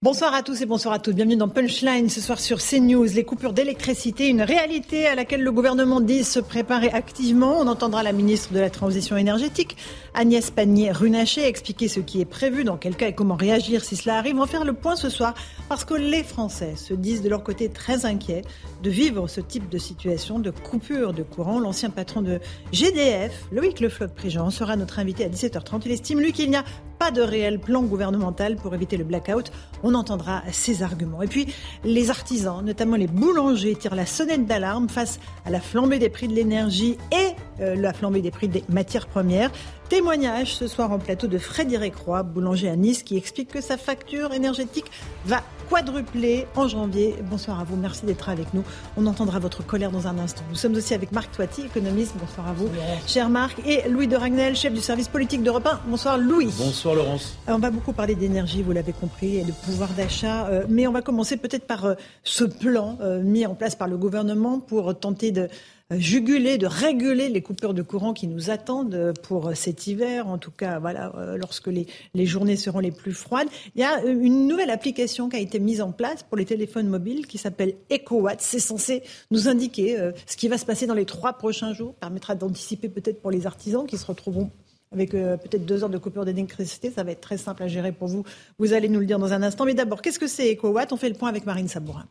Bonsoir à tous et bonsoir à toutes. Bienvenue dans Punchline ce soir sur CNews. Les coupures d'électricité, une réalité à laquelle le gouvernement dit se préparer activement. On entendra la ministre de la Transition énergétique, Agnès Pannier-Runacher, expliquer ce qui est prévu, dans quel cas et comment réagir si cela arrive. On va faire le point ce soir parce que les Français se disent de leur côté très inquiets de vivre ce type de situation de coupure de courant. L'ancien patron de GDF, Loïc Le Floch-Prigent, sera notre invité à 17h30. Il estime, lui, qu'il n'y a pas de réel plan gouvernemental pour éviter le blackout. On entendra ses arguments. Et puis, les artisans, notamment les boulangers, tirent la sonnette d'alarme face à la flambée des prix de l'énergie et euh, la flambée des prix des matières premières. Témoignage ce soir en plateau de Frédéric Roy, boulanger à Nice, qui explique que sa facture énergétique va quadrupler en janvier. Bonsoir à vous, merci d'être avec nous. On entendra votre colère dans un instant. Nous sommes aussi avec Marc Toiti, économiste. Bonsoir à vous, cher Marc. Et Louis de Ragnel, chef du service politique d'Europe 1. Bonsoir Louis. Bonsoir Laurence. Euh, On va beaucoup parler d'énergie, vous l'avez compris, et de pouvoir d'achat. euh, Mais on va commencer peut-être par euh, ce plan mis en place par le gouvernement pour tenter de juguler, de réguler les coupures de courant qui nous attendent euh, pour cet hiver, en tout cas, voilà, euh, lorsque les, les journées seront les plus froides. Il y a euh, une nouvelle application qui a été mise en place pour les téléphones mobiles qui s'appelle EcoWatt. C'est censé nous indiquer euh, ce qui va se passer dans les trois prochains jours, permettra d'anticiper peut-être pour les artisans qui se retrouveront avec euh, peut-être deux heures de coupure d'électricité. Ça va être très simple à gérer pour vous. Vous allez nous le dire dans un instant. Mais d'abord, qu'est-ce que c'est EcoWatt On fait le point avec Marine Sabourin.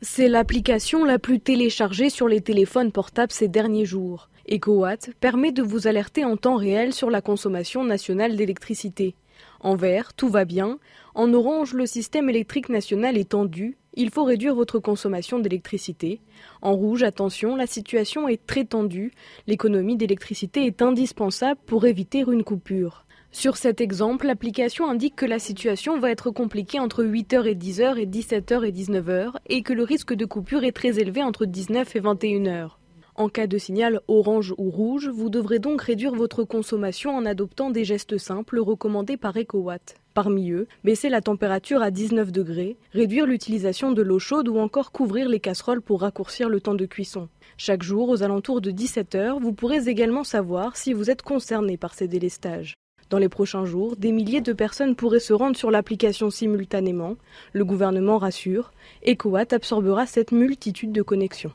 C'est l'application la plus téléchargée sur les téléphones portables ces derniers jours. EcoWatt permet de vous alerter en temps réel sur la consommation nationale d'électricité. En vert, tout va bien. En orange, le système électrique national est tendu. Il faut réduire votre consommation d'électricité. En rouge, attention, la situation est très tendue. L'économie d'électricité est indispensable pour éviter une coupure. Sur cet exemple, l'application indique que la situation va être compliquée entre 8h et 10h et 17h et 19h et que le risque de coupure est très élevé entre 19 et 21h. En cas de signal orange ou rouge, vous devrez donc réduire votre consommation en adoptant des gestes simples recommandés par EcoWatt. Parmi eux, baisser la température à 19 degrés, réduire l'utilisation de l'eau chaude ou encore couvrir les casseroles pour raccourcir le temps de cuisson. Chaque jour, aux alentours de 17h, vous pourrez également savoir si vous êtes concerné par ces délestages. Dans les prochains jours, des milliers de personnes pourraient se rendre sur l'application simultanément. Le gouvernement rassure, EcoWatt absorbera cette multitude de connexions.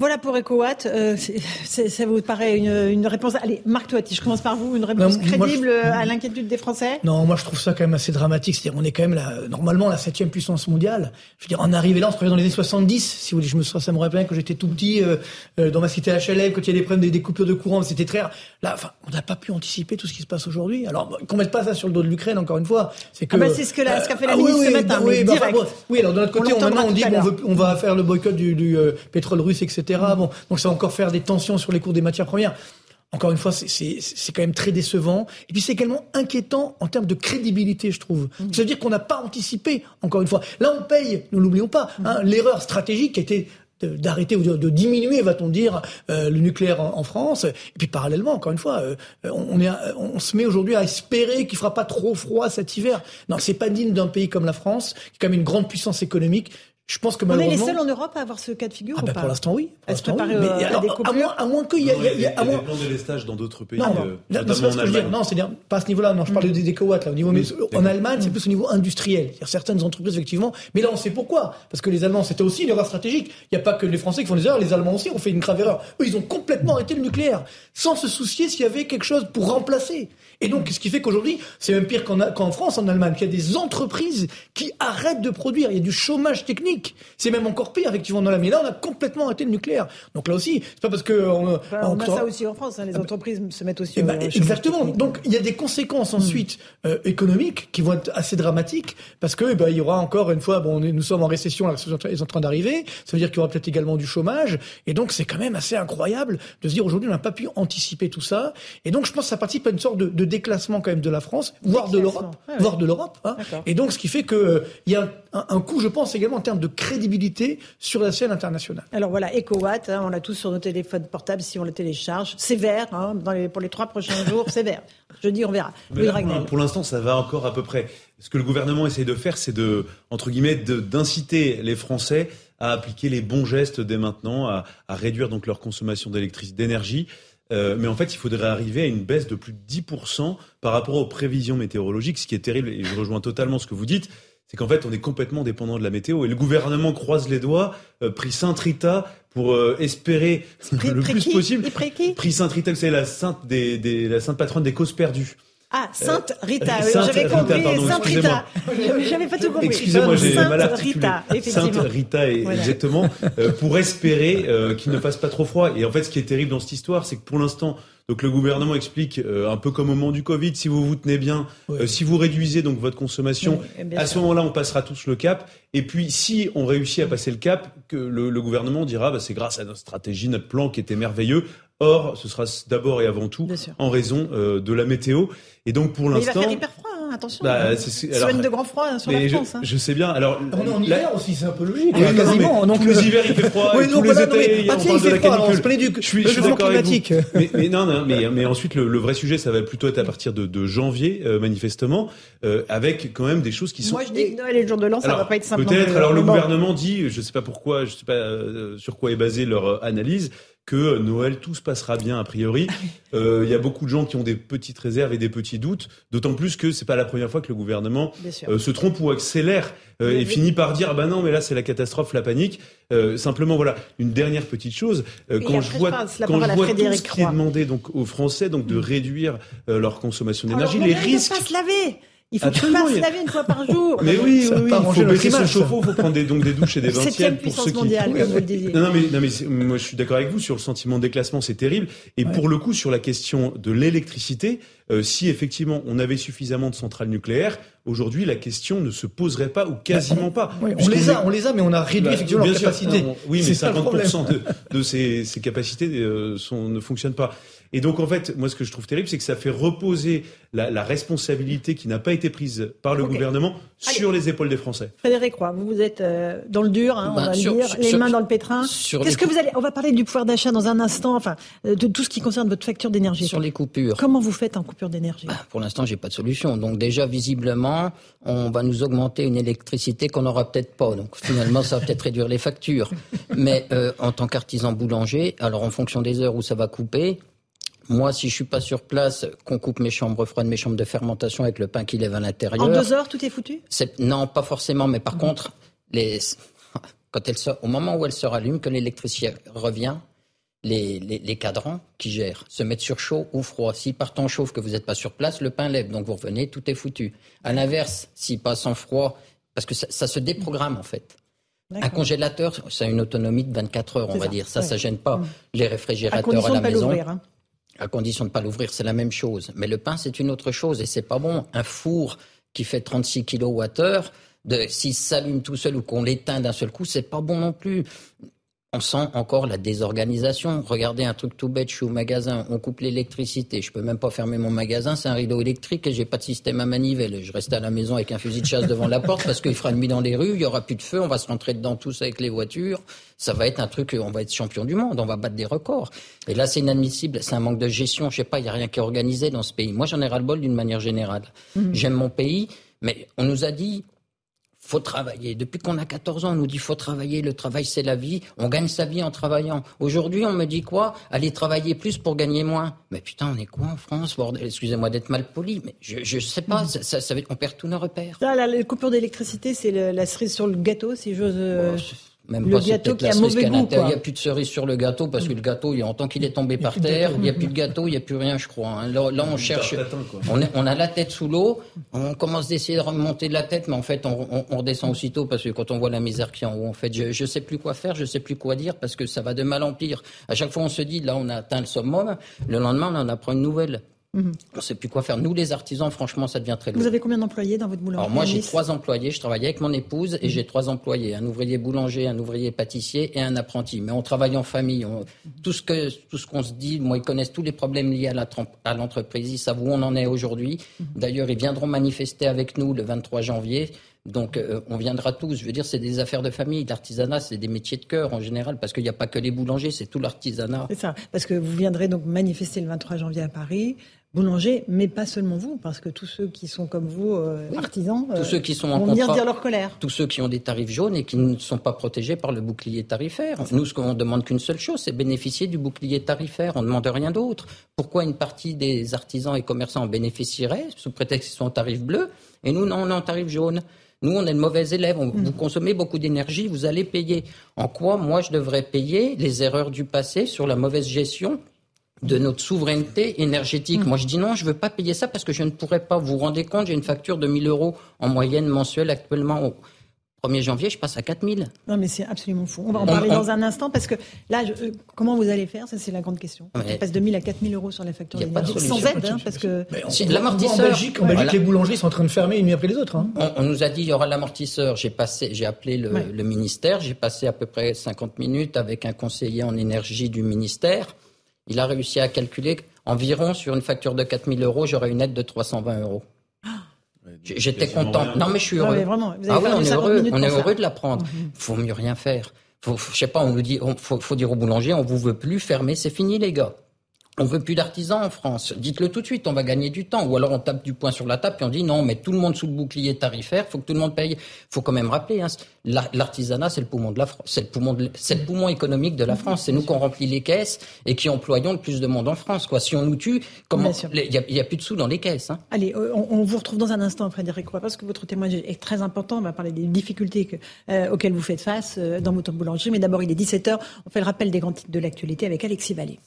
Voilà pour EcoWatt. Euh, ça vous paraît une, une réponse Allez, Marc Toiti, je commence par vous. Une réponse moi, crédible je- à l'inquiétude des Français? Non, moi je trouve ça quand même assez dramatique. C'est-à-dire, on est quand même la, normalement la septième puissance mondiale. Je veux dire, en arrivé là, on se dans les années 70. Si vous voulez, je me ça me rappelle quand j'étais tout petit euh, euh, dans ma cité HLM, quand il y a des problèmes des, des coupures de courant, c'était très rare. Là, enfin, on n'a pas pu anticiper tout ce qui se passe aujourd'hui. Alors, qu'on mette pas ça sur le dos de l'Ukraine, encore une fois, c'est que. Ah bah, c'est ce que la- ce qu'a fait la oui, ministre oui, ce matin, mais oui, bah, oui, alors de notre On côté, on, on tout dit qu'on on va faire le boycott du, du, euh, pétrole russe, etc. Bon, donc ça va encore faire des tensions sur les cours des matières premières. Encore une fois, c'est- quand même très décevant. Et puis c'est également inquiétant en termes de crédibilité, je trouve. Mmh. Ça veut dire qu'on n'a pas anticipé, encore une fois. Là, on paye, ne l'oublions pas, Mmh. hein, l'erreur stratégique qui a été de- d'arrêter ou de, de diminuer, va-t-on dire, euh, le nucléaire en, en France. Et puis parallèlement, encore une fois, euh, on, est, on se met aujourd'hui à espérer qu'il fera pas trop froid cet hiver. Non, c'est pas digne d'un pays comme la France, qui est quand même une grande puissance économique. Je pense que On est les malheureusement. seuls en Europe à avoir ce cas de figure Ah ou bah, pas pour l'instant, oui. Pour À se oui. préparer, Mais euh, à alors, des à moins, à moins qu'il y ait, il y a, il y a- a moins- des plans de délestage dans d'autres pays, non, euh, non, mais c'est pas ce que je veux dire. Non, c'est-à-dire pas à ce niveau-là. Non, je parle des, des cowatt là, au niveau. mais en. Allemagne, c'est plus au niveau industriel. C'est-à-dire certaines entreprises effectivement. Mais là, on sait pourquoi. Parce que les Allemands, c'était aussi une erreur stratégique. Il n'y a pas que les Français qui font des erreurs. Les Allemands aussi ont fait une grave erreur. Eux, ils ont complètement arrêté le nucléaire, sans se soucier s'il y avait quelque chose pour remplacer. Et donc, ce qui fait qu'aujourd'hui, c'est même pire qu'en qu'en France, en Allemagne, qu'il y a des entreprises qui arrêtent de produire. Il y a du chômage technique. C'est même encore pire, effectivement, dans la mais là, on a complètement arrêté le nucléaire. Donc là aussi, c'est pas parce que on, on, a ça aussi en France. Hein, les entreprises se mettent aussi. Eh ben, exactement. Donc il y a des conséquences ensuite euh, économiques qui vont être assez dramatiques parce que eh ben, il y aura encore une fois, bon, nous sommes en récession, la récession est en train d'arriver. Ça veut dire qu'il y aura peut-être également du chômage. Et donc c'est quand même assez incroyable de se dire aujourd'hui on n'a pas pu anticiper tout ça. Et donc je pense que ça participe à une sorte de, de déclassement quand même de la France, voire de l'Europe, ah voire de l'Europe. Hein. Et donc ce qui fait que euh, il y a un, un, coup, je pense également en termes de crédibilité sur la scène internationale. Alors voilà, EcoWatt, hein, on l'a tous sur nos téléphones portables si on le télécharge. C'est vert, hein, dans les, pour les trois prochains jours, c'est vert. Je dis, on verra. pour l'instant, ça va encore à peu près. Ce que le gouvernement essaie de faire, c'est de, entre guillemets, d'inciter les Français à appliquer les bons gestes dès maintenant, à, à réduire donc leur consommation d'électricité, d'énergie. Euh, mais en fait, il faudrait arriver à une baisse de plus de 10% par rapport aux prévisions météorologiques, ce qui est terrible, et je rejoins totalement ce que vous dites, c'est qu'en fait, on est complètement dépendant de la météo. Et le gouvernement croise les doigts, euh, prie Sainte Rita pour euh, espérer le plus possible. Prie Sainte Rita, c'est la sainte des, des, la sainte patronne des causes perdues. Ah, Sainte Rita, euh, j'avais compris, Sainte Rita. J'avais pas tout compris. Excusez-moi, j'ai mal articulé. Rita, Sainte Rita, exactement, euh, pour espérer euh, qu'il ne fasse pas trop froid. Et en fait, ce qui est terrible dans cette histoire, c'est que pour l'instant, donc le gouvernement explique un peu comme au moment du Covid, si vous vous tenez bien, si vous réduisez donc votre consommation, à ce moment-là, on passera tous le cap. Et puis, si on réussit à passer le cap, que le, le gouvernement dira, bah, c'est grâce à notre stratégie, notre plan qui était merveilleux. Or, ce sera d'abord et avant tout en raison euh, de la météo. Et donc, pour l'instant. Il va faire hyper froid, hein, attention. Bah, c'est, alors, de grand froid hein, sur la France. Je, hein. je, sais bien. Alors, on est en hiver aussi, c'est un peu logique. Oui, quasiment. donc, tous les hivers, il fait froid. oui, tous les étés, on parle de la canicule. Du, je suis, je suis climatique. Mais, mais, non, non, mais, mais ensuite, le, le, vrai sujet, ça va plutôt être à partir de, de janvier, euh, manifestement, euh, avec quand même des choses qui sont. Moi, je dis que Noël et le jour de l'an, ça va pas être simple. Peut-être. Alors, le gouvernement dit, je sais pas pourquoi, je sais pas euh, sur quoi est basée leur analyse que Noël, tout se passera bien a priori. Ah euh, il y a beaucoup de gens qui ont des petites réserves et des petits doutes, d'autant plus que c'est pas la première fois que le gouvernement euh, se trompe ou accélère euh, et finit par dire ah ben non mais là c'est la catastrophe, la panique. simplement voilà une dernière petite chose quand je vois quand je vois tout ce qui est demandé donc aux Français donc de mm. réduire leur consommation d'énergie, les risques. Pas se laver. Il faut qu'il passe se laver une fois par jour. Mais oui, oui, oui. Il faut baisser son chauffe-eau, il faut prendre des, donc des douches et des bains tièdes pour ceux qui. mondiale, comme vous le disiez. Non, non, mais, non, mais moi je suis d'accord avec vous sur le sentiment de déclassement, c'est terrible. Et pour le coup, sur la question de l'électricité, euh, si effectivement on avait suffisamment de centrales nucléaires, aujourd'hui la question ne se poserait pas ou quasiment pas. on les a, on les a, mais on a réduit bah, effectivement leur capacité. oui, mais 50% de, de ces, ces capacités euh, sont, ne fonctionnent pas. Et donc, en fait, moi, ce que je trouve terrible, c'est que ça fait reposer la, la responsabilité qui n'a pas été prise par le gouvernement sur les épaules des Français. Frédéric Roy, vous, vous êtes euh, dans le dur, hein, on bah, va dire, les mains dans le pétrin. Qu'est-ce que vous allez On va parler du pouvoir d'achat dans un instant, enfin, euh, de tout ce qui concerne votre facture d'énergie. Sur les coupures. Comment vous faites en coupure d'énergie bah, Pour l'instant, j'ai pas de solution. Donc déjà, visiblement, on va nous augmenter une électricité qu'on n'aura peut-être pas. Donc finalement, ça va peut-être réduire les factures. Mais euh, en tant qu'artisan boulanger, alors en fonction des heures où ça va couper, moi, si je suis pas sur place, qu'on coupe mes chambres froides, mes chambres de fermentation avec le pain qui lève à l'intérieur. En deux heures, tout est foutu? Non, pas forcément, mais par contre, les... quand elle au moment où elle se rallume, que l'électricité revient, les, les, les, cadrans qui gèrent se mettent sur chaud ou froid. S'ils partent en chauffe, que vous n'êtes pas sur place, le pain lève, donc vous revenez, tout est foutu. À l'inverse, s'ils passent en froid, parce que ça, ça se déprogramme en fait. Un congélateur, ça a une autonomie de 24 heures, on va dire. Ça, ça gêne pas mm. les réfrigérateurs à, la maison. Hein à condition de ne pas l'ouvrir, c'est la même chose. Mais le pain, c'est une autre chose et c'est pas bon. Un four qui fait 36 kWh, s'il s'allume tout seul ou qu'on l'éteint d'un seul coup, c'est pas bon non plus on sent encore la désorganisation. Regardez un truc tout bête, je suis au magasin, on coupe l'électricité, je peux même pas fermer mon magasin, c'est un rideau électrique et j'ai pas de système à manivelle. Je reste à la maison avec un fusil de chasse devant la porte parce qu'il fera nuit dans les rues, il y aura plus de feu, on va se rentrer dedans tous avec les voitures. Ça va être un truc, on va être champion du monde, on va battre des records. Et là, c'est inadmissible, c'est un manque de gestion, je sais pas, il y a rien qui est organisé dans ce pays. Moi, j'en ai ras le bol d'une manière générale. Mmh. J'aime mon pays, mais on nous a dit, faut travailler. Depuis qu'on a 14 ans, on nous dit faut travailler, le travail c'est la vie, on gagne sa vie en travaillant. Aujourd'hui, on me dit quoi? Aller travailler plus pour gagner moins. Mais putain, on est quoi en France Excusez-moi d'être mal poli, mais je, je sais pas, ça, ça, on perd tous nos repères. Là, la, coupure d'électricité, c'est la cerise sur le gâteau, si j'ose... Euh, Même le pas, c'est gâteau peut-être qui a mauvais goût. Il n'y a plus de cerise sur le gâteau parce que le gâteau, il y a tant qu'il est tombé par terre, il n'y a plus de gâteau, il n'y a plus rien, je crois. hein. Là, là, on cherche. On, est- on a la tête sous l'eau, on commence d'essayer de remonter de la tête, mais en fait, on, on- on redescend aussitôt parce que quand on voit la misère qui est en haut, en fait, je, je sais plus quoi faire, je sais plus quoi dire parce que ça va de mal en pire. À chaque fois, on se dit, là, on a atteint le summum. Le lendemain, on en apprend une nouvelle. On sait plus quoi faire. Nous, les artisans, franchement, ça devient très lourd. Vous avez combien d'employés dans votre boulangerie Alors moi j'ai trois employés, je travaille avec mon épouse et j'ai trois employés, un ouvrier boulanger, un ouvrier pâtissier et un apprenti. Mais on travaille en famille. On- tout ce que tout ce qu'on se dit, moi ils connaissent tous les problèmes liés à l'entreprise, ils savent où on en est aujourd'hui. D'ailleurs ils viendront manifester avec nous le 23 janvier. Donc euh, on viendra tous. Je veux dire c'est des affaires de famille. L'artisanat c'est des métiers de cœur en général parce qu'il n'y a pas que les boulangers, c'est tout l'artisanat. C'est ça, parce que vous viendrez donc manifester le 23 janvier à Paris, boulanger, mais pas seulement vous, parce que tous ceux qui sont comme vous, euh, artisans, Tous euh, ceux qui sont en vont venir dire leur colère. tous ceux qui ont des tarifs jaunes et qui ne sont pas protégés par le bouclier tarifaire. Nous, ce qu'on demande qu'une seule chose, c'est bénéficier du bouclier tarifaire. On ne demande rien d'autre. Pourquoi une partie des artisans et commerçants en bénéficierait sous prétexte qu'ils sont en tarif bleu et nous, non, on est en tarif jaune nous, on est de mauvais élèves. On- Vous consommez beaucoup d'énergie, vous allez payer. En quoi, moi, je devrais payer les erreurs du passé sur la mauvaise gestion de notre souveraineté énergétique. Moi, je dis non, je veux pas payer ça parce que je ne pourrais pas. Vous vous rendez compte, j'ai une facture de 1000 euros en moyenne mensuelle actuellement. Au 1er janvier, je passe à 4000. Non, mais c'est absolument fou. On va en On- parler on- dans un instant, parce que là, je- euh, comment vous allez faire? Ça, c'est la grande question. Ouais. On passe de 1000 à 4000 euros sur les factures Y a pas de d'énergie, solution. sans aide, hein, parce que... L'amortisseur. En Belgique, en Belgique Voilà. les boulangeries sont en train de fermer une nuit après les autres. hein. On, on nous a dit il y aura l'amortisseur. J'ai passé, j'ai appelé le, Ouais. le ministère. J'ai passé à peu près 50 minutes avec un conseiller en énergie du ministère. Il a réussi à calculer environ sur une facture de 4000 euros, j'aurais une aide de 320 euros. J'étais content. Non, mais je suis Non, heureux. mais vraiment, vous avez ah oui, on est 50 heureux. On est. Mhm. heureux de la prendre. Faut mieux rien faire. Faut, faut- je sais pas, on nous dit, on- faut, faut dire au boulanger, on vous veut plus fermer, c'est fini les gars. On veut plus d'artisans en France. Dites-le tout de suite, on va gagner du temps. Ou alors on tape du poing sur la table et on dit non, mais tout le monde sous le bouclier tarifaire, faut que tout le monde paye. Faut quand même rappeler, hein, la- l'artisanat c'est le poumon de la France, c'est le poumon, de- c'est le poumon économique de la France. C'est nous qui remplit les caisses et qui employons le plus de monde en France. Quoi, si on nous tue, comment. Il y, a- plus de sous dans les caisses. Hein. Allez, euh, on, on vous retrouve dans un instant, Frédéric Roy, parce que votre témoignage est très important. On va parler des difficultés que- euh, auxquelles vous faites face euh, dans votre boulangerie. Mais d'abord, il est 17h. On fait le rappel des grands titres de l'actualité avec Alexis Vallée.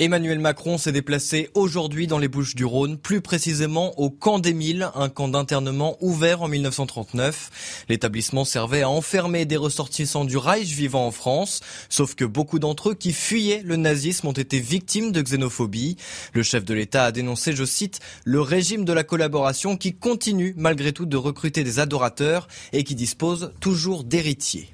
Emmanuel Macron s'est déplacé aujourd'hui dans les Bouches du Rhône, plus précisément au camp des Milles, un camp d'internement ouvert en 1939. L'établissement servait à enfermer des ressortissants du Reich vivant en France, sauf que beaucoup d'entre eux qui fuyaient le nazisme ont été victimes de xénophobie. Le chef de l'État a dénoncé, je cite, le régime de la collaboration qui continue malgré tout de recruter des adorateurs et qui dispose toujours d'héritiers.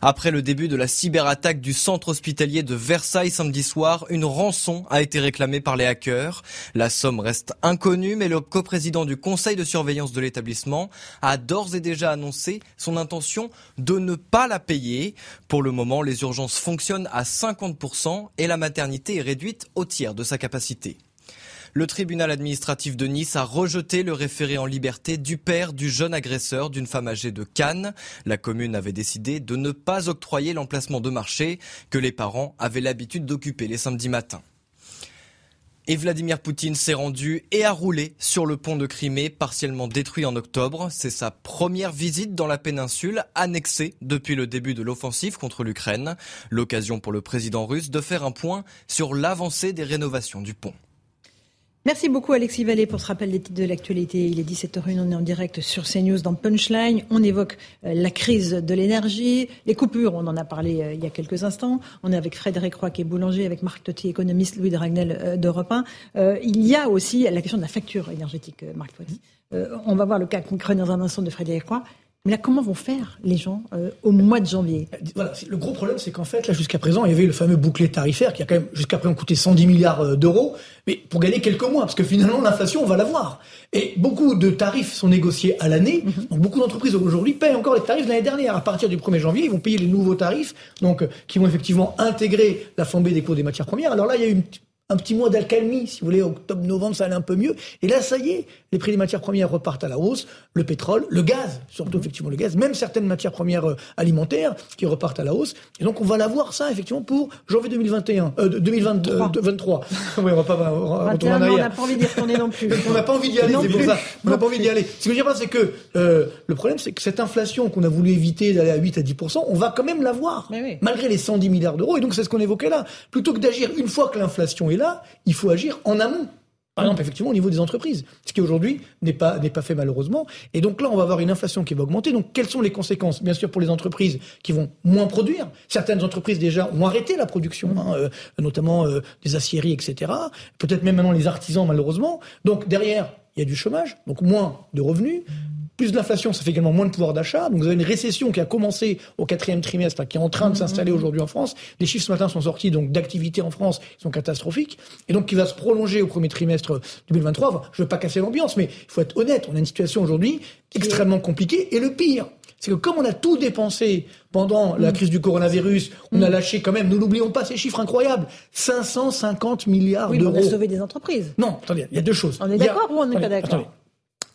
Après le début de la cyberattaque du centre hospitalier de Versailles samedi soir, une rançon a été réclamée par les hackers. La somme reste inconnue, mais le coprésident du conseil de surveillance de l'établissement a d'ores et déjà annoncé son intention de ne pas la payer. Pour le moment, les urgences fonctionnent à 50% et la maternité est réduite au tiers de sa capacité. Le tribunal administratif de Nice a rejeté le référé en liberté du père du jeune agresseur d'une femme âgée de Cannes. La commune avait décidé de ne pas octroyer l'emplacement de marché que les parents avaient l'habitude d'occuper les samedis matins. Et Vladimir Poutine s'est rendu et a roulé sur le pont de Crimée, partiellement détruit en octobre. C'est sa première visite dans la péninsule, annexée depuis le début de l'offensive contre l'Ukraine. L'occasion pour le président russe de faire un point sur l'avancée des rénovations du pont. Merci beaucoup Alexis Vallée pour ce rappel des titres de l'actualité. Il est 17h01, on est en direct sur CNews dans Punchline. On évoque euh, la crise de l'énergie, les coupures, on en a parlé euh, il y a quelques instants. On est avec Frédéric Roy qui est boulanger, avec Marc Totti, économiste, Louis de Ragnel euh, d'Europe 1. Euh, il y a aussi la question de la facture énergétique, Marc Totti. On va voir le cas concret dans un instant de Frédéric Roy. Mais là, comment vont faire les gens euh, au mois de janvier? Voilà, c'est- le gros problème, c'est qu'en fait, là, jusqu'à présent, il y avait le fameux bouclier tarifaire qui a quand même, jusqu'à présent, coûté 110 milliards euh, d'euros, mais pour gagner quelques mois, parce que finalement, l'inflation, on va l'avoir. Et beaucoup de tarifs sont négociés à l'année, donc beaucoup d'entreprises aujourd'hui payent encore les tarifs de l'année dernière. À partir du 1er janvier, ils vont payer les nouveaux tarifs, donc, euh, qui vont effectivement intégrer la flambée des cours des matières premières. Alors là, il y a eu une un petit mois d'alcalmie, si vous voulez, octobre, novembre, ça allait un peu mieux. Et là, ça y est, les prix des matières premières repartent à la hausse, le pétrole, le gaz, surtout effectivement le gaz, même certaines matières premières euh, alimentaires qui repartent à la hausse. Et donc on va l'avoir ça effectivement pour janvier 2021, euh, 2023. oui, on va pas retourner en arrière. On n'a pas envie d'y retourner non plus. on n'a pas envie d'y aller, c'est pour ça. On n'a pas envie d'y aller. Ce que je veux dire, c'est que euh, le problème, c'est que cette inflation qu'on a voulu éviter d'aller à 8 à 10 on va quand même l'avoir, oui. malgré les 110 milliards d'euros. Et donc c'est ce qu'on évoquait là. Plutôt que d'agir une fois que l'inflation est là, il faut agir en amont. Par exemple, effectivement, au niveau des entreprises, ce qui aujourd'hui n'est pas n'est pas fait malheureusement. Et donc là, on va avoir une inflation qui va augmenter. Donc, quelles sont les conséquences? Bien sûr, pour les entreprises qui vont moins produire. Certaines entreprises déjà ont arrêté la production, hein, euh, notamment euh, des aciéries, etc. Peut-être même maintenant les artisans, malheureusement. Donc derrière, il y a du chômage, donc moins de revenus. Plus de l'inflation, ça fait également moins de pouvoir d'achat. Donc vous avez une récession qui a commencé au quatrième trimestre, qui est en train de s'installer aujourd'hui en France. Les chiffres ce matin sont sortis donc d'activité en France qui sont catastrophiques et donc qui va se prolonger au premier trimestre 2023. je ne veux pas casser l'ambiance, mais il faut être honnête. On a une situation aujourd'hui extrêmement compliquée et le pire, c'est que comme on a tout dépensé pendant la crise du coronavirus, on a lâché quand même, nous n'oublions pas ces chiffres incroyables, 550 milliards d'euros. Oui, on a sauvé des entreprises. Non, attendez, il y a deux choses. On est d'accord ou on n'est pas d'accord?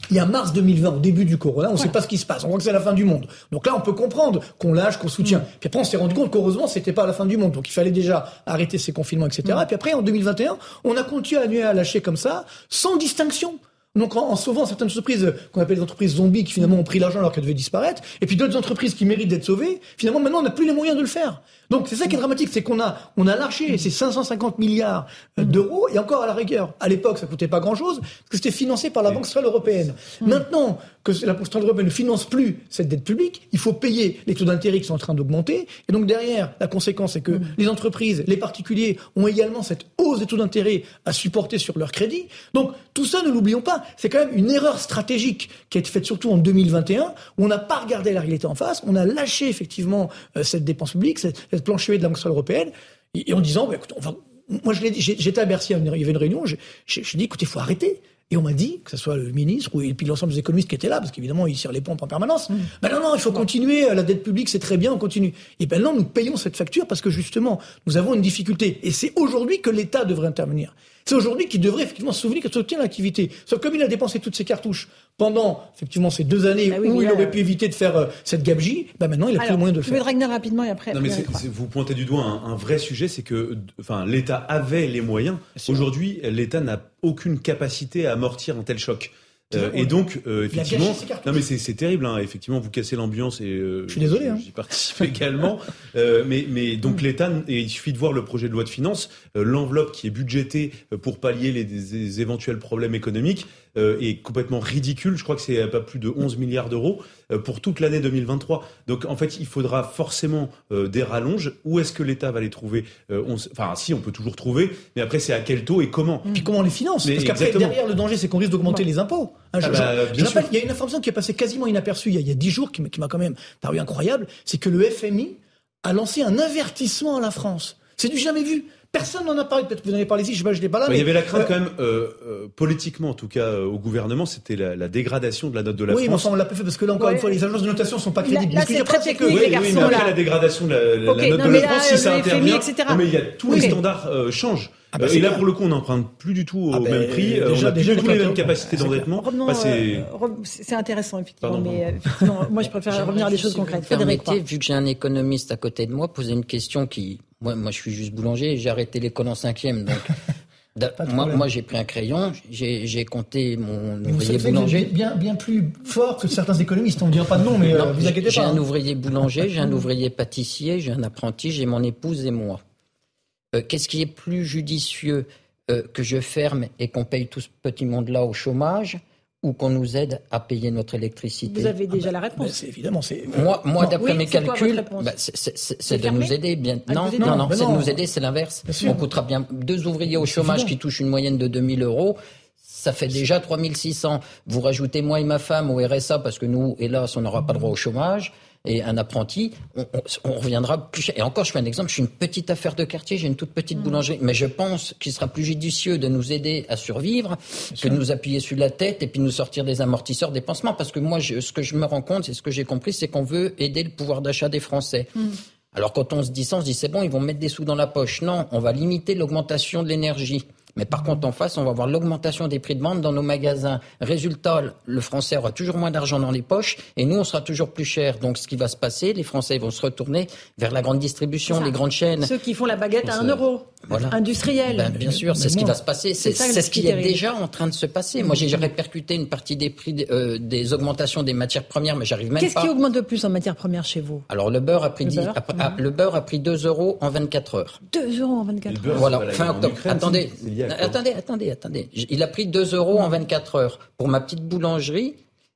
Il y a mars 2020, au début du corona, on ne sait pas ce qui se passe. On voit que c'est la fin du monde. Donc là, on peut comprendre qu'on lâche, qu'on soutient. Mm. Puis après, on s'est rendu compte qu'heureusement, c'était pas la fin du monde. Donc il fallait déjà arrêter ces confinements, etc. Et mm. puis après, en 2021, on a continué à lâcher comme ça, sans distinction. Donc en, sauvant certaines entreprises qu'on appelle des entreprises zombies qui finalement ont pris l'argent alors qu'elles devaient disparaître, et puis d'autres entreprises qui méritent d'être sauvées, finalement maintenant on n'a plus les moyens de le faire. Donc c'est ça qui est dramatique, c'est qu'on a on a lâché ces 550 milliards euh, d'euros et encore à la rigueur. À l'époque, ça coûtait pas grand-chose parce que c'était financé par la Banque centrale européenne. Maintenant que la Banque centrale européenne ne finance plus cette dette publique, il faut payer les taux d'intérêt qui sont en train d'augmenter. Et donc derrière, la conséquence c'est que les entreprises, les particuliers ont également cette hausse des taux d'intérêt à supporter sur leur crédit. Donc tout ça, ne l'oublions pas, c'est quand même une erreur stratégique qui a été faite surtout en 2021 où on n'a pas regardé la réalité en face, on a lâché effectivement euh, cette dépense publique, cette, cette planche de la Banque centrale européenne, et, en disant, bah, écoute, on va, moi j'étais à Bercy, il y avait une réunion, j'ai dit, écoutez, il faut arrêter. Et on m'a dit, que ce soit le ministre ou et puis l'ensemble des économistes qui étaient là, parce qu'évidemment ils tirent les pompes en permanence. Mmh. Ben non, non, il faut continuer. La dette publique, c'est très bien, on continue. Et ben non, nous payons cette facture parce que justement, nous avons une difficulté. Et c'est aujourd'hui que l'État devrait intervenir. C'est aujourd'hui qu'il devrait effectivement se souvenir que soutient l'activité. Sauf comme il a dépensé toutes ses cartouches pendant effectivement ces deux années bah où il aurait pu éviter de faire euh, cette gabegie, bah maintenant il a plus le moyen de le faire. Je vais rapidement et après. Non mais vous pointez du doigt un, vrai sujet, c'est que enfin l'État avait les moyens. Aujourd'hui, l'État n'a aucune capacité à amortir un tel choc. Euh, et donc, euh, effectivement, non mais c'est terrible. Hein, effectivement, vous cassez l'ambiance et euh, je suis désolé. Hein. J'y participe également. Euh, mais, mais donc mm. l'État, et il suffit de voir le projet de loi de finances, l'enveloppe qui est budgétée pour pallier les, les éventuels problèmes économiques est complètement ridicule. Je crois que c'est pas plus de 11 milliards d'euros pour toute l'année 2023. Donc en fait, il faudra forcément des rallonges. Où est-ce que l'État va les trouver on, Enfin, si on peut toujours trouver, mais après c'est à quel taux et comment? Puis comment on les finance? Parce qu'après derrière le danger, c'est qu'on risque d'augmenter les impôts. Ah, je, ah bah, il y a une information qui est passée quasiment inaperçue il y a dix jours, qui m'a quand même paru incroyable, c'est que le FMI a lancé un avertissement à la France. C'est du jamais vu. Personne n'en a parlé. Peut-être que vous en avez parlé ici, je je l'ai pas là. mais... Il y avait la crainte euh, quand même, euh, euh, politiquement en tout cas, euh, au gouvernement, c'était la, la, dégradation de la note de la oui, France. Oui, mais enfin, on l'a pas fait parce que là encore une fois, les agences de notation sont pas crédibles. Là, c'est très technique, oui, les garçons, oui, mais après la dégradation de la, la note de la France, si ça intervient, non, mais il y a tous les standards changent. Ah bah et là, pour le coup, on n'emprunte plus du tout au ah bah, même prix. Déjà, on a déjà plus les mêmes capacités d'endettement. Bah, c'est intéressant, effectivement. mais moi, je préfère revenir à des choses concrètes. Permettez, vu que j'ai un économiste à côté de moi, poser une question qui moi, moi, je suis juste boulanger. J'ai arrêté l'école en cinquième, donc. moi, moi j'ai pris un crayon, j'ai compté mon ouvrier boulanger. Bien, bien plus fort que certains économistes. On ne dira pas de nom, mais euh, vous inquiétez pas. J'ai un hein. ouvrier boulanger, j'ai un ouvrier pâtissier, j'ai un apprenti, j'ai mon épouse et moi. Euh, qu'est-ce qui est plus judicieux euh, que je ferme et qu'on paye tout ce petit monde-là au chômage ou qu'on nous aide à payer notre électricité Vous avez déjà ah la bah, réponse. C'est évidemment, c'est moi, moi d'après mes calculs, bah, c'est de nous aider bien. Ah, non, non, non, c'est de nous aider, c'est l'inverse. On coûtera bien deux ouvriers au chômage qui touchent une moyenne de 2000 euros. Ça fait déjà 3600. Vous rajoutez moi et ma femme au RSA parce que nous, hélas, on n'aura pas droit au chômage et un apprenti, on, on, reviendra plus cher. Et encore, je fais un exemple, je suis une petite affaire de quartier, j'ai une toute petite mm. boulangerie, mais je pense qu'il sera plus judicieux de nous aider à survivre que de nous appuyer sur la tête et puis nous sortir des amortisseurs des pansements. Parce que moi, ce que je me rends compte, c'est ce que j'ai compris, c'est qu'on veut aider le pouvoir d'achat des Français. Mm. Alors quand on se dit ça, on se dit c'est bon, ils vont mettre des sous dans la poche. Non, on va limiter l'augmentation de l'énergie. Mais par contre, en face, on va voir l'augmentation des prix de vente dans nos magasins. Résultat, le Français aura toujours moins d'argent dans les poches et nous, on sera toujours plus cher. Donc, ce qui va se passer, les Français vont se retourner vers la grande distribution, les grandes chaînes. Ceux qui font la baguette à 1 euro. Voilà. Industriel. Ben, bien sûr, c'est ce qui va se passer. C'est ce qui est déjà en train de se passer. Moi, j'ai répercuté une partie des prix euh, des augmentations des matières premières, mais j'arrive même pas. Qu'est-ce qui augmente le plus en matières premières chez vous? Alors, le beurre a pris, le, 10, beurre. A, le beurre a pris 2 euros en 24 heures. 2 euros en 24 heures. Voilà, fin octobre. Attendez, attendez, attendez, attendez. Il a pris 2 euros en 24 heures. Pour ma petite boulangerie,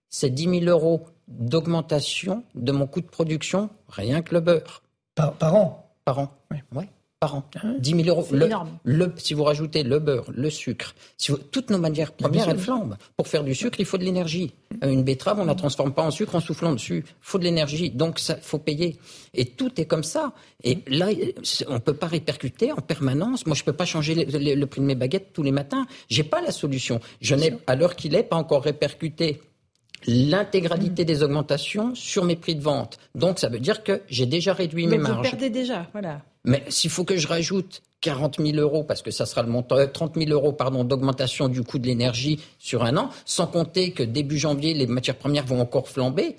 c'est 10 000 euros d'augmentation de mon coût de production, rien que le beurre. Par, par an? Par an, oui. Ouais par an. 10 000 euros. Le, le, si vous rajoutez le beurre, le sucre, si vous, toutes nos matières premières, elles flambent. Pour faire du sucre, il faut de l'énergie. Euh, une betterave, on ne la transforme pas en sucre en soufflant dessus. Il faut de l'énergie. Donc, il faut payer. Et tout est comme ça. Et là, on ne peut pas répercuter en permanence. Moi, je ne peux pas changer le, le, prix de mes baguettes tous les matins. J'ai pas la solution. Je n'ai, à l'heure qu'il est, pas encore répercuté l'intégralité des augmentations sur mes prix de vente. Donc ça veut dire que j'ai déjà réduit mes vous marges. perdez déjà, voilà. Mais s'il faut que je rajoute 40 000 euros, parce que ça sera le montant, 30 000 euros, pardon, d'augmentation du coût de l'énergie sur un an, sans compter que début janvier, les matières premières vont encore flamber.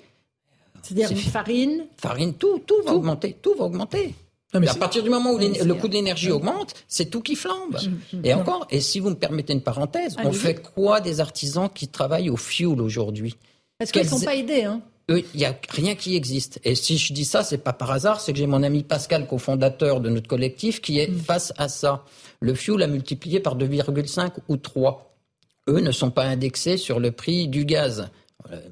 C'est-à-dire farine Farine, tout, tout va augmenter, tout va augmenter. Non, mais à partir du moment où le coût de l'énergie augmente, c'est tout qui flambe. Et encore, et si vous me permettez une parenthèse, on fait quoi des artisans qui travaillent au fioul aujourd'hui? Parce qu'ils ne sont pas aidés, hein il n'y a rien qui existe. Et si je dis ça, c'est pas par hasard, c'est que j'ai mon ami Pascal, cofondateur de notre collectif, qui est face à ça. Le fuel a multiplié par 2,5 ou 3. Eux ne sont pas indexés sur le prix du gaz.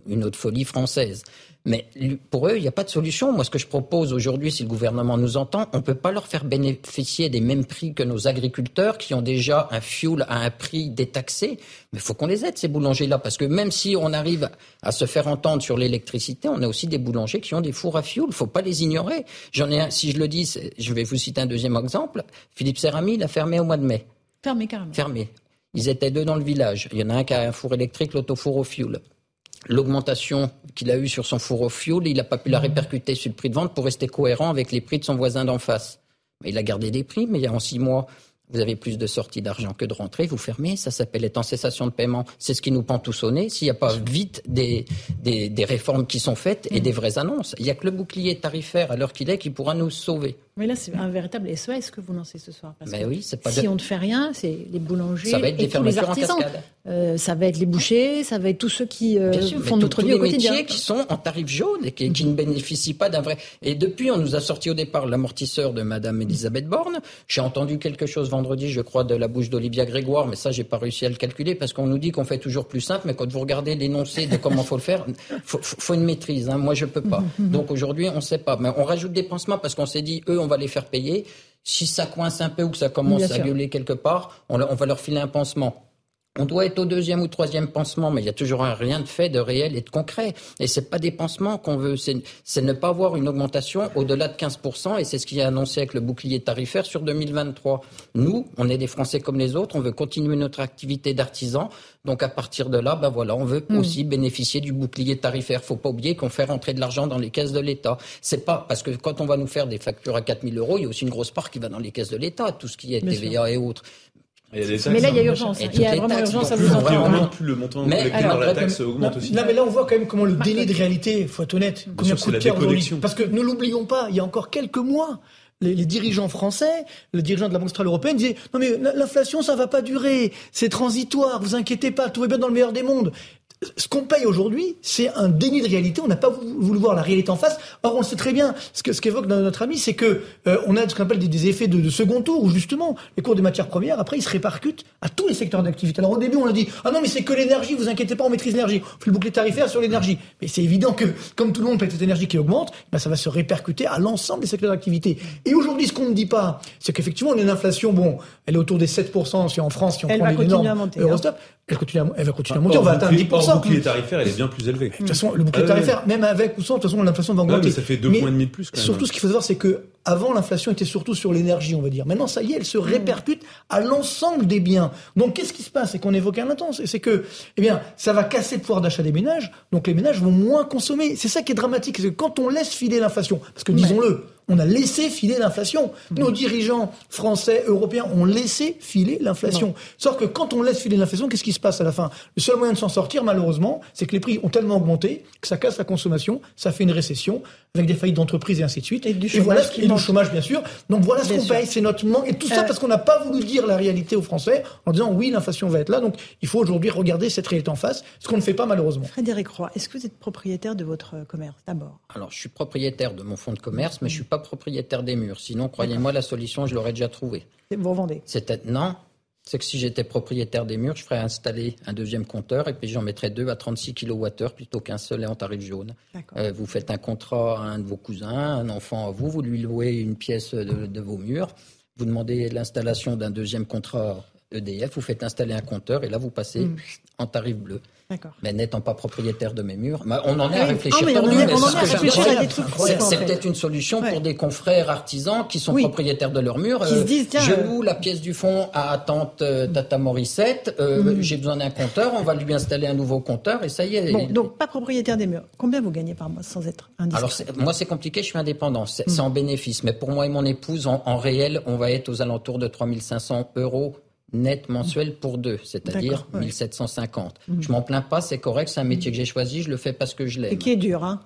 Une autre folie française. Mais pour eux, il n'y a pas de solution. Moi, ce que je propose aujourd'hui, si le gouvernement nous entend, on ne peut pas leur faire bénéficier des mêmes prix que nos agriculteurs qui ont déjà un fuel à un prix détaxé. Mais il faut qu'on les aide, ces boulangers-là, parce que même si on arrive à se faire entendre sur l'électricité, on a aussi des boulangers qui ont des fours à fuel. Il ne faut pas les ignorer. J'en ai un, si je le dis, je vais vous citer un deuxième exemple. Philippe Serrami, il a fermé au mois de mai. Fermé carrément. Fermé. Ils étaient deux dans le village. Il y en a un qui a un four électrique, l'autre au four au fuel l'augmentation qu'il a eue sur son four au fioul, il n'a pas pu la répercuter sur le prix de vente pour rester cohérent avec les prix de son voisin d'en face. Il a gardé des prix, mais en six mois, vous avez plus de sorties d'argent que de rentrées, vous fermez, ça s'appelle être en cessation de paiement. C'est ce qui nous pend tous au nez s'il n'y a pas vite des, des, des, réformes qui sont faites et des vraies annonces. Il n'y a que le bouclier tarifaire à l'heure qu'il est qui pourra nous sauver. Mais là, c'est un véritable SOS que vous lancez ce soir? Parce ben que oui, pas si de... on ne fait rien, c'est les boulangers ça va être et des tous les artisans. Euh, ça va être les bouchers, ça va être tous ceux qui euh, sûr, font notre tous vie les au quotidien. métiers qui sont en tarif jaune et qui, qui ne bénéficient pas d'un vrai. Et depuis, on nous a sorti au départ l'amortisseur de Madame Elisabeth Borne. J'ai entendu quelque chose vendredi, je crois, de la bouche d'Olivia Grégoire, mais ça, j'ai pas réussi à le calculer parce qu'on nous dit qu'on fait toujours plus simple, mais quand vous regardez l'énoncé de comment faut le faire, faut, faut une maîtrise. Hein. Moi, je peux pas. Donc aujourd'hui, on sait pas. Mais on rajoute des pansements parce qu'on s'est dit, eux, on va les faire payer. Si ça coince un peu ou que ça commence à gueuler quelque part, on, on va leur filer un pansement. On doit être au deuxième ou troisième pansement, mais il y a toujours rien de fait, de réel et de concret. Et c'est pas des pansements qu'on veut, c'est ne pas avoir une augmentation au-delà de 15%, et c'est ce qui est annoncé avec le bouclier tarifaire sur 2023. Nous, on est des Français comme les autres, on veut continuer notre activité d'artisan, donc à partir de là, ben voilà, on veut aussi bénéficier du bouclier tarifaire. Faut pas oublier qu'on fait rentrer de l'argent dans les caisses de l'État. C'est pas parce que quand on va nous faire des factures à 4000 euros, il y a aussi une grosse part qui va dans les caisses de l'État, tout ce qui est Bien TVA et autres. Il y a des taxes, Mais là, il y a urgence. Il y a vraiment taxes, urgence à vous entendre. plus le montant collecté par la taxe augmente aussi. Là, mais là, on voit quand même comment le délai de réalité, faut être honnête, combien coûte la cher aujourd'hui. Parce que ne l'oublions pas, il y a encore quelques mois, les, les dirigeants français, le dirigeant de la Banque centrale européenne disaient non mais l'inflation ça va pas durer, c'est transitoire, vous inquiétez pas, tout va bien dans le meilleur des mondes. Ce qu'on paye aujourd'hui, c'est un déni de réalité. On n'a pas voulu voir la réalité en face. Or, on le sait très bien. Ce que ce qu'évoque notre ami, c'est que euh, on a ce qu'on appelle des, des effets de, de second tour, où justement les cours des matières premières, après, ils se répercutent à tous les secteurs d'activité. Alors au début, on a dit ah non mais c'est que l'énergie, vous inquiétez pas, on maîtrise l'énergie. On fait le bouclier tarifaire sur l'énergie. Mais c'est évident que comme tout le monde paye cette énergie qui augmente, ben, ça va se répercuter à l'ensemble des secteurs d'activité. Et aujourd'hui, ce qu'on ne dit pas, c'est qu'effectivement, on a une inflation, bon, elle est autour des 7% si en France, si on Elle prend va les continuer normes à monter, hein. Eurostop, elle continue à, elle va continuer à monter. On va atteindre bouclier- 10%. hors bouclier tarifaire, elle est bien plus élevée. De toute façon, le bouclier Ah ouais. tarifaire, même avec ou sans, de toute façon, l'inflation va Ouais, augmenter. mais ça fait deux points et demi de plus, quand même. Surtout, ce qu'il faut savoir, c'est que avant, l'inflation était surtout sur l'énergie, on va dire. Maintenant, ça y est, elle se répercute à l'ensemble des biens. Donc, qu'est-ce qui se passe? C'est qu'on évoquait un instant, c'est c'est que, eh bien, ça va casser le pouvoir d'achat des ménages. Donc, les ménages vont moins consommer. C'est ça qui est dramatique, c'est que quand on laisse filer l'inflation, parce que disons-le, On a laissé filer l'inflation. Nos dirigeants français, européens ont laissé filer l'inflation. Sauf que quand on laisse filer l'inflation, qu'est-ce qui se passe à la fin? Le seul moyen de s'en sortir, malheureusement, c'est que les prix ont tellement augmenté que ça casse la consommation, ça fait une récession avec des faillites d'entreprises et ainsi de suite. Et du chômage, voilà, qui et du manque. chômage bien sûr. Donc voilà ce qu'on paye, c'est notre manque. Et tout ça Euh, parce qu'on n'a pas voulu dire la réalité aux Français en disant oui, l'inflation va être là. Donc il faut aujourd'hui regarder cette réalité en face, ce qu'on ne fait pas malheureusement. Frédéric Roy, est-ce que vous êtes propriétaire de votre commerce d'abord? Alors, je suis propriétaire de mon fonds de commerce, mais je suis pas propriétaire des murs. Sinon, croyez-moi, la solution, je l'aurais déjà trouvée. Vous revendez C'était non. C'est que si j'étais propriétaire des murs, je ferais installer un deuxième compteur et puis j'en mettrais deux à 36 kWh plutôt qu'un seul et en tarif jaune. Euh, vous faites un contrat à un de vos cousins, un enfant à vous, vous lui louez une pièce de, de vos murs, vous demandez l'installation d'un deuxième contrat EDF, vous faites installer un compteur et là vous passez Mm. en tarif bleu. Mais n'étant pas propriétaire de mes murs, bah, on en est Oui. à réfléchir Ah, on est- mais on en c'est est à ce que réfléchir j'aimerais à des dire. trucs C'est- fous, en C'est fait. peut-être une solution Ouais. pour des confrères artisans qui sont Oui. propriétaires de leurs murs. Qui se disent, tiens, je euh, loue la pièce du fond à tante euh, Tata Morissette, euh, Mm. j'ai besoin d'un compteur, on va lui installer un nouveau compteur et ça y est. Bon, il- donc pas propriétaire des murs. Combien vous gagnez par mois sans être indiscret alors moi c'est compliqué, je suis indépendant, c'est Mm. c'est en bénéfice, mais pour moi et mon épouse en, en réel, on va être aux alentours de 3500 euros net mensuel pour deux, c'est-à-dire ouais. 1750. Je m'en plains pas, c'est correct, c'est un métier que j'ai choisi, je le fais parce que je l'aime. Et qui est dur, hein?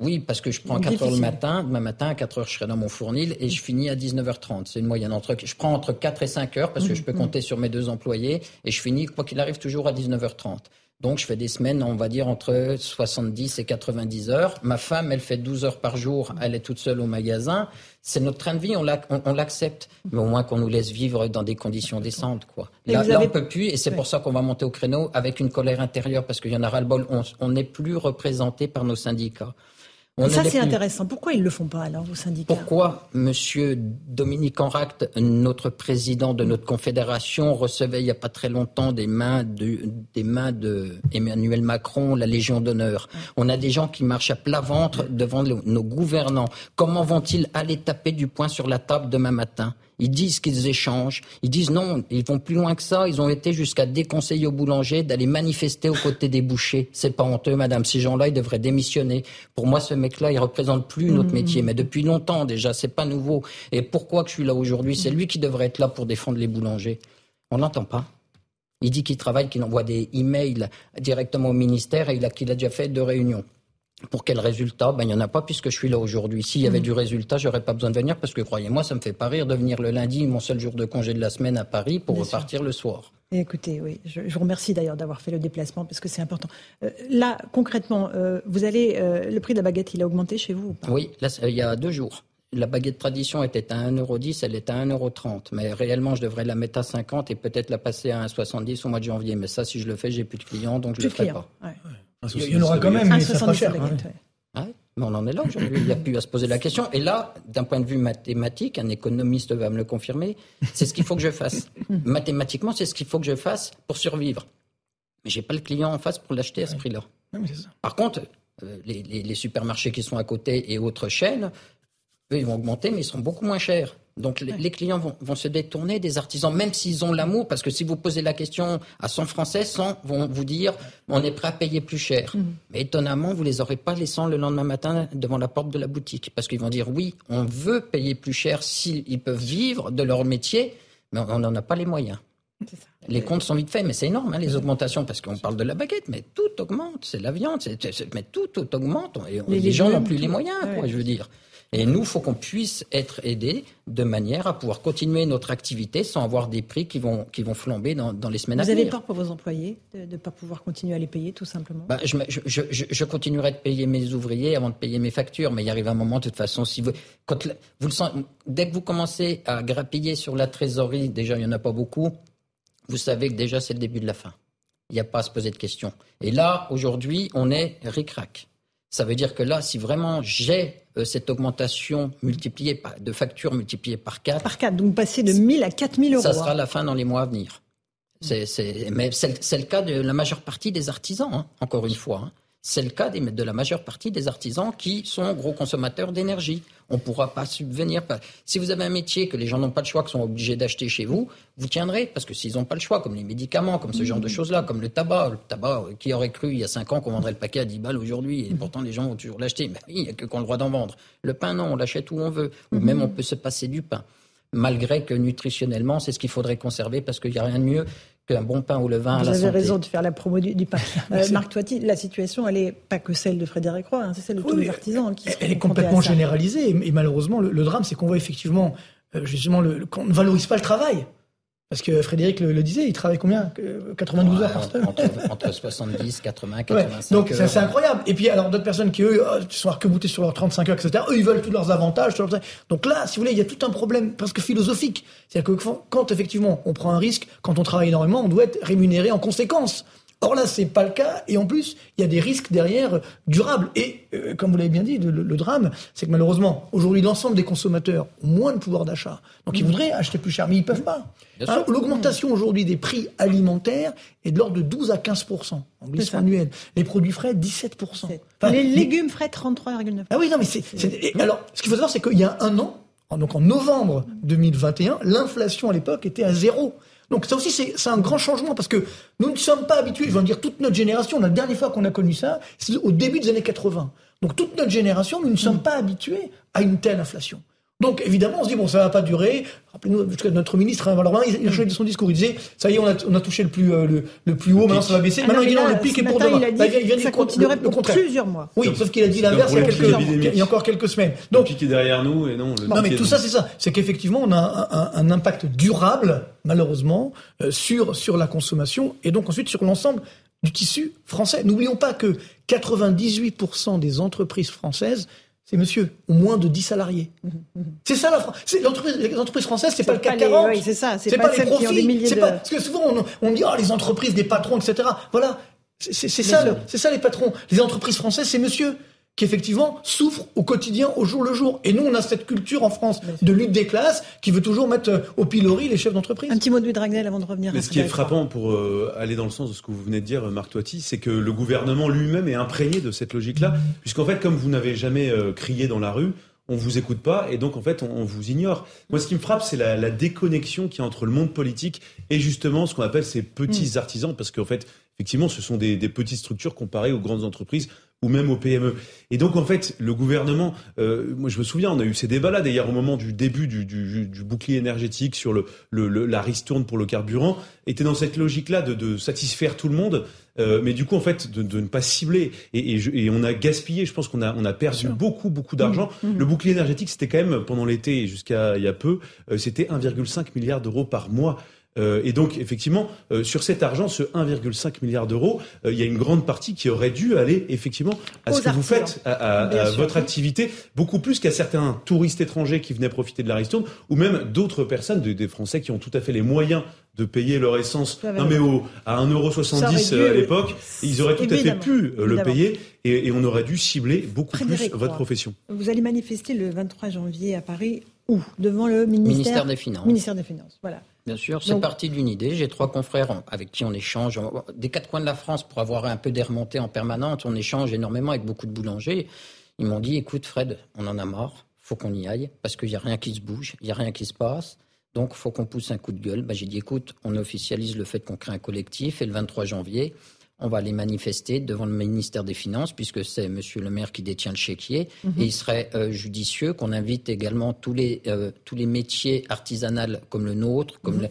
Oui, parce que je prends Donc, 4 heures le matin, demain matin à 4 heures je serai dans mon fournil et je finis à 19h30. C'est une moyenne entre je prends entre 4 et 5 heures parce que je peux Mhm. compter sur mes deux employés et je finis quoi qu'il arrive toujours à 19h30. Donc je fais des semaines, on va dire entre 70 et 90 heures. Ma femme, elle fait 12 heures par jour, elle est toute seule au magasin. C'est notre train de vie, on l'ac- on- on l'accepte, mais au moins qu'on nous laisse vivre dans des conditions décentes quoi. Et Là, vous là, avez- on peut plus et c'est pour ça qu'on va monter au créneau avec une colère intérieure parce qu'il y en a ras le bol, on on n'est plus représenté par nos syndicats. On Ça, ne c'est intéressant. Pourquoi ils le font pas, alors, vos syndicats Pourquoi Monsieur Dominique Enract, notre président de notre confédération, recevait il n'y a pas très longtemps des mains de, des mains de Emmanuel Macron, la Légion d'honneur. On a des gens qui marchent à plat ventre devant nos gouvernants. Comment vont-ils aller taper du poing sur la table demain matin? Ils disent qu'ils échangent. Ils disent non, ils vont plus loin que ça. Ils ont été jusqu'à déconseiller aux boulangers d'aller manifester aux côtés des bouchers. C'est pas honteux, madame. Ces gens-là, ils devraient démissionner. Pour moi, ce mec-là, il représente plus notre métier. Mais depuis longtemps déjà, c'est pas nouveau. Et pourquoi que je suis là aujourd'hui? C'est lui qui devrait être là pour défendre les boulangers. On n'entend pas. Il dit qu'il travaille, qu'il envoie des emails directement au ministère et a- qu'il a déjà fait deux réunions. Pour quel résultat? Ben, il n'y en a pas puisque je suis là aujourd'hui. S'il y avait du résultat, j'aurais pas besoin de venir parce que croyez-moi, ça me fait pas rire de venir le lundi, mon seul jour de congé de la semaine à Paris pour Bien sûr. repartir le soir. Et Écoutez, oui, je, je vous remercie d'ailleurs d'avoir fait le déplacement parce que c'est important. Euh, là, concrètement, euh, vous allez, euh, le prix de la baguette, il a augmenté chez vous ou pas? Oui, là, il y a deux jours. La baguette tradition était à 1,10€, elle est à 1,30€. Mais réellement, je devrais la mettre à 50 et peut-être la passer à 1,70€ au mois de janvier. Mais ça, si je le fais, j'ai plus de clients, donc je Plus le ferai pas. Ouais. Il y en aura quand même, mais ça sera 1,70 cher. hein. Ah mais on en est là aujourd'hui. Il n'y a plus à se poser la question. Et là, d'un point de vue mathématique, un économiste va me le confirmer, c'est ce qu'il faut que je fasse. Mathématiquement, c'est ce qu'il faut que je fasse pour survivre. Mais j'ai pas le client en face pour l'acheter à ce prix-là. Par contre, euh, les, les- les supermarchés qui sont à côté et autres chaînes, eux, ils vont augmenter, mais ils seront beaucoup moins chers. Donc les, les clients vont, vont se détourner des artisans, même s'ils ont l'amour, parce que si vous posez la question à 100 Français, 100 vont vous dire on est prêt à payer plus cher. Mais étonnamment, vous les aurez pas laissant le lendemain matin devant la porte de la boutique, parce qu'ils vont dire oui, on veut payer plus cher s'ils peuvent vivre de leur métier, mais on n'en a pas les moyens. Les comptes sont vite faits, mais c'est énorme, hein, les augmentations, parce qu'on parle de la baguette, mais tout augmente, c'est la viande, mais tout, tout augmente, et Les les, gens n'ont plus les moyens, Ouais. je veux dire. Et nous, faut qu'on puisse être aidés de manière à pouvoir continuer notre activité sans avoir des prix qui vont, qui vont flamber dans, dans les semaines Vous à avez venir. peur pour vos employés de ne pas pouvoir continuer à les payer, tout simplement? Bah, je, me- je, je, je- je continuerai de payer mes ouvriers avant de payer mes factures, mais il arrive un moment, de toute façon, si vous, quand la- vous le sentez, dès que vous commencez à grappiller sur la trésorerie, déjà il n'y en a pas beaucoup, vous savez que déjà c'est le début de la fin. Il n'y a pas à se poser de questions. Et là, aujourd'hui, on est ric-rac. Ça veut dire que là, si vraiment j'ai euh, cette augmentation multipliée par, de factures multipliée par 4, Par quatre, donc passer de 1000 à 4000 euros. ça sera hein. la fin dans les mois à venir. C'est, mais c'est, c'est le cas de la majeure partie des artisans, hein, encore une fois. hein. C'est le cas de la majeure partie des artisans qui sont gros consommateurs d'énergie. On ne pourra pas subvenir. Si vous avez un métier que les gens n'ont pas le choix, qui sont obligés d'acheter chez vous, vous tiendrez. Parce que s'ils n'ont pas le choix, comme les médicaments, comme ce genre de mmh. choses-là, comme le tabac, le tabac, euh, qui aurait cru il y a 5 ans qu'on vendrait le paquet à 10 balles aujourd'hui, et mmh. pourtant les gens vont toujours l'acheter. Mais oui, il n'y a que qu'on le droit d'en vendre. Le pain, non, on l'achète où on veut. Ou mmh. même on peut se passer du pain malgré que nutritionnellement, c'est ce qu'il faudrait conserver parce qu'il n'y a rien de mieux qu'un bon pain au levain Vous à la avez raison de faire la promo du, pain. Euh, Marc Toiti, la situation, elle n'est pas que celle de Frédéric Roy, hein, c'est celle de tous les artisans. Qui elle est complètement généralisée et, malheureusement, le, drame, c'est qu'on voit effectivement, euh, justement, le, qu'on ne valorise pas le travail. Parce que Frédéric le, disait, il travaille combien? 92 heures par semaine? entre, 70, 80, 85 Donc c'est incroyable. Et puis alors d'autres personnes qui, eux, euh, sont arc-boutés sur leurs 35 heures, etc., eux, ils veulent tous leurs avantages. Donc là, si vous voulez, il y a tout un problème presque philosophique. C'est-à-dire que quand effectivement on prend un risque, quand on travaille énormément, on doit être rémunéré en conséquence. Or là, c'est pas le cas, et en plus, il y a des risques derrière durables. Et euh, comme vous l'avez bien dit, le, drame, c'est que malheureusement, aujourd'hui, l'ensemble des consommateurs ont moins de pouvoir d'achat. Donc ils mmh. voudraient acheter plus cher, mais ils peuvent pas. Hein, l'augmentation aujourd'hui des prix alimentaires est de l'ordre de 12 à 15% en glisse annuel. Les produits frais, 17% Les légumes frais, 33,9 Ah oui, non, mais c'est. Alors, ce qu'il faut savoir, c'est qu'il y a un an, donc en novembre 2021, l'inflation à l'époque était à zéro. Donc ça aussi, c'est un grand changement parce que nous ne sommes pas habitués, je veux dire toute notre génération, la dernière fois qu'on a connu ça, c'est au début des années 80. Donc toute notre génération, nous ne sommes pas habitués à une telle inflation. Donc évidemment, on se dit, bon, ça va pas durer. Rappelez-nous, notre ministre, hein, alors, il, il a son discours, il disait, ça y est, on a, on a touché le plus, euh, le, plus haut, maintenant ça va baisser. maintenant, il dit, non, le pic est pour demain. Il, a dit, bah, il vient ça continuerait pour plusieurs mois. Oui, sauf qu'il a dit l'inverse il, y a encore quelques semaines. Donc, le pic est derrière nous et non. Le non, mais tout ça, c'est ça. C'est qu'effectivement, on a un, un, impact durable, malheureusement, euh, sur, sur la consommation et donc ensuite sur l'ensemble du tissu français. N'oublions pas que 98% des entreprises françaises c'est monsieur, au moins de 10 salariés. C'est ça la France. L'entreprise, les entreprises françaises, c'est pas le CAC 40. oui, c'est ça. C'est pas, pas les profits. C'est pas, parce que souvent on, on dit, oh, les entreprises, les patrons, etc. Voilà. C'est ça, c'est ça les patrons. Les entreprises françaises, c'est monsieur qui effectivement souffrent au quotidien, au jour le jour. Et nous, on a cette culture en France de lutte des classes qui veut toujours mettre euh, au pilori les chefs d'entreprise. Un petit mot de Dragnel avant de revenir. Mais ce qui est frappant pour euh, aller dans le sens de ce que vous venez de dire, Marc Toiti, c'est que le gouvernement lui-même est imprégné de cette logique-là, puisqu'en fait, comme vous n'avez jamais euh, crié dans la rue, on vous écoute pas et donc en fait on, vous ignore. Moi, ce qui me frappe, c'est la, déconnexion qui est entre le monde politique et justement ce qu'on appelle ces petits mm. artisans, parce qu'en fait, effectivement, ce sont des, des, petites structures comparées aux grandes entreprises ou même aux PME. Et donc en fait, le gouvernement, euh, moi je me souviens, on a eu ces débats-là d'ailleurs au moment du début du, du, du bouclier énergétique sur le, le, la ristourne pour le carburant, était dans cette logique-là de, de, satisfaire tout le monde, euh, mais du coup en fait de, de ne pas cibler. Et, et, et, on a gaspillé, je pense qu'on a, on a perdu beaucoup beaucoup d'argent. Mmh, mmh. Le bouclier énergétique, c'était quand même pendant l'été jusqu'à il y a peu, euh, c'était 1,5 milliard d'euros par mois. Euh, et donc, effectivement, euh, sur cet argent, ce 1,5 milliard d'euros, euh, il y a une grande partie qui aurait dû aller, effectivement, à ce que vous faites, à, votre activité, beaucoup plus qu'à certains touristes étrangers qui venaient profiter de la ristourne, ou même d'autres personnes, des, Français qui ont tout à fait les moyens de payer leur essence. Non, mais à 1,70€ à l'époque, ils auraient tout à fait pu le payer et, on aurait dû cibler beaucoup plus votre profession. Vous allez manifester le 23 janvier à Paris, où? Devant le ministère, ministère des Finances. Ministère des Finances, voilà. Bien sûr, c'est parti d'une idée. J'ai trois confrères avec qui on échange. Des quatre coins de la France, pour avoir un peu des remontées en permanente, on échange énormément avec beaucoup de boulangers. Ils m'ont dit, écoute Fred, on en a marre, faut qu'on y aille, parce qu'il n'y a rien qui se bouge, il n'y a rien qui se passe. Donc, faut qu'on pousse un coup de gueule. Bah, j'ai dit, écoute, on officialise le fait qu'on crée un collectif et le 23 janvier, on va les manifester devant le ministère des Finances, puisque c'est Monsieur le maire qui détient le chéquier. Mhm. Et il serait euh, judicieux qu'on invite également tous les, euh, tous les métiers artisanaux comme le nôtre, comme mhm.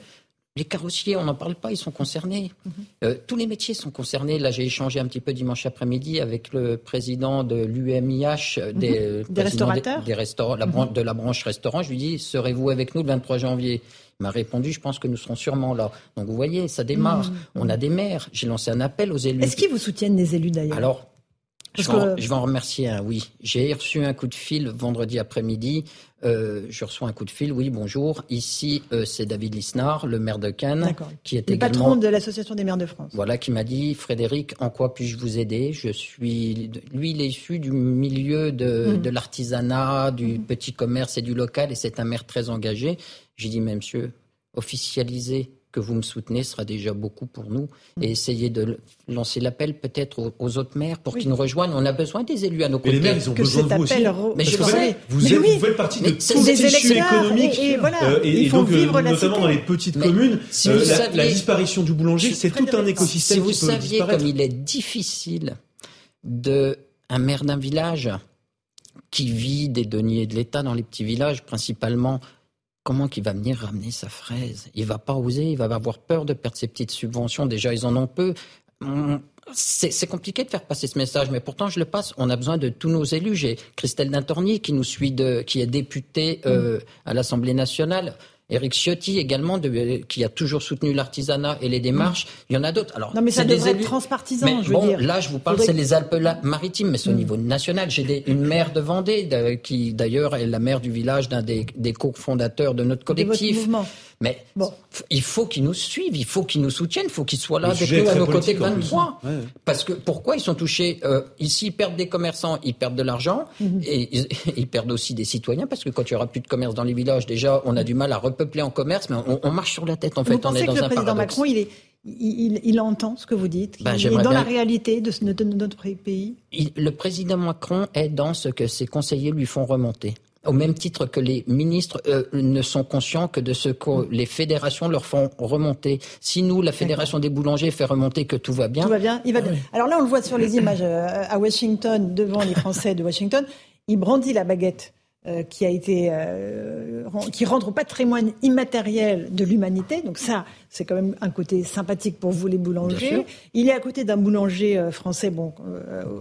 Les carrossiers, on n'en parle pas, ils sont concernés. Mhm. Euh, tous les métiers sont concernés. Là, j'ai échangé un petit peu dimanche après-midi avec le président de l'UMIH, des, restaurateurs, des, restaurants, la de la branche restaurant. Je lui dis, serez-vous avec nous le 23 janvier? M'a répondu, je pense que nous serons sûrement là. Donc vous voyez, ça démarre. On a des maires. J'ai lancé un appel aux élus. Est-ce qu'ils vous soutiennent des élus d'ailleurs? Alors, je vais, en, remercier un, oui. J'ai reçu un coup de fil vendredi après-midi. Euh, je reçois un coup de fil, oui, bonjour. Ici, euh, c'est David Lisnard, le maire de Cannes, qui est le patron de l'Association des maires de France. Voilà, qui m'a dit, Frédéric, en quoi puis-je vous aider? Je suis, lui, il est issu du milieu de, mmh. de l'artisanat, du mmh. petit commerce et du local, et c'est un maire très engagé. J'ai dit, mais monsieur, officialiser que vous me soutenez sera déjà beaucoup pour nous. Et essayer de lancer l'appel peut-être aux, autres maires pour qu'ils nous rejoignent. On a besoin des élus à nos côtés. les maires, ils ont besoin de vous aussi. Mais je sais. Vous, êtes, vous faites partie de tous les tissus économiques. Et, voilà, euh, et, donc, euh, notamment dans les petites communes, si euh, la, la, disparition du boulanger, c'est tout un écosystème Si vous qui peut saviez comme il est difficile de un maire d'un village qui vit des deniers de l'État dans les petits villages, principalement, comment qu'il va venir ramener sa fraise? Il va pas oser, il va avoir peur de perdre ses petites subventions. Déjà, ils en ont peu. C'est compliqué de faire passer ce message, mais pourtant je le passe. On a besoin de tous nos élus. J'ai Christelle Dintornier qui nous suit, de, qui est députée euh, à l'Assemblée nationale. Éric Ciotti également, de, qui a toujours soutenu l'artisanat et les démarches. Il y en a d'autres. Alors, non, mais ça devrait être transpartisan, je veux bon, Là, je vous parle, c'est les Alpes-Maritimes, mais c'est au mm. niveau national. J'ai une maire de Vendée, qui d'ailleurs est la maire du village d'un des, des cofondateurs de notre collectif. Mais bon. il faut qu'ils nous suivent, il faut qu'ils nous soutiennent, il faut qu'ils soient là avec nous à nos côtés 23. Parce que pourquoi ils sont touchés euh, Ici, ils perdent des commerçants, ils perdent de l'argent, mhm. et ils, perdent aussi des citoyens, parce que quand il n'y aura plus de commerce dans les villages, déjà, on a du mal à repeupler en commerce, mais on, marche sur la tête en fait. Vous pensez que le président Macron, il est il, il, entend ce que vous dites. Ben, il est dans la réalité de, de, notre pays? le président Macron est dans ce que ses conseillers lui font remonter au même titre que les ministres euh, ne sont conscients que de ce que les fédérations leur font remonter. Si nous, la fédération des boulangers, fait remonter que tout va bien. Tout va bien, il va bien. Alors là, on le voit sur les images euh, à Washington, devant les Français de Washington. Il brandit la baguette euh, qui a été qui rentre au patrimoine immatériel de l'humanité. Donc ça, c'est quand même un côté sympathique pour vous les boulangers. Il est à côté d'un boulanger français. Bon,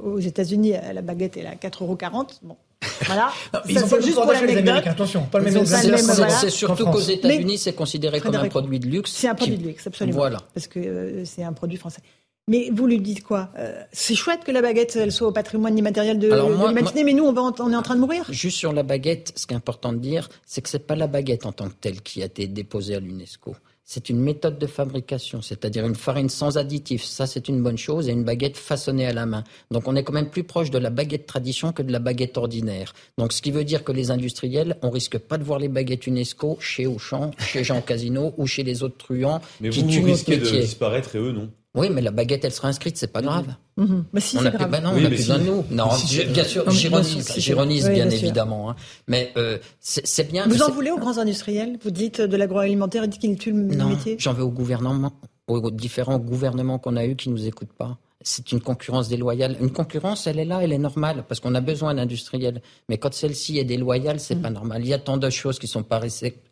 aux États-Unis, la baguette est à 4,40 euros. Bon, voilà. ils ont pas juste pour l'anecdote. Attention, pas le même C'est surtout qu'aux États-Unis, c'est considéré comme un produit de luxe. C'est un produit de luxe, absolument. Voilà. Parce que euh, c'est un produit français. Mais vous lui dites quoi? Euh, C'est chouette que la baguette elle soit au patrimoine immatériel de, l'humanité, mais nous on, va on, est en train de mourir. Juste sur la baguette, ce qui est important de dire, c'est que c'est pas la baguette en tant que telle qui a été déposée à l'UNESCO c'est une méthode de fabrication, c'est-à-dire une farine sans additifs. Ça, c'est une bonne chose, et une baguette façonnée à la main. Donc, on est quand même plus proche de la baguette tradition que de la baguette ordinaire. Donc, ce qui veut dire que les industriels, on risque pas de voir les baguettes UNESCO chez Auchan, chez Jean Casino ou chez les autres truands Mais qui vous, vous risquez de disparaître et eux, non oui, mais la baguette, elle sera inscrite, c'est pas grave. Mhm. Mais si, on a grave. Plus, non, on a plus besoin de nous. Non, bien sûr, j'ironise, bien, évidemment. Hein. Mais euh, c'est bien. Vous en voulez aux grands industriels? Vous dites de l'agroalimentaire, et dites qu'ils tuent le non, métier? j'en veux au gouvernement, aux différents gouvernements qu'on a eus qui nous écoutent pas. C'est une concurrence déloyale. Une concurrence, elle est là, elle est normale, parce qu'on a besoin d'industriels. Mais quand celle-ci est déloyale, c'est mm. pas normal. Il y a tant de choses qui sont pas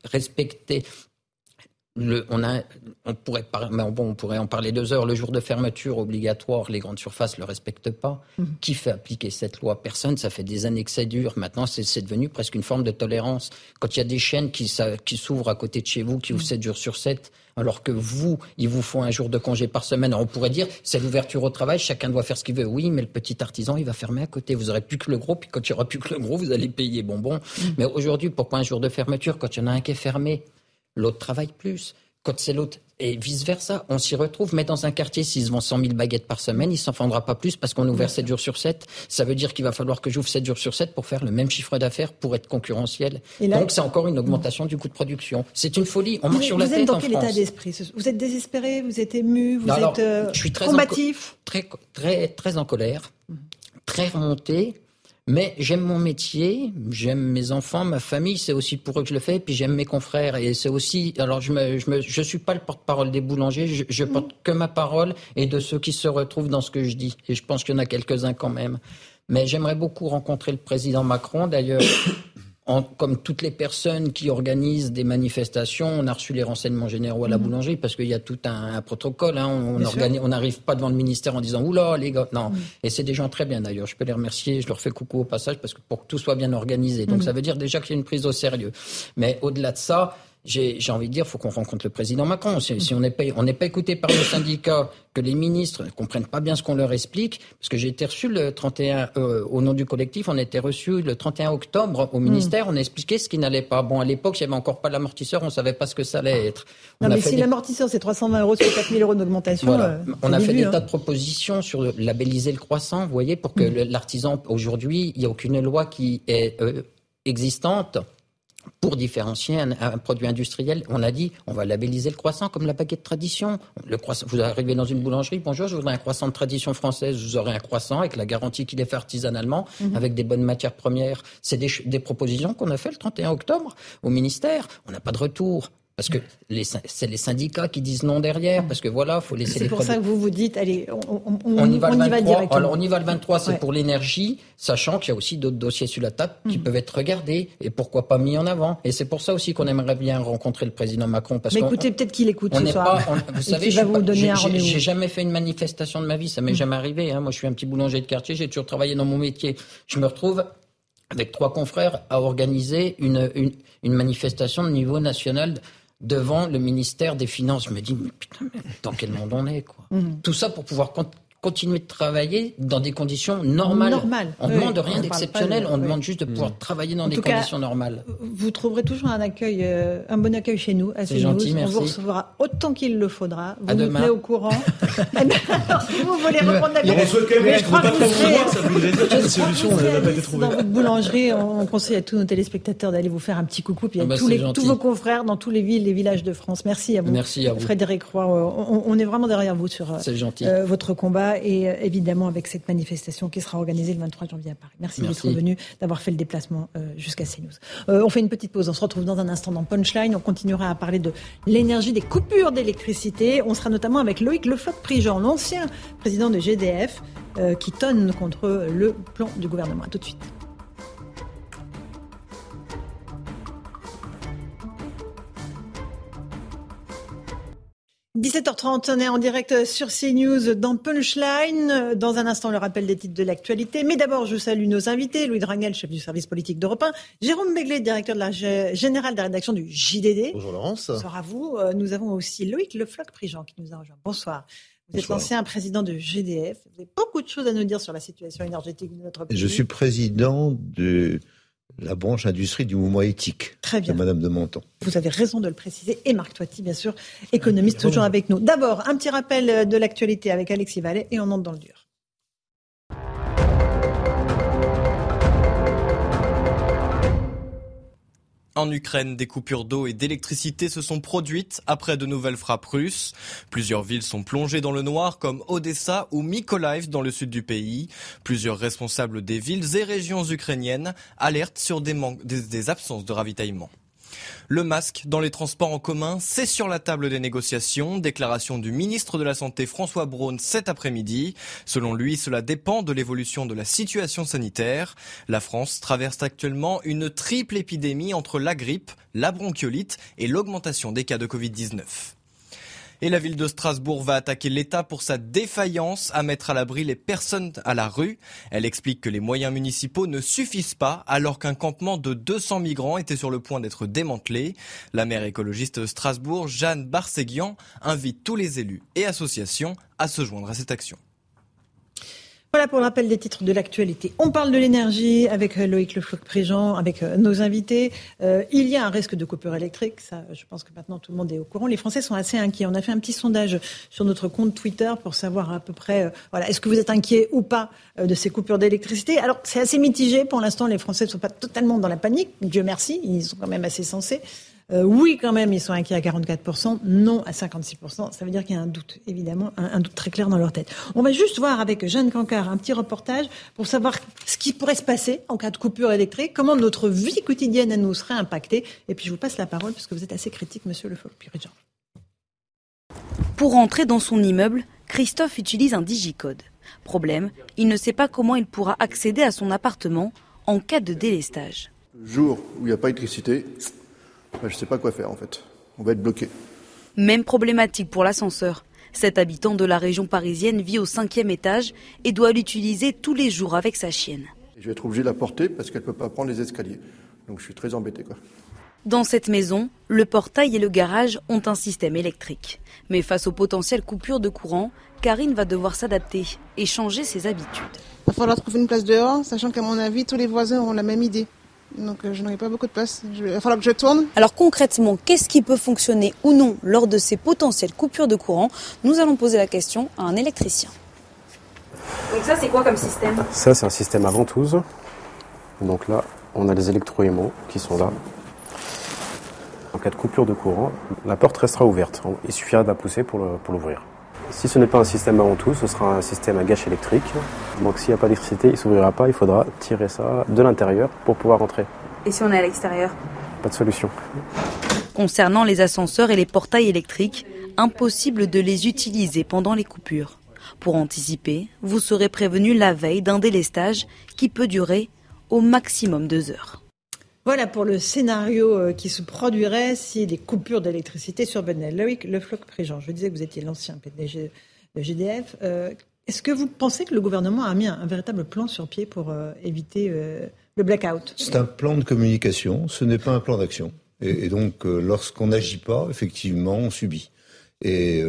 respectées le, on, a, on, pourrait bon, on pourrait en parler deux heures. Le jour de fermeture obligatoire, les grandes surfaces ne le respectent pas. Mhm. Qui fait appliquer cette loi? Personne. Ça fait des années que ça dure. Maintenant, c'est devenu presque une forme de tolérance. Quand il y a des chaînes qui, qui s'ouvrent à côté de chez vous, qui ouvrent 7 jours sur 7, alors que vous, ils vous font un jour de congé par semaine. on pourrait dire, c'est l'ouverture au travail, chacun doit faire ce qu'il veut. Oui, mais le petit artisan, il va fermer à côté. Vous aurez plus que le gros, puis quand il n'y aura plus que le gros, vous allez payer bonbon. Mhm. Mais aujourd'hui, pourquoi un jour de fermeture? Quand il y en a un qui est fermé l'autre travaille plus. Quand c'est l'autre, et vice-versa, on s'y retrouve. Mais dans un quartier, s'ils vendent 100 000 baguettes par semaine, il s'en vendra pas plus parce qu'on ouvre 7 jours sur 7. Ça veut dire qu'il va falloir que j'ouvre 7 jours sur 7 pour faire le même chiffre d'affaires, pour être concurrentiel. Donc c'est encore une augmentation du coût de production. C'est une folie. On marche sur la tête Vous êtes dans quel état d'esprit Vous êtes désespéré? Vous êtes ému? Vous êtes euh, je suis très combatif? très, très, très en colère, très remonté. Mais j'aime mon métier, j'aime mes enfants, ma famille, c'est aussi pour eux que je le fais, puis j'aime mes confrères. Et c'est aussi, alors je me, je me, je suis pas le porte-parole des boulangers, je, je porte que ma parole et de ceux qui se retrouvent dans ce que je dis. Et je pense qu'il y en a quelques-uns quand même. Mais j'aimerais beaucoup rencontrer le président Macron. D'ailleurs, comme toutes les personnes qui organisent des manifestations, on a reçu les renseignements généraux à la mhm. boulangerie parce qu'il y a tout un, protocole. Hein. On n'arrive pas devant le ministère en disant oula les gars. Non. Mhm. Et c'est des gens très bien d'ailleurs. Je peux les remercier. Je leur fais coucou au passage parce que pour que tout soit bien organisé. Donc mhm. ça veut dire déjà qu'il y a une prise au sérieux. Mais au-delà de ça, j'ai envie de dire, faut qu'on rencontre le président Macron. Si, on n'est pas, on n'est pas écouté par le syndicat, que les ministres ne comprennent pas bien ce qu'on leur explique, parce que j'ai été reçu le 31, euh, au nom du collectif, on a été reçu le 31 octobre au ministère, on a expliqué ce qui n'allait pas. Bon, à l'époque, il n'y avait encore pas l'amortisseur, on ne savait pas ce que ça allait être. non, mais si l'amortisseur, c'est 320 euros sur 4 000 euros d'augmentation. Euh, on a fait des hein. tas de propositions sur labelliser le croissant, vous voyez, pour que mm. l'artisan, aujourd'hui, il n'y a aucune loi qui est euh, existante pour différencier un, produit industriel, on a dit on va labelliser le croissant comme la baguette tradition. Le croissant, vous arrivez dans une boulangerie, bonjour, je voudrais un croissant de tradition française, vous aurez un croissant avec la garantie qu'il est fait artisanalement, mhm. avec des bonnes matières premières. C'est des, des propositions qu'on a fait le 31 octobre au ministère. On n'a pas de retour. Parce que c'est les syndicats qui disent non derrière, parce que voilà, faut laisser les. C'est pour ça que vous vous dites, allez, on, y, va le 23, Alors on y va le 23, c'est pour l'énergie, sachant qu'il y a aussi d'autres dossiers sur la table qui mhm. peuvent être regardés et pourquoi pas mis en avant. Et c'est pour ça aussi qu'on aimerait bien rencontrer le président Macron. Parce Mais écoutez, peut-être qu'il écoute ce soir. vous savez, je j'ai jamais fait une manifestation de ma vie, ça m'est mhm. jamais arrivé. Hein. Moi, je suis un petit boulanger de quartier, j'ai toujours travaillé dans mon métier. Je me retrouve avec trois confrères à organiser une, une, une manifestation de niveau national devant le ministère des Finances. Je me dis, mais putain, mais dans quel monde on est, quoi. Mhm. Tout ça pour pouvoir continuer de travailler dans des conditions normales. On ne demande rien d'exceptionnel, on demande juste de pouvoir mm. travailler dans des conditions normales. Vous trouverez toujours un accueil, euh, un bon accueil chez nous. C'est gentil, merci. On vous recevra autant qu'il le faudra. Vous nous tenez au courant. Eh ben, vous voulez reprendre la On reçoit quand même, je crois pas trop voir, ça voudrait dire que solution n'a pas été trouvée. Dans votre boulangerie, on conseille à tous nos téléspectateurs d'aller vous faire un petit coucou, puis à ah bah, tous, les, tous vos confrères dans tous les villes, les villages de France. Merci à vous. Merci à vous. Frédéric Roy, on, est vraiment derrière vous sur euh, votre combat et euh, évidemment avec cette manifestation qui sera organisée le 23 janvier à Paris. Merci, d'être venu, d'avoir fait le déplacement euh, jusqu'à CNews. Euh, on fait une petite pause, on se retrouve dans un instant dans Punchline. On continuera à parler de l'énergie, des coupures d'électricité. On sera notamment avec Loïc Lefloc-Prigent, l'ancien président de GDF, qui tonne contre le plan du gouvernement. A tout de suite. 17h30, on est en direct sur CNews dans Punchline. Dans un instant, le rappel des titres de l'actualité. Mais d'abord, je salue nos invités. Louis Drangel, chef du service politique d'Europe 1. Jérôme Begley, directeur de la générale de la rédaction du JDD. Bonjour Laurence. Bonsoir à vous. Euh, nous avons aussi Loïc Lefloc-Prigent qui nous a rejoint. Bonsoir. Vous êtes l'ancien président de GDF. Vous avez beaucoup de choses à nous dire sur la situation énergétique de notre pays. Je suis président de la branche industrie du mouvement éthique Très bien. de Madame de Menton. Vous avez raison de le préciser. Et Marc Toiti, bien sûr, économiste, toujours avec nous. D'abord, un petit rappel de l'actualité avec Alexis Vallet et on entre dans le dur. En Ukraine, des coupures d'eau et d'électricité se sont produites après de nouvelles frappes russes. Plusieurs villes sont plongées dans le noir comme Odessa ou Mykolaiv dans le sud du pays. Plusieurs responsables des villes et régions ukrainiennes alertent sur des, des absences de ravitaillement. Le masque dans les transports en commun, c'est sur la table des négociations. Déclaration du ministre de la Santé François Braun cet après-midi. Selon lui, cela dépend de l'évolution de la situation sanitaire. La France traverse actuellement une triple épidémie entre la grippe, la bronchiolite et l'augmentation des cas de Covid-19. Et la ville de Strasbourg va attaquer l'État pour sa défaillance à mettre à l'abri les personnes à la rue. Elle explique que les moyens municipaux ne suffisent pas alors qu'un campement de 200 migrants était sur le point d'être démantelé. La maire écologiste de Strasbourg, Jeanne Barséguian, invite tous les élus et associations à se joindre à cette action. Voilà pour l'appel des titres de l'actualité. On parle de l'énergie avec euh, Loïc Lefloc-Prégent, avec euh, nos invités. Euh, il y a un risque de coupure électrique, ça, je pense que maintenant tout le monde est au courant. Les Français sont assez inquiets. On a fait un petit sondage sur notre compte Twitter pour savoir à peu près, voilà, est-ce que vous êtes inquiet ou pas de ces coupures d'électricité? Alors c'est assez mitigé. Pour l'instant, les Français ne sont pas totalement dans la panique. Dieu merci, ils sont quand même assez sensés. Euh, oui, quand même, ils sont inquiets à 44%, non à 56%. Ça veut dire qu'il y a un doute, évidemment, un, doute très clair dans leur tête. On va juste voir avec Jeanne Cancard un petit reportage pour savoir ce qui pourrait se passer en cas de coupure électrique, comment notre vie quotidienne à nous serait impactée. Et puis je vous passe la parole parce que vous êtes assez critique, monsieur Le Pirigeant. Pour entrer dans son immeuble, Christophe utilise un digicode. Problème, il ne sait pas comment il pourra accéder à son appartement en cas de délestage. Le jour où il n'y a pas d'électricité, je ne sais pas quoi faire en fait. On va être bloqué. Même problématique pour l'ascenseur. Cet habitant de la région parisienne vit au cinquième étage et doit l'utiliser tous les jours avec sa chienne. Je vais être obligé de la porter parce qu'elle ne peut pas prendre les escaliers. Donc je suis très embêté. Quoi. Dans cette maison, le portail et le garage ont un système électrique. Mais face aux potentielles coupures de courant, Karine va devoir s'adapter et changer ses habitudes. Il va falloir trouver une place dehors, sachant qu'à mon avis, tous les voisins ont la même idée donc euh, je n'aurai pas beaucoup de place. Il va falloir que je tourne. Alors concrètement, qu'est-ce qui peut fonctionner ou non lors de ces potentielles coupures de courant? Nous allons poser la question à un électricien. Donc ça, c'est quoi comme système? Ça, c'est un système à ventouse. Donc là, on a les électroaimants qui sont là. cas de coupure de courant, la porte restera ouverte. Il suffira de la pousser pour l'ouvrir. Si ce n'est pas un système avant tout, ce sera un système à gâche électrique. Donc s'il n'y a pas d'électricité, il ne s'ouvrira pas, il faudra tirer ça de l'intérieur pour pouvoir rentrer. Et si on est à l'extérieur? Pas de solution. Concernant les ascenseurs et les portails électriques, impossible de les utiliser pendant les coupures. Pour anticiper, vous serez prévenu la veille d'un délestage qui peut durer au maximum deux heures. Voilà pour le scénario euh, qui se produirait si des coupures d'électricité survenaient. Loïc Le Floc-Préjean, je disais que vous étiez l'ancien PDG de GDF. Euh, est-ce que vous pensez que le gouvernement a mis un, véritable plan sur pied pour euh, éviter le blackout? C'est un plan de communication, ce n'est pas un plan d'action. Et, donc, lorsqu'on n'agit pas, effectivement, on subit. Et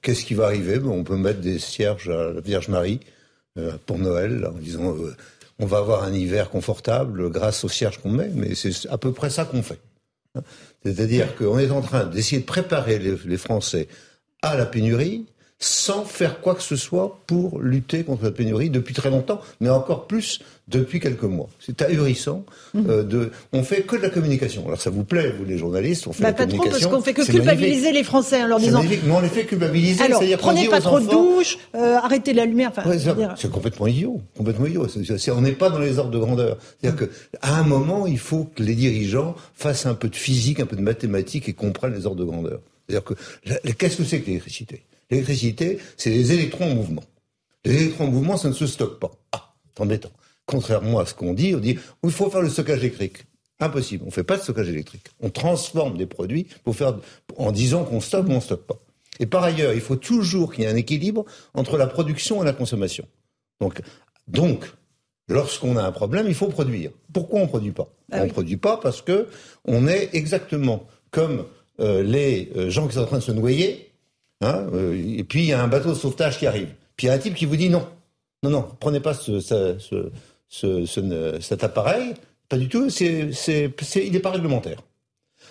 qu'est-ce qui va arriver? On peut mettre des cierges à la Vierge Marie pour Noël en disant on va avoir un hiver confortable grâce aux cierges qu'on met, mais c'est à peu près ça qu'on fait. C'est-à-dire qu'on est en train d'essayer de préparer les, Français à la pénurie sans faire quoi que ce soit pour lutter contre la pénurie depuis très longtemps, mais encore plus depuis quelques mois. C'est ahurissant. Mhm. Euh, de, on fait que de la communication. Alors ça vous plaît, vous les journalistes, on fait bah, la pas communication. trop parce qu'on fait que culpabiliser les Français en leur disant. Mais on les fait culpabiliser. Alors prenez pas trop de douche, euh, arrêtez la lumière. c'est complètement idiot, complètement idiot. on n'est pas dans les ordres de grandeur. C'est-à-dire qu'à un moment, il faut que les dirigeants fassent un peu de physique, un peu de mathématiques et comprennent les ordres de grandeur. C'est-à-dire que qu'est-ce que c'est que l'électricité? L'électricité, c'est les électrons en mouvement. Les électrons en mouvement, ça ne se stocke pas. Ah, c'est embêtant. Contrairement à ce qu'on dit, on dit il faut faire le stockage électrique. Impossible. On ne fait pas de stockage électrique. On transforme des produits pour faire, en disant qu'on stocke ou on ne stocke pas. Et par ailleurs, il faut toujours qu'il y ait un équilibre entre la production et la consommation. Donc, donc lorsqu'on a un problème, il faut produire. Pourquoi on ne produit pas? Ah On ne produit pas parce que on est exactement comme euh, les euh, gens qui sont en train de se noyer. Hein, euh, et puis il y a un bateau de sauvetage qui arrive. Puis il y a un type qui vous dit non, non, non, prenez pas ce, ce, cet appareil, pas du tout, c'est, il n'est pas réglementaire.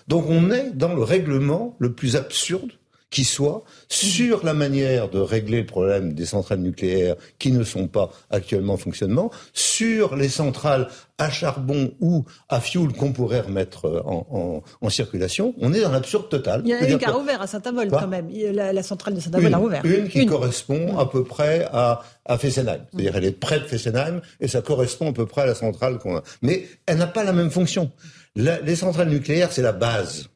Donc on est dans le règlement le plus absurde qui soit sur la manière de régler le problème des centrales nucléaires qui ne sont pas actuellement en fonctionnement, sur les centrales à charbon ou à fioul qu'on pourrait remettre euh, en, circulation, on est dans l'absurde total. Il y a une qui a rouvert à Saint-Avold quand même. La, centrale de Saint-Avold a rouvert. Une qui correspond à peu près à, à Fessenheim. C'est-à-dire elle est près de Fessenheim et ça correspond à peu près à la centrale qu'on a. Mais elle n'a pas la même fonction. les centrales nucléaires, c'est la base.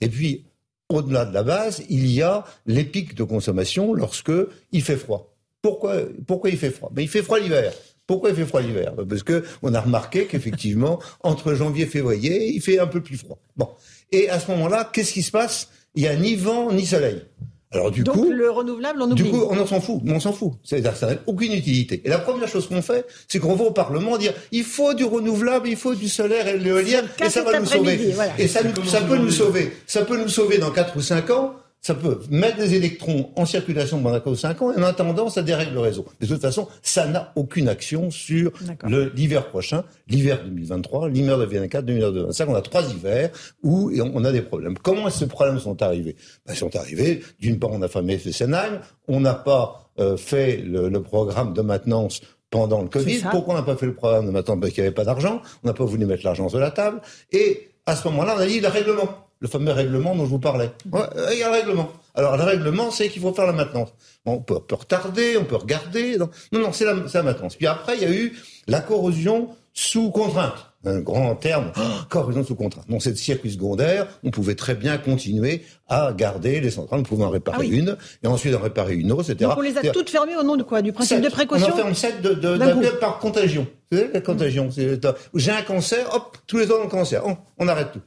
Et puis, au-delà de la base, il y a les pics de consommation lorsque il fait froid. Pourquoi, il fait froid? Mais il fait froid l'hiver. Pourquoi il fait froid l'hiver? Parce que on a remarqué qu'effectivement, entre janvier et février, il fait un peu plus froid. Et à ce moment-là, qu'est-ce qui se passe? Il n'y a ni vent ni soleil. Alors du Donc, coup, le renouvelable, on oublie. Du coup, on s'en fout. On s'en fout. Ça n'a aucune utilité. Et la première chose qu'on fait, c'est qu'on va au Parlement dire il faut du renouvelable, il faut du solaire et de l'éolien, et ça va nous sauver. Et ça, ça peut nous sauver. Ça peut nous sauver dans 4 ou 5 ans ça peut mettre des électrons en circulation pendant 4 ou 5 ans et en attendant, ça dérègle le réseau. De toute façon, ça n'a aucune action sur l'hiver prochain, l'hiver 2023, l'hiver 2024, 2025. On a trois hivers où on a des problèmes. Comment ces problèmes sont arrivés? Ben, Ils sont arrivés, d'une part, on a fermé Fessenheim, on n'a pas euh, fait le, le programme de maintenance pendant le Covid. Pourquoi on n'a pas fait le programme de maintenance? Parce qu'il n'y avait pas d'argent. On n'a pas voulu mettre l'argent sur la table. Et à ce moment-là, on a dit le règlement le fameux règlement dont je vous parlais. il y a un règlement. Alors le règlement, c'est qu'il faut faire la maintenance. on peut, retarder, on peut regarder. Non, non, c'est la, la, maintenance. Puis après, il y a eu la corrosion sous contrainte. Un grand terme, corrosion sous contrainte. Dans cette circuit secondaire, on pouvait très bien continuer à garder les centrales. On pouvait en réparer ah une, et ensuite en réparer une autre, etc. Donc on les a toutes fermées au nom de quoi? Du principe de précaution On en ferme sept de, de, par contagion. Vous savez, la contagion. J'ai un cancer, hop, tous les ans un cancer. on arrête tout.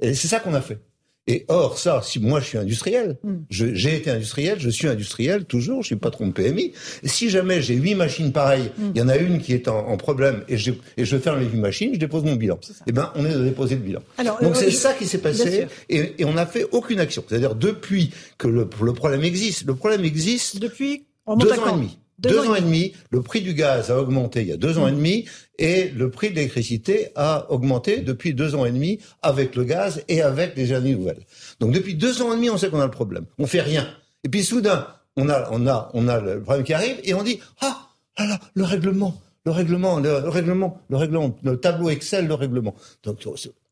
Et c'est ça qu'on a fait. Et or, ça, si moi je suis industriel, hmm. j'ai été industriel, je suis industriel toujours, je suis patron de PMI. si jamais j'ai huit machines pareilles, hmm. il y en a une qui est en, problème et je, et je ferme les huit machines, je dépose mon bilan. Eh ben, on est de déposer le bilan. Donc c'est ça qui s'est passé et, et, on n'a fait aucune action. C'est-à-dire depuis que le, le problème existe, le problème existe depuis deux ans et demi. Deux, ans, et demi, le prix du gaz a augmenté il y a deux ans et demi, et le prix de l'électricité a augmenté depuis deux ans et demi avec le gaz et avec les énergies nouvelles. Donc depuis deux ans et demi, on sait qu'on a le problème. On fait rien. Et puis soudain, on a, on a, on a le problème qui arrive et on dit ah, là là, le règlement, le règlement, le, règlement, le règlement, le tableau Excel, le règlement. Donc,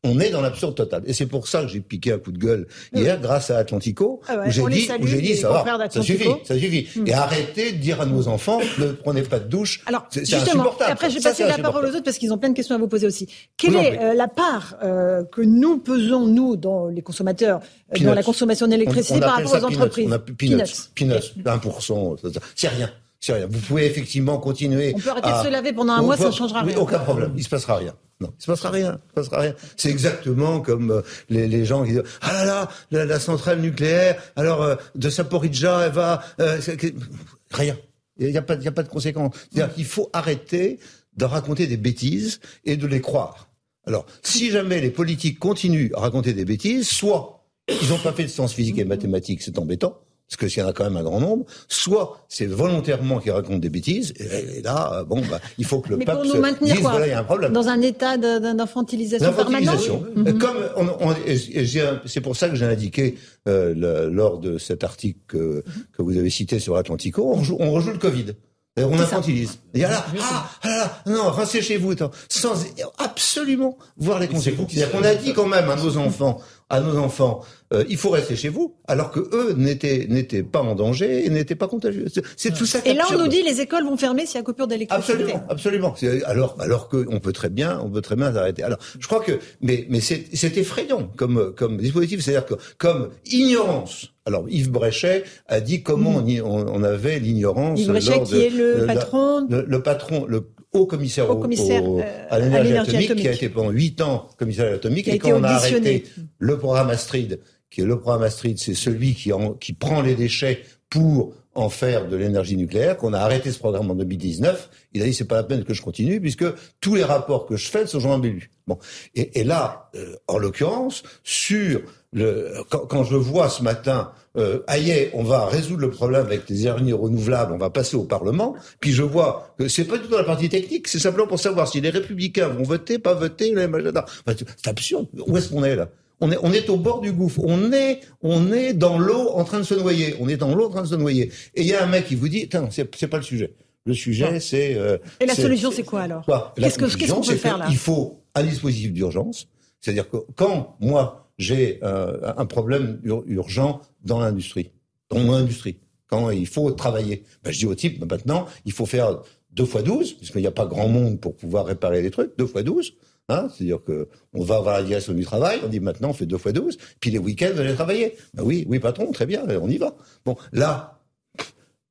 on est dans l'absurde total. Et c'est pour ça que j'ai piqué un coup de gueule hier, grâce à Atlantico, Ah ouais, où j'ai dit, où j'ai dit, ça va, ça suffit, ça suffit. Hmm. Et arrêtez de dire à nos enfants, ne prenez pas de douche. Alors, C'est- justement, insupportable. après, je vais passer la parole aux autres parce qu'ils ont plein de questions à vous poser aussi. Quelle est euh, la part euh, que nous pesons, nous, dans les consommateurs, euh, dans la consommation d'électricité par rapport aux peanuts. entreprises? On appelle peanuts. Peanuts. 1%. ça- ça- C'est rien. C'est rien. Vous pouvez effectivement continuer. On peut arrêter à- de se laver pendant un On mois, ça ne changera oui, rien. Aucun problème. Il se passera rien. Non, il se passera rien. Il se passera rien. C'est exactement comme euh, les, les gens qui disent ah là là la, la centrale nucléaire. Alors euh, de Saporidja, elle va euh, rien. Il n'y a pas, il y a pas de conséquences. C'est-à-dire qu'il faut arrêter de raconter des bêtises et de les croire. Alors, si jamais les politiques continuent à raconter des bêtises, soit ils n'ont pas fait de sciences physiques et mathématiques, c'est embêtant, parce que s'il y en a quand même un grand nombre, soit c'est volontairement qu'ils racontent des bêtises, et, et là, euh, bon, bah, il faut que le Mais peuple pour nous se maintenir dise, quoi voilà, il y a un problème. Dans un état d'infantilisation permanente. Euh, Comme on, on- et- et j'ai- c'est pour ça que j'ai indiqué euh, le- lors de cet article que, que vous avez cité sur Atlantico, on, joue- on rejoue le Covid. Et On infantilise. Il y a là, ah, ah là, là, non, restez chez vous, sans absolument voir les conséquences. C'est-à-dire qu'on a dit quand même à nos enfants, à nos enfants, euh, il faut rester chez vous, alors que eux n'étaient n'étaient pas en danger et n'étaient pas contagieux. C'est- tout ça. Et là, on nous dit les écoles vont fermer s'il y a coupure d'électricité. Absolument, absolument. Alors, alors que on peut très bien, on peut très bien s'arrêter. Alors, je crois que, mais, mais c'est c'est effrayant comme comme dispositif. C'est-à-dire que comme ignorance. Alors, Yves Bréchet a dit comment on, y- on, on avait l'ignorance. Yves Bréchet, qui de- est le la- patron le, le patron, le haut commissaire, Haut au- commissaire, au- euh, à l'énergie atomique, qui a atomique. été pendant huit ans commissaire à l'atomique, Qui a et quand on a arrêté le programme Astrid, qui est le programme Astrid, c'est celui qui, en- qui prend les déchets pour en faire de l'énergie nucléaire, qu'on a arrêté ce programme en 2019. Il a dit c'est pas la peine que je continue puisque tous les rapports que je fais sont Jean Bellu. Bon, et, et là, euh, en l'occurrence, sur le quand, quand je vois ce matin, euh, aïe, on va résoudre le problème avec les énergies renouvelables, on va passer au Parlement, puis je vois que c'est pas du tout la partie technique, c'est simplement pour savoir si les Républicains vont voter, pas voter, le même agenda. Enfin, c'est absurde. Où est-ce qu'on est là? On est, on est au bord du gouffre. On est, on est dans l'eau en train de se noyer. On est dans l'eau en train de se noyer. Et il y a un mec qui vous dit, Putain, c'est, c'est pas le sujet. Le sujet, c'est. euh, Et la solution, c'est quoi alors? Qu'est-ce que- conclusion, qu'est-ce qu'on peut faire, là? Il faut un dispositif d'urgence. C'est-à-dire que quand moi j'ai euh, un problème ur- urgent dans l'industrie, dans mon industrie, quand il faut travailler, ben, je dis au type, ben, maintenant, il faut faire deux fois 12, puisqu'il n'y a pas grand monde pour pouvoir réparer les trucs, deux fois 12. Hein, C'est-à-dire que on va avoir la direction du travail, on dit maintenant on fait deux fois 12, puis les week-ends vous allez travailler. Ben oui, oui patron, très bien, on y va. Bon, là,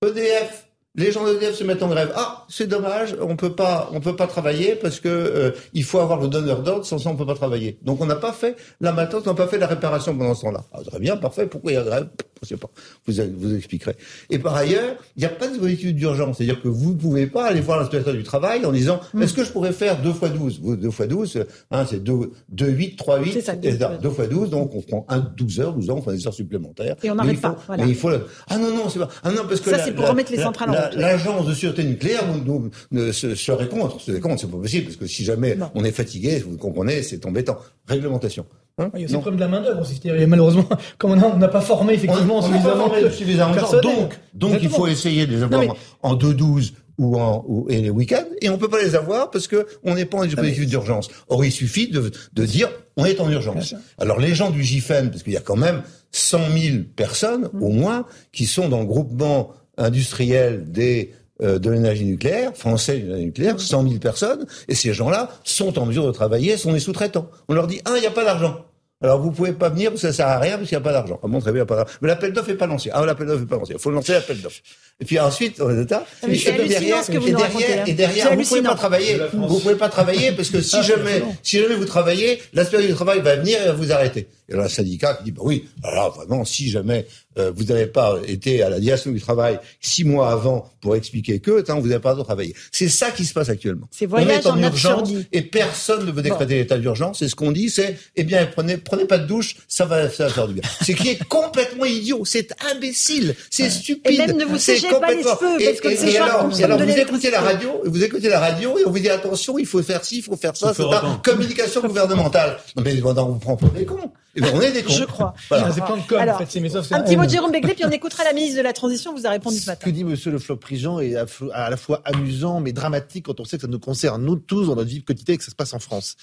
EDF, les gens d'EDF se mettent en grève. Ah, c'est dommage, on peut pas, on peut pas travailler parce que euh, il faut avoir le donneur d'ordre, sans ça on peut pas travailler. Donc on n'a pas fait la maintenance, on n'a pas fait la réparation pendant ce temps-là. Ah, très bien, parfait. Pourquoi il y a grève? Je sais pas. Vous vous expliquerez. Et par ailleurs, il n'y a pas de dispositif d'urgence, c'est-à-dire que vous ne pouvez pas aller voir l'inspecteur du travail en disant est-ce que je pourrais faire deux fois 12 Vous, Deux fois 12, hein, c'est deux, deux 8, 3 8, C'est ça, deux- et là, deux fois 12, donc on prend un 12 heures, 12 heures, on fait des heures supplémentaires. Et on n'arrête pas, voilà. mais il faut le- Ah non, non, c'est pas. Ah non, parce que Ça, c'est pour la- remettre les centrales en. L'agence de sûreté nucléaire nous, nous- serait contre. Serait contre, c'est pas possible, parce que si jamais on est fatigué, vous comprenez, c'est embêtant. Réglementation. Hein Il y a aussi Non. le problème de la main-d'œuvre aussi. Malheureusement, comme on on n'a pas formé effectivement on pas suffisamment formé suffisamment de. Donc, donc il faut essayer de les avoir mais- en 2-12 ou en ou, et les week-ends, et on peut pas les avoir parce que on n'est pas en dispositif d'urgence. Or, il suffit de, de dire on est en urgence. Alors, les gens du GIFEN, parce qu'il y a quand même 100 000 personnes au moins qui sont dans le groupement industriel des euh, de l'énergie nucléaire, français de l'énergie nucléaire, 100 000 personnes, et ces gens-là sont en mesure de travailler, sont des sous-traitants. On leur dit, ah, il n'y a pas d'argent. Alors vous pouvez pas venir parce que ça sert à rien parce qu'il n'y a pas d'argent. Ah bon, très bien, pas d'argent. Mais l'appel d'offres n'est pas lancé. Ah, l'appel d'offres n'est pas lancé. Il faut lancer l'appel d'offres. Et puis ensuite, on est là. Ah, mais Et c'est puis hallucinant ce que vous et derrière, et derrière, vous pouvez pas travailler. Vous pouvez pas travailler parce que si Ah, jamais, si jamais vous travaillez, l'inspecteur du travail va venir et va vous arrêter. Et alors, un syndicat qui dit, bah oui, alors vraiment, si jamais euh, vous n'avez pas été à la direction du travail six mois avant pour expliquer que, tant vous n'avez pas travailler. C'est ça qui se passe actuellement. C'est On voyage est en en urgence absurdie. et personne ne veut décréter l'état d'urgence. Et ce qu'on dit, c'est, eh bien, prenez, prenez pas de douche, ça va, ça va faire du bien. Ce qui est complètement idiot, c'est imbécile, c'est stupide. Et même ne vous c'est séchez pas les cheveux, Et- parce que et- ces et gens alors, et vous écoutez la radio, vous écoutez la radio et on vous dit attention, il faut faire ci, il faut faire ça, c'est communication gouvernementale. Non mais on vous prend pour des cons. Eh ben, on est des cons. Je crois. Voilà. C'est plein de com, Alors, en fait, c'est- Un petit mot de. Jérôme Béglé, puis on écoutera la ministre de la Transition, vous a répondu ce Ce matin. que dit Monsieur Le Floch-Prigent est à la fois amusant mais dramatique quand on sait que ça nous concerne nous tous dans notre vie quotidienne et que ça se passe en France.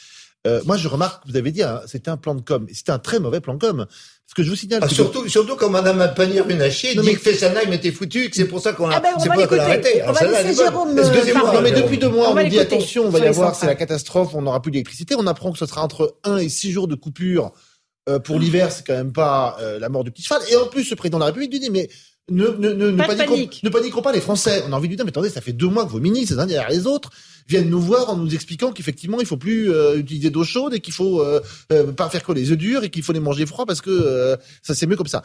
Euh, moi, je remarque, vous avez dit, hein, c'était un plan de com. Et C'était un très mauvais plan de com. Parce que je vous signale Ah, que surtout, surtout quand Madame Pannier-Runacher dit mais- que Fessenheim était foutu, que c'est pour ça qu'on l'a, Ah ben, c'est va pour ça qu'on l'a l'écouter. arrêté. On Alors, va celle-là, elle laisser. Jérôme, euh, Excusez-moi, parler. non mais depuis deux mois, On on, va nous dit attention, on va y avoir, c'est la catastrophe, on n'aura plus d'électricité. On apprend que ce sera entre 1 et 6 jours de coupure euh, pour l'hiver, c'est quand même pas euh, la mort du petit cheval. Et en plus, le président de la République lui dit, mais ne, ne, ne, paniquons, panique. ne paniquons pas les Français. On a envie de lui dire, mais attendez, ça fait deux mois que vos ministres, les uns derrière les autres, viennent nous voir en nous expliquant qu'effectivement, il faut plus euh, utiliser d'eau chaude et qu'il faut euh, euh, pas faire que les œufs durs et qu'il faut les manger froids parce que euh, ça c'est mieux comme ça.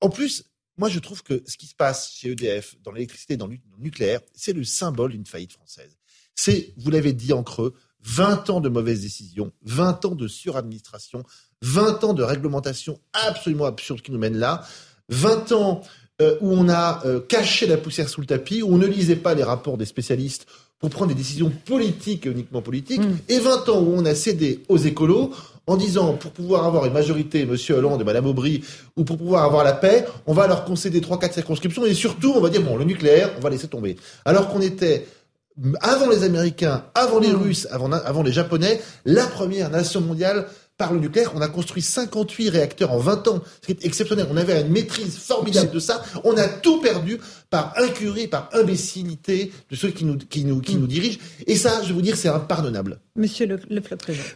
En plus, moi je trouve que ce qui se passe chez EDF dans l'électricité, dans le dans le nucléaire, c'est le symbole d'une faillite française. C'est, vous l'avez dit en creux, 20 ans de mauvaises décisions, 20 ans de suradministration, 20 ans de réglementation absolument absurde qui nous mène là, 20 ans euh, où on a euh, caché la poussière sous le tapis, où on ne lisait pas les rapports des spécialistes pour prendre des décisions politiques et uniquement politiques, et 20 ans où on a cédé aux écolos en disant pour pouvoir avoir une majorité, Monsieur Hollande et Madame Aubry, ou pour pouvoir avoir la paix, on va leur concéder trois, quatre circonscriptions et surtout on va dire bon le nucléaire, on va laisser tomber. Alors qu'on était avant les Américains, avant les Russes, avant, avant les Japonais, la première nation mondiale par le nucléaire. On a construit 58 réacteurs en 20 ans, ce qui est exceptionnel. On avait une maîtrise formidable de ça. On a tout perdu par incurie, par imbécilité de ceux qui nous, qui nous, qui nous dirigent. Et ça, je vais vous dire, c'est impardonnable. Monsieur le, le.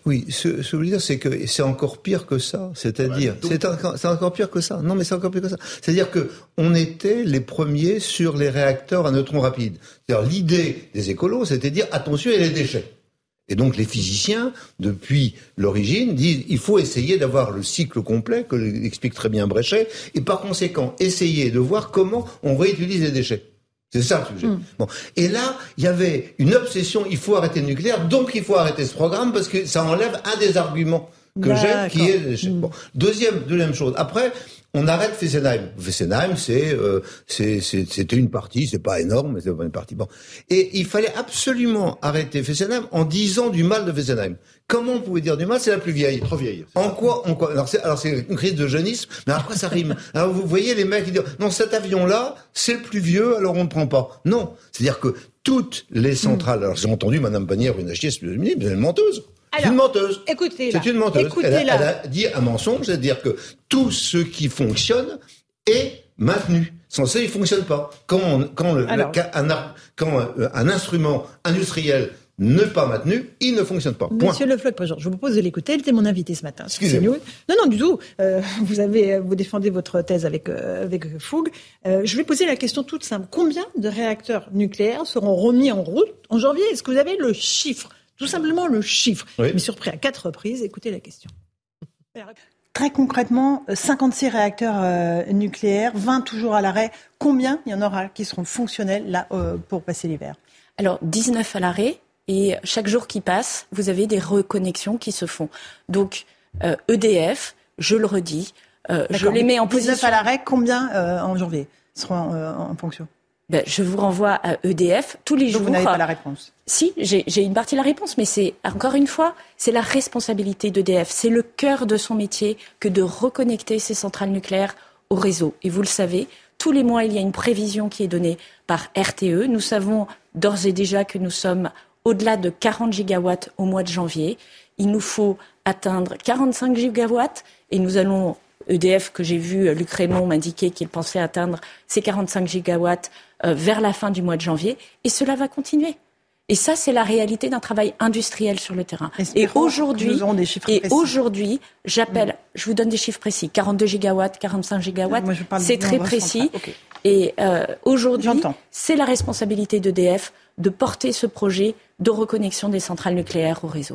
Oui, ce, ce que je veux dire, c'est que c'est encore pire que ça. C'est-à-dire, Ouais, c'est encore, c'est encore pire que ça. Non, mais c'est encore pire que ça. C'est-à-dire que on était les premiers sur les réacteurs à neutrons rapides. C'est-à-dire, l'idée des écolos, c'était de dire attention, il y a les déchets. Et donc les physiciens, depuis l'origine, disent il faut essayer d'avoir le cycle complet, que explique très bien Bréchet, et par conséquent essayer de voir comment on réutilise les déchets. C'est ça le sujet. Bon. Et là, il y avait une obsession, il faut arrêter le nucléaire, donc il faut arrêter ce programme parce que ça enlève un des arguments que j'ai, qui est les déchets. Bon. Deuxième, deuxième chose. Après, on arrête Fessenheim. Fessenheim, c'est, euh, c'est, c'était une partie, c'est pas énorme, mais c'est pas une partie. Bon. Et il fallait absolument arrêter Fessenheim en disant du mal de Fessenheim. Comment on pouvait dire du mal? C'est la plus vieille. Trop vieille. En quoi, en quoi alors c'est, alors c'est une crise de jeunisme, mais à quoi ça rime? Alors vous voyez les mecs qui disent non cet avion-là c'est le plus vieux, alors on ne prend pas. Non, c'est-à-dire que toutes les centrales. Alors j'ai entendu Madame Pannier une c'est une menteuse. C'est une menteuse. Écoutez-là. C'est une menteuse. Elle a, Écoutez-la. elle a dit un mensonge, c'est-à-dire que tout ce qui fonctionne est maintenu. Sans ça, il fonctionne pas. Quand, on- quand, le- Alors. le- un, ar- quand euh, un instrument industriel n'est pas maintenu, il ne fonctionne pas. Point. Monsieur Le Floch je vous propose de l'écouter. Il était mon invité ce matin. Excusez-moi. Non, non, du tout. Euh, vous avez, vous défendez votre thèse avec euh, avec fougue. Euh, je vais poser la question toute simple. Combien de réacteurs nucléaires seront remis en route en janvier? Est-ce que vous avez le chiffre? Tout simplement le chiffre. Oui. Je m'ai surpris à quatre reprises. Écoutez la question. Très concrètement, euh, 56 réacteurs euh, nucléaires, 20 toujours à l'arrêt. Combien il y en aura qui seront fonctionnels là euh, pour passer l'hiver? Alors, 19 à l'arrêt, et chaque jour qui passe, vous avez des reconnexions qui se font. Donc, euh, EDF, je le redis, euh, je les mets en 19 position. à l'arrêt, combien euh, en janvier seront euh, en fonction? Ben, je vous renvoie à EDF tous les Donc jours. vous n'avez pas la réponse. Si, j'ai j'ai une partie de la réponse, mais c'est encore une fois, c'est la responsabilité d'EDF. C'est le cœur de son métier que de reconnecter ces centrales nucléaires au réseau. Et vous le savez, tous les mois, il y a une prévision qui est donnée par RTE. Nous savons d'ores et déjà que nous sommes au-delà de 40 gigawatts au mois de janvier. Il nous faut atteindre 45 gigawatts et nous allons EDF que j'ai vu, euh, Luc Raymond m'indiquer qu'il pensait atteindre ces 45 gigawatts euh, vers la fin du mois de janvier. Et cela va continuer. Et ça, c'est la réalité d'un travail industriel sur le terrain. Et Espérons aujourd'hui, et j'appelle, je vous donne des chiffres précis, 42 gigawatts, 45 gigawatts, c'est très précis. Et euh, aujourd'hui, c'est la responsabilité d'EDF de porter ce projet de reconnexion des centrales nucléaires au réseau.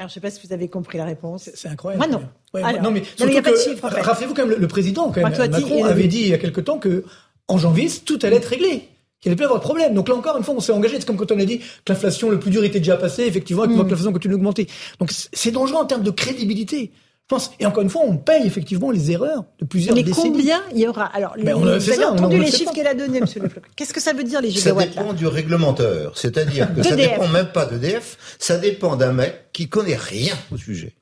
Alors, je ne sais pas si vous avez compris la réponse. C'est incroyable. Moi, non. Ouais, Alors, non, mais il n'y a surtout pas de que- chiffre, en fait. Rappelez-vous quand même, le, président, quand même, Macron, avait dit il y a quelque temps que en janvier, tout allait être réglé. Qu'il n'y allait plus avoir de problème. Donc là encore, une fois, on s'est engagé. C'est comme quand on a dit que l'inflation, le plus dur était déjà passé, effectivement, et que l'inflation continue d'augmenter. Donc c'est dangereux en termes de crédibilité. Je pense. Et encore une fois, on paye effectivement les erreurs de plusieurs Mais décennies. combien il y aura? Alors, Ben, on vous avez ça, entendu les chiffres qu'elle a donnés, monsieur Le Floch. Qu'est-ce que ça veut dire, les Ça gigawatts là? dépend du réglementeur. C'est-à-dire que ça dépend même pas d'EDF, ça dépend d'un mec qui connaît rien au sujet.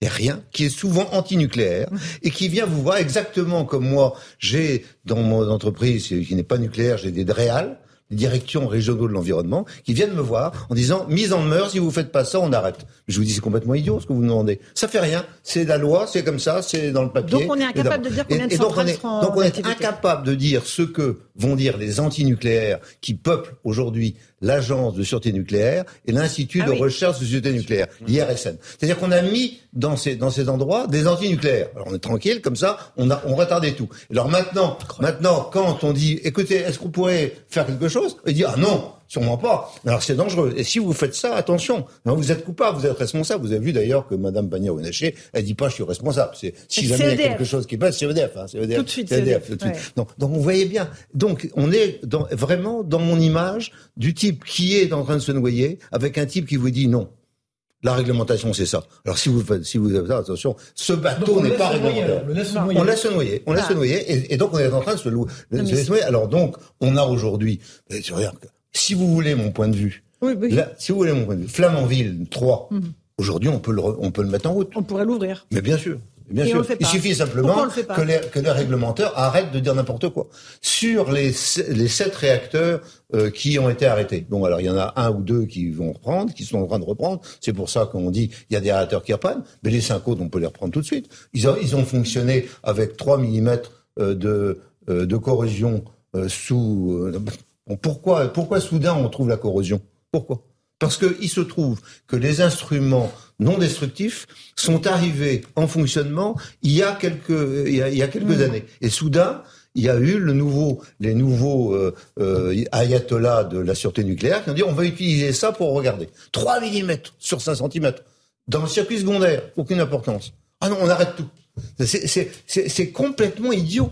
et rien, qui est souvent antinucléaire et qui vient vous voir exactement comme moi. J'ai dans mon entreprise qui n'est pas nucléaire, j'ai des DREAL, les directions régionaux de l'environnement, qui viennent me voir en disant mise en demeure, si vous faites pas ça, on arrête. Je vous dis c'est complètement idiot ce que vous me demandez. Ça fait rien, c'est la loi, c'est comme ça, c'est dans le papier. Donc on est incapable de dire combien de et donc on est, donc on est incapable de dire ce que vont dire les antinucléaires qui peuplent aujourd'hui l'agence de sûreté nucléaire et l'institut Ah de oui. recherche de sûreté nucléaire, l'IRSN. C'est-à-dire qu'on a mis dans ces dans ces endroits des antinucléaires. Alors on est tranquille comme ça, on a on retardait tout. Alors maintenant, maintenant quand on dit écoutez, est-ce qu'on pourrait faire quelque chose? Il dit ah non, sûrement pas. Alors c'est dangereux. Et si vous faites ça, attention, Non, vous êtes coupable, vous êtes responsable. Vous avez vu d'ailleurs que Madame Pagna-Onaché, elle dit pas je suis responsable. C'est si C'est jamais il y a EDF. quelque chose qui passe, c'est EDF. Hein, c'est EDF. Tout de suite, EDF, EDF, tout de suite. ouais. Donc, donc vous voyez bien. Donc on est dans, vraiment dans mon image du type qui est en train de se noyer avec un type qui vous dit non. La réglementation, c'est ça. Alors si vous faites, si vous avez ça, attention, ce bateau on n'est pas réglementaire. le laisse se noyer. On laisse se noyer, on laisse Ah. se noyer, et, et donc on est en train de se, lou- de mais se laisser c'est- noyer. Alors donc, on a aujourd'hui, tu regardes, si vous voulez mon point de vue, Oui, oui. là, si vous voulez mon point de vue, Flamanville 3, Mhm. aujourd'hui on peut le, on peut le mettre en route. On pourrait l'ouvrir. Mais bien sûr. Bien Et sûr. Il suffit simplement le que les, que les réglementeurs arrêtent de dire n'importe quoi. Sur les, les sept réacteurs euh, qui ont été arrêtés, bon alors il y en a un ou deux qui vont reprendre, qui sont en train de reprendre, c'est pour ça qu'on dit il y a des réacteurs qui reprennent, mais les cinq autres on peut les reprendre tout de suite. Ils ont, ils ont fonctionné avec 3 mm de, euh, de corrosion euh, sous... euh, bon, pourquoi, pourquoi soudain on trouve la corrosion? Pourquoi? Parce qu'il se trouve que les instruments non destructifs sont arrivés en fonctionnement il y a quelques, il y a, il y a quelques années. Et soudain, il y a eu le nouveau, les nouveaux euh, euh, ayatollahs de la sûreté nucléaire qui ont dit on va utiliser ça pour regarder. 3 mm sur 5 cm. Dans le circuit secondaire, aucune importance. Ah non, on arrête tout. C'est complètement idiot.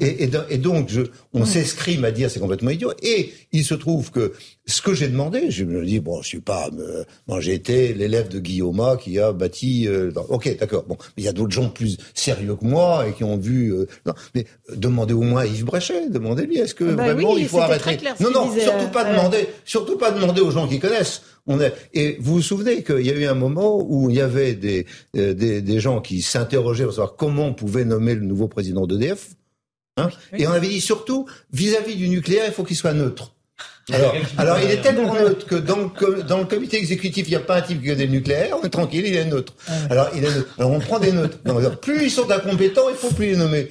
Et, et, et donc, je, on s'escrime à dire c'est complètement idiot. Et il se trouve que ce que j'ai demandé, je me dis bon, je suis pas, euh, bon, j'ai été l'élève de Guillaume qui a bâti. euh, non, ok, d'accord. Bon, mais il y a d'autres gens plus sérieux que moi et qui ont vu. euh, non, mais euh, demandez au moins à Yves Bréchet, demandez-lui est-ce que Ah bah vraiment oui, il faut arrêter clair Non, non, disait, surtout euh, pas ouais. demander, surtout pas demander aux gens qui connaissent. On est, et vous vous souvenez qu'il y a eu un moment où il y avait des, euh, des, des gens qui s'interrogeaient pour savoir comment on pouvait nommer le nouveau président d'EDF. Hein Et on avait dit surtout, vis-à-vis du nucléaire, il faut qu'il soit neutre. Alors, alors il est tellement neutre que dans le, dans le comité exécutif, il n'y a pas un type qui connaît le nucléaire, on est tranquille, il est neutre. Alors, il est neutre. Alors on prend des neutres. Non, alors, plus ils sont incompétents, il faut plus les nommer.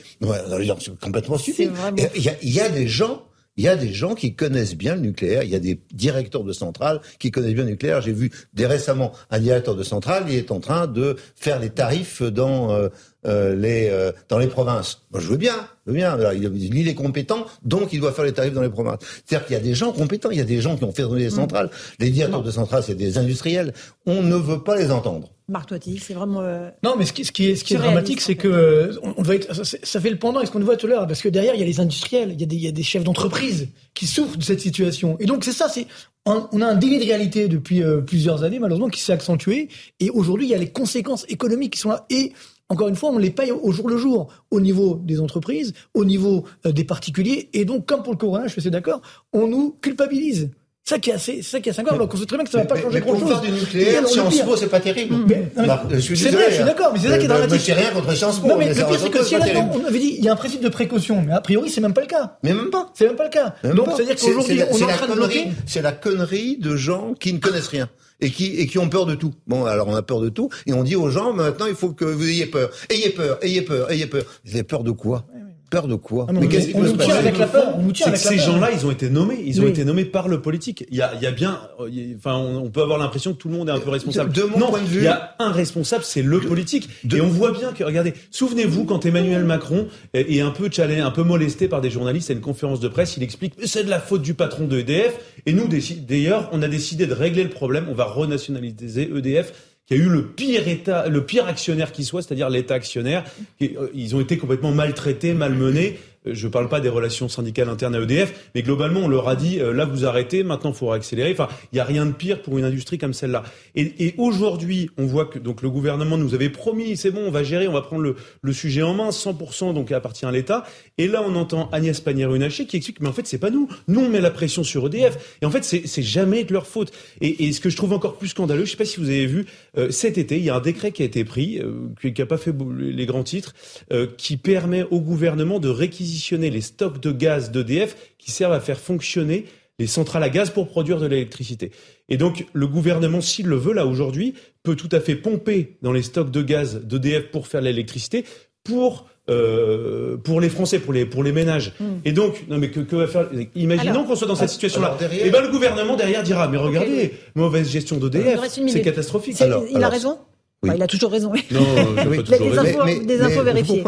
C'est complètement stupide. Il y, a, il y a des gens il y a des gens qui connaissent bien le nucléaire. Il y a des directeurs de centrales qui connaissent bien le nucléaire. J'ai vu dès récemment un directeur de centrale, il est en train de faire les tarifs dans euh, euh, les euh, dans les provinces. Moi, je veux bien, je veux bien. Alors, il, il est compétent, donc il doit faire les tarifs dans les provinces. C'est-à-dire qu'il y a des gens compétents. Il y a des gens qui ont fait tourner les centrales. Les directeurs de centrales, c'est des industriels. On ne veut pas les entendre. Marc Toiti, c'est vraiment. euh, Non, mais ce qui, ce qui est, ce qui est dramatique, c'est que euh, on, on doit être- ça, ça fait le pendant à ce qu'on voit tout à l'heure, parce que derrière il y a les industriels, il y a des, il y a des chefs d'entreprise qui souffrent de cette situation. Et donc c'est ça, c'est on, a un déni de réalité depuis euh, plusieurs années malheureusement qui s'est accentué. Et aujourd'hui il y a les conséquences économiques qui sont là. Et encore une fois, on les paye au jour le jour, au niveau des entreprises, au niveau euh, des particuliers. Et donc, comme pour le corona, je suis d'accord, on nous culpabilise. C'est ça qui est assez, ça qui est assez grave. Alors qu'on sait très bien que ça va pas Mais- changer mais pour chose. faire du nucléaire, Sciences Po, c'est pas terrible. Marc, je suis C'est vrai, je suis hein. d'accord, mais c'est ça qui est Euh, dramatique. je rien contre Sciences Po, Non, mais mais le pire, c'est que si là-dedans, on avait dit, il y a un principe de précaution, mais a priori, c'est même pas le cas. Mais même pas. C'est même pas le cas. Même Donc, c'est-à-dire C'est- qu'aujourd'hui, on est en train de connerie- bloquer. C'est la connerie de gens qui ne connaissent rien. Et qui, et qui ont peur de tout. Bon, alors on a peur de tout, et on dit aux gens, maintenant il faut que vous ayez peur. Ayez peur, ayez peur, ayez peur. Vous avez peur de quoi? Peur de quoi Ah, mais on- qu'est-ce qui peut se passer avec la peur, on nous tire C'est que la ces gens-là, ils ont été nommés. Ils ont Oui. été nommés par le politique. Il y a, il y a bien, euh, il y a- enfin, on, peut avoir l'impression que tout le monde est un peu responsable. de mon non, point de vue- il y a un responsable, c'est le politique. Et on voit bien que, regardez, souvenez-vous quand Emmanuel Macron est, est un peu challengé, un peu molesté par des journalistes à une conférence de presse, il explique que c'est de la faute du patron de EDF. Et nous, d'ailleurs, on a décidé de régler le problème. On va renationaliser EDF qui a eu le pire état, le pire actionnaire qui soit, c'est-à-dire l'État actionnaire. Euh, Ils ont été complètement maltraités, malmenés. Je ne parle pas des relations syndicales internes à EDF, mais globalement, on leur a dit, là, vous arrêtez, maintenant, il faut accélérer. Enfin, il n'y a rien de pire pour une industrie comme celle-là. Et, et aujourd'hui, on voit que donc le gouvernement nous avait promis, c'est bon, on va gérer, on va prendre le, le sujet en main, 100% donc appartient à l'État. Et là, on entend Agnès Pannier-Runacher qui explique, mais en fait, c'est pas nous. Nous, on met la pression sur EDF. Et en fait, c'est jamais de leur faute. Et, et, ce que je trouve encore plus scandaleux, je sais pas si vous avez vu, euh, cet été, il y a un décret qui a été pris, euh, qui n'a pas fait les grands titres, euh, qui permet au gouvernement de réquisitionner les stocks de gaz d'EDF qui servent à faire fonctionner les centrales à gaz pour produire de l'électricité. Et donc, le gouvernement, s'il le veut, là, aujourd'hui, peut tout à fait pomper dans les stocks de gaz d'EDF pour faire l'électricité, pour euh, pour les Français, pour les pour les ménages. Hmm. Et donc, non mais que, que va faire Imaginons qu'on soit dans cette situation-là. Et eh ben le gouvernement derrière dira mais regardez, mauvaise gestion d'EDF, c'est catastrophique. il a raison. Il a toujours raison. Non, pas toujours des, infos, mais, des infos vérifiées.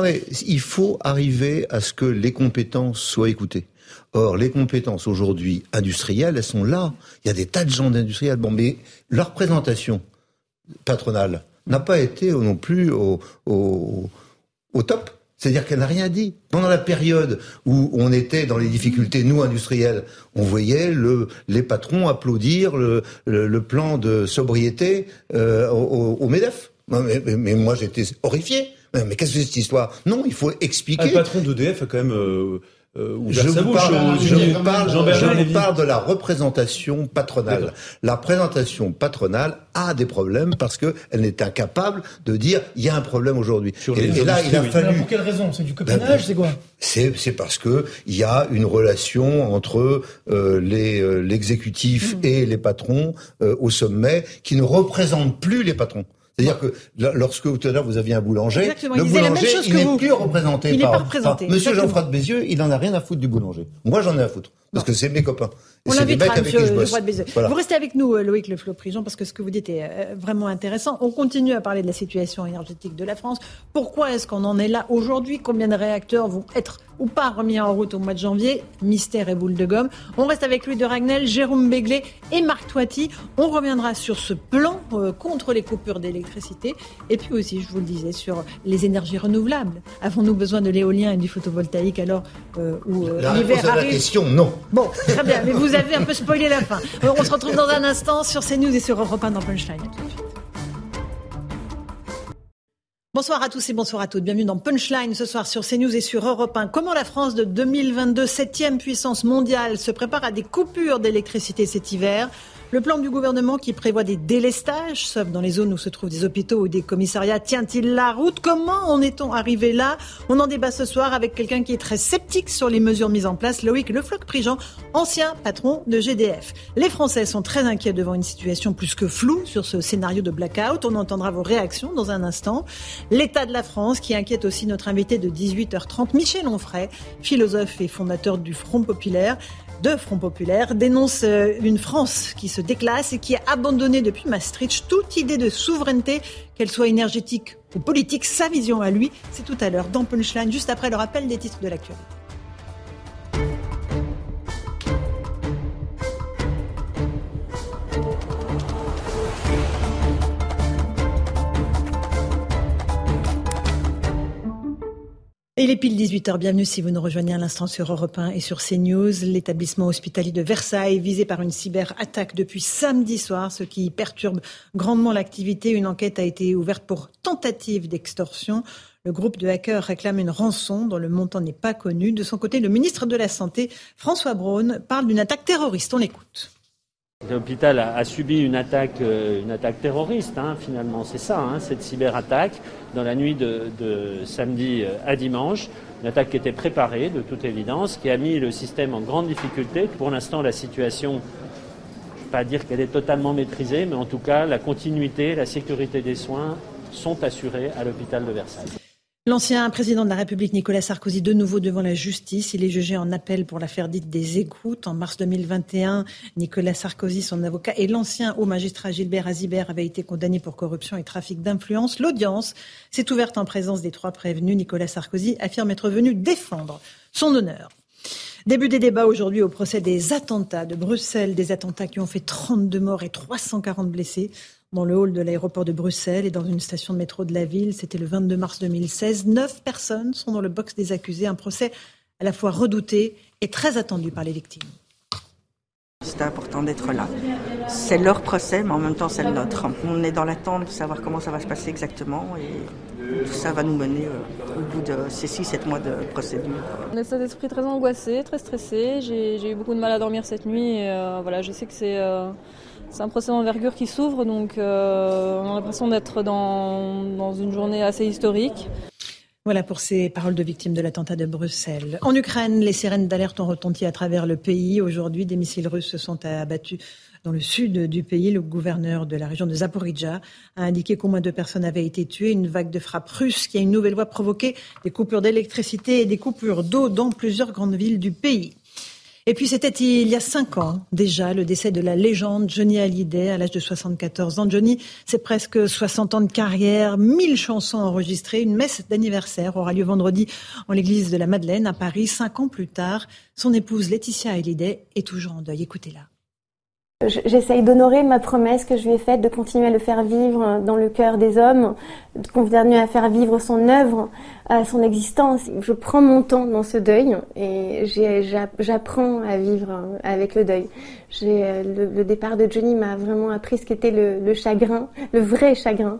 il faut arriver à ce que les compétences soient écoutées. Or, les compétences aujourd'hui industrielles, elles sont là. Il y a des tas de gens d'industriels. Bon, mais leur présentation patronale n'a pas été non plus au, au, au top. C'est-à-dire qu'elle n'a rien dit. Pendant la période où on était dans les difficultés, nous, industriels, on voyait le, les patrons applaudir le, le, plan de sobriété euh, au, au, MEDEF. Mais, mais, moi, j'étais horrifié. Mais qu'est-ce que c'est cette histoire? Non, il faut expliquer. Le patron d'EDF a quand même... Euh, euh, je, vous parle, je, vous parle, je vous parle, de la représentation patronale. La représentation patronale a des problèmes parce que elle est incapable de dire il y a un problème aujourd'hui. Et, là, il a fallu. Pour quelle raison? C'est du copinage, c'est quoi? C'est parce que il y a une relation entre euh, les euh, l'exécutif mmh. et les patrons euh, au sommet qui ne représente plus les patrons. C'est-à-dire que lorsque tout à l'heure vous aviez un boulanger, le boulanger il n'est plus représenté il par. représenté, Monsieur Jean-François Bézieux, il en a rien à foutre du boulanger. Moi, j'en ai à foutre parce que c'est mes copains. On l'invitera, monsieur de Bézieux. Vous restez avec nous, euh, Loïc Le Flot-Prigent, parce que ce que vous dites est euh, vraiment intéressant. On continue à parler de la situation énergétique de la France. Pourquoi est-ce qu'on en est là aujourd'hui? Combien de réacteurs vont être ou pas remis en route au mois de janvier? Mystère et boule de gomme. On reste avec Louis de Ragnel, Jérôme Béglé et Marc Toiti. On reviendra sur ce plan euh, contre les coupures d'électricité. Et puis aussi, je vous le disais, sur les énergies renouvelables. Avons-nous besoin de l'éolien et du photovoltaïque alors euh, où l'hiver arrive La question, non. Bon, très bien. Mais vous avez un peu spoilé la fin. On se retrouve dans un instant sur CNews et sur Europe 1 dans Punchline. Bonsoir à tous et bonsoir à toutes. Bienvenue dans Punchline ce soir sur CNews et sur Europe 1. Comment la France de 2022, septième puissance mondiale, se prépare à des coupures d'électricité cet hiver? Le plan du gouvernement qui prévoit des délestages, sauf dans les zones où se trouvent des hôpitaux ou des commissariats, tient-il la route? Comment en est-on arrivé là? On en débat ce soir avec quelqu'un qui est très sceptique sur les mesures mises en place, Loïc Lefloc-Prigent, ancien patron de GDF. Les Français sont très inquiets devant une situation plus que floue sur ce scénario de blackout. On entendra vos réactions dans un instant. L'état de la France qui inquiète aussi notre invité de 18h30, Michel Onfray, philosophe et fondateur du Front Populaire de Front Populaire dénonce euh, une France qui se déclasse et qui a abandonné depuis Maastricht toute idée de souveraineté, qu'elle soit énergétique ou politique. Sa vision à lui, c'est tout à l'heure dans Punchline, juste après le rappel des titres de l'actualité. Il est pile 18h. Bienvenue si vous nous rejoignez à l'instant sur Europe 1 et sur CNews. L'établissement hospitalier de Versailles visé par une cyberattaque depuis samedi soir, ce qui perturbe grandement l'activité. Une enquête a été ouverte pour tentative d'extorsion. Le groupe de hackers réclame une rançon dont le montant n'est pas connu. De son côté, le ministre de la Santé, François Braun, parle d'une attaque terroriste. On l'écoute. L'hôpital a, subi une attaque, euh, terroriste, hein, finalement, c'est ça, hein, cette cyberattaque, dans la nuit de, samedi euh, à dimanche. Une attaque qui était préparée, de toute évidence, qui a mis le système en grande difficulté. Pour l'instant, la situation, je ne vais pas dire qu'elle est totalement maîtrisée, mais en tout cas, la continuité, la sécurité des soins sont assurées à l'hôpital de Versailles. L'ancien président de la République Nicolas Sarkozy, de nouveau devant la justice, il est jugé en appel pour l'affaire dite des écoutes. En mars 2021, Nicolas Sarkozy, son avocat, et l'ancien haut magistrat Gilbert Azibert avaient été condamnés pour corruption et trafic d'influence. L'audience s'est ouverte en présence des trois prévenus. Nicolas Sarkozy affirme être venu défendre son honneur. Début des débats aujourd'hui au procès des attentats de Bruxelles, des attentats qui ont fait 32 morts et 340 blessés dans le hall de l'aéroport de Bruxelles et dans une station de métro de la ville. C'était le 22 mars 2016. Neuf personnes sont dans le box des accusés. Un procès à la fois redouté et très attendu par les victimes. C'est important d'être là. C'est leur procès, mais en même temps c'est le nôtre. On est dans l'attente de savoir comment ça va se passer exactement et tout ça va nous mener euh, au bout de ces 6-7 mois de procédure. On est d'esprit très angoissé, très stressé. J'ai eu beaucoup de mal à dormir cette nuit. Et, euh, voilà, je sais que c'est euh, un procès d'envergure qui s'ouvre, donc euh, on a l'impression d'être dans, une journée assez historique. Voilà pour ces paroles de victimes de l'attentat de Bruxelles. En Ukraine, les sirènes d'alerte ont retenti à travers le pays. Aujourd'hui, des missiles russes se sont abattus dans le sud du pays. Le gouverneur de la région de Zaporizhia a indiqué qu'au moins deux personnes avaient été tuées. Une vague de frappes russes qui a une nouvelle fois provoqué des coupures d'électricité et des coupures d'eau dans plusieurs grandes villes du pays. Et puis c'était il y a cinq ans déjà le décès de la légende Johnny Hallyday à l'âge de 74 ans. Johnny, c'est presque 60 ans de carrière, 1000 chansons enregistrées. Une messe d'anniversaire aura lieu vendredi en l'église de la Madeleine à Paris. Cinq ans plus tard, son épouse Laetitia Hallyday est toujours en deuil. Écoutez-la. J'essaye d'honorer ma promesse que je lui ai faite de continuer à le faire vivre dans le cœur des hommes, de continuer à faire vivre son œuvre, son existence. Je prends mon temps dans ce deuil et j'apprends à vivre avec le deuil. Le, départ de Johnny m'a vraiment appris ce qu'était le, le, chagrin, le vrai chagrin,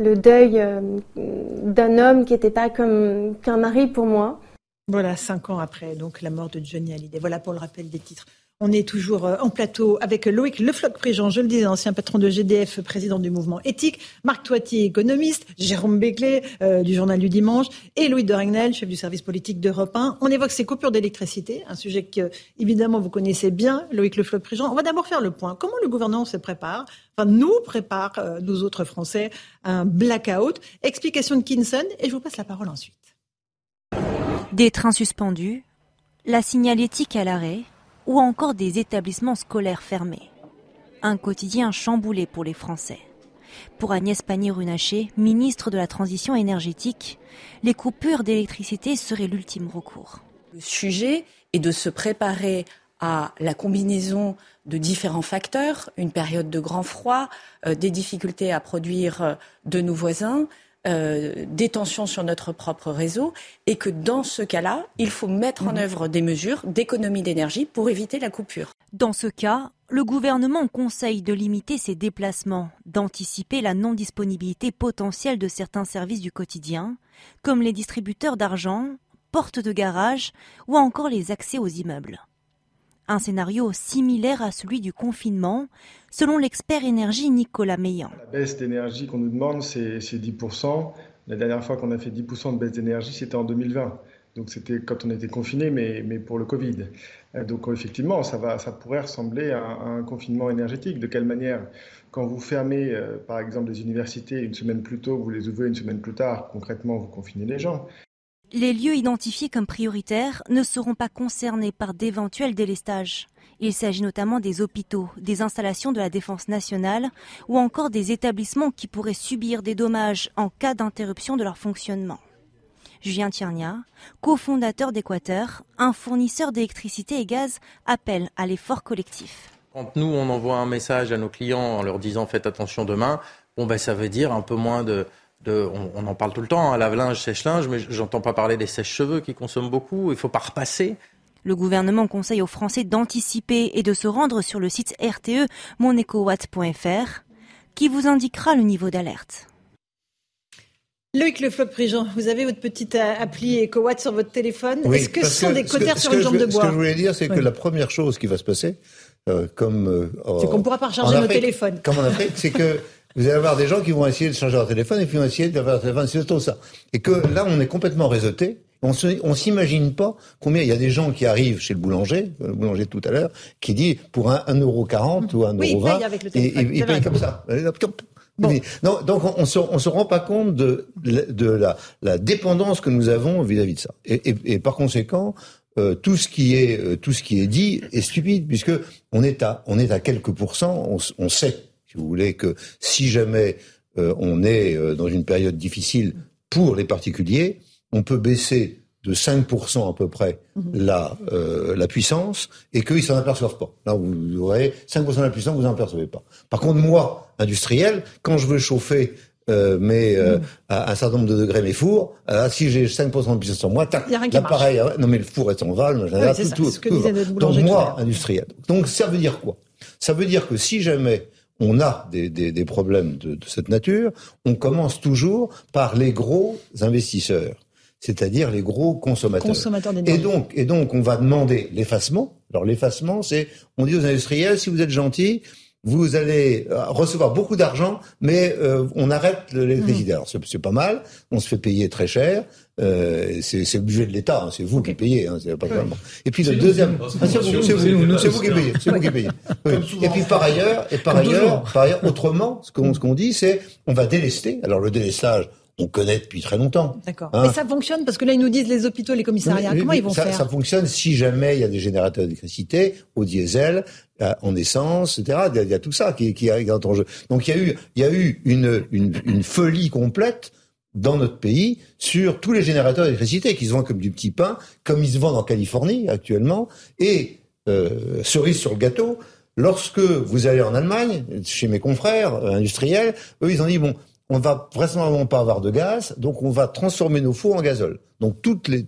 le deuil euh, d'un homme qui n'était pas comme qu'un mari pour moi. Voilà, cinq ans après donc la mort de Johnny Hallyday. Voilà pour le rappel des titres. On est toujours euh, en plateau avec Loïc Lefloc-Prigent, je le disais, ancien patron de GDF, président du mouvement éthique, Marc Toitier, économiste, Jérôme Béclé euh, du journal du dimanche et Louis de chef du service politique d'Europe 1. On évoque ces coupures d'électricité, un sujet que évidemment vous connaissez bien, Loïc Lefloc-Prigent. On va d'abord faire le point. Comment le gouvernement se prépare, enfin nous prépare, euh, nous autres Français, un blackout? Explication de Kinson et je vous passe la parole ensuite. Des trains suspendus, la signalétique à l'arrêt ou encore des établissements scolaires fermés. Un quotidien chamboulé pour les Français. Pour Agnès Pannier-Runacher, ministre de la Transition énergétique, les coupures d'électricité seraient l'ultime recours. Le sujet est de se préparer à la combinaison de différents facteurs, une période de grand froid, euh, des difficultés à produire euh, de nos voisins, euh, des tensions sur notre propre réseau et que dans ce cas-là, il faut mettre en mhm. œuvre des mesures d'économie d'énergie pour éviter la coupure. Dans ce cas, le gouvernement conseille de limiter ses déplacements, d'anticiper la non-disponibilité potentielle de certains services du quotidien, comme les distributeurs d'argent, portes de garage ou encore les accès aux immeubles un scénario similaire à celui du confinement, selon l'expert énergie Nicolas Meillan. La baisse d'énergie qu'on nous demande, c'est 10%. La dernière fois qu'on a fait 10% de baisse d'énergie, c'était en 2020. Donc c'était quand on était confiné, mais, mais pour le Covid. Euh, donc effectivement, ça, va, ça pourrait ressembler à, un confinement énergétique. De quelle manière? Quand vous fermez, euh, par exemple, des universités une semaine plus tôt, vous les ouvrez une semaine plus tard, concrètement, vous confinez les gens. Les lieux identifiés comme prioritaires ne seront pas concernés par d'éventuels délestages. Il s'agit notamment des hôpitaux, des installations de la défense nationale ou encore des établissements qui pourraient subir des dommages en cas d'interruption de leur fonctionnement. Julien Tiernia, cofondateur d'Équateur, un fournisseur d'électricité et gaz, appelle à l'effort collectif. Quand nous, on envoie un message à nos clients en leur disant faites attention demain, bon ben, ça veut dire un peu moins de, on, en parle tout le temps, hein, lave-linge, sèche-linge, mais j'entends pas parler des sèches-cheveux qui consomment beaucoup. Il faut pas repasser. Le gouvernement conseille aux Français d'anticiper et de se rendre sur le site RTE monecowatt.fr qui vous indiquera le niveau d'alerte? Loïc Le Floc-Prigent, vous avez votre petite appli EcoWatt sur votre téléphone. Est-ce que ce sont des cotères sur une jambe de bois Ce que je voulais dire, c'est que la première chose qui va se passer, euh, comme... Euh, c'est qu'on ne pourra pas recharger nos téléphones. Comme en Afrique, c'est que vous allez avoir des gens qui vont essayer de changer leur téléphone et puis vont essayer d'avoir leur téléphone, c'est tout ça. Et que là, on est complètement réseauté. On s'imagine pas combien il y a des gens qui arrivent chez le boulanger, le boulanger de tout à l'heure, qui dit pour un, 1,40€ ou 1,20€, oui, il paye avec le téléphone. il, il paye comme ça. Non, donc on, on se, on se rend pas compte de, de la, la dépendance que nous avons vis-à-vis de ça. Et, et, et par conséquent, euh, tout ce qui est euh, tout ce qui est dit est stupide puisque on est à on est à quelques pourcents. On, on sait si vous voulez, que si jamais euh, on est euh, dans une période difficile pour les particuliers, on peut baisser de 5% à peu près mhm. la, euh, la puissance et qu'ils s'en aperçoivent pas. Là, vous aurez 5% de la puissance, vous n'en apercevez pas. Par contre, moi, industriel, quand je veux chauffer euh, mais euh, à un certain nombre de degrés mes fours. Euh, si j'ai 5% de puissance rien qui l'appareil, euh, non mais le four est en val, Oui, c'est ça, tout, tout notre Donc moi, industriel. Donc ça veut dire quoi? Ça veut dire que si jamais on a des, des, des problèmes de, de cette nature, on commence toujours par les gros investisseurs, c'est-à-dire les gros consommateurs. Consommateurs Et donc, et donc, on va demander l'effacement. Alors, l'effacement, c'est, on dit aux industriels, si vous êtes gentils, vous allez euh, recevoir beaucoup d'argent, mais euh, on arrête Mmh. l'électricité. Alors, c'est pas mal. On se fait payer très cher. Euh, c'est c'est le budget de l'État. hein, c'est vous qui payez. Hein, c'est pas Oui. vraiment. Et puis le deuxième, C'est Ah, c'est vous, vous, c'est vous qui payez. C'est vous qui payez. Oui. Et puis par ailleurs, et par ailleurs, par ailleurs, autrement, ce qu'on ce qu'on dit, c'est on va délester. Alors le délestage, on connaît depuis très longtemps. D'accord. Hein. Mais ça fonctionne parce que là, ils nous disent les hôpitaux, les commissariats. Oui, Comment oui, ils vont ça, faire Ça fonctionne si jamais il y a des générateurs d'électricité au diesel, euh, en essence, etc. Il y a, il y a tout ça qui, qui est en jeu. Donc il y a eu, il y a eu une, une, une folie complète dans notre pays sur tous les générateurs d'électricité qui se vendent comme du petit pain, comme ils se vendent en Californie actuellement. Et euh, cerise sur le gâteau, lorsque vous allez en Allemagne, chez mes confrères euh, industriels, eux ils ont dit bon, on va vraisemblablement pas avoir de gaz, donc on va transformer nos fours en gazole. Donc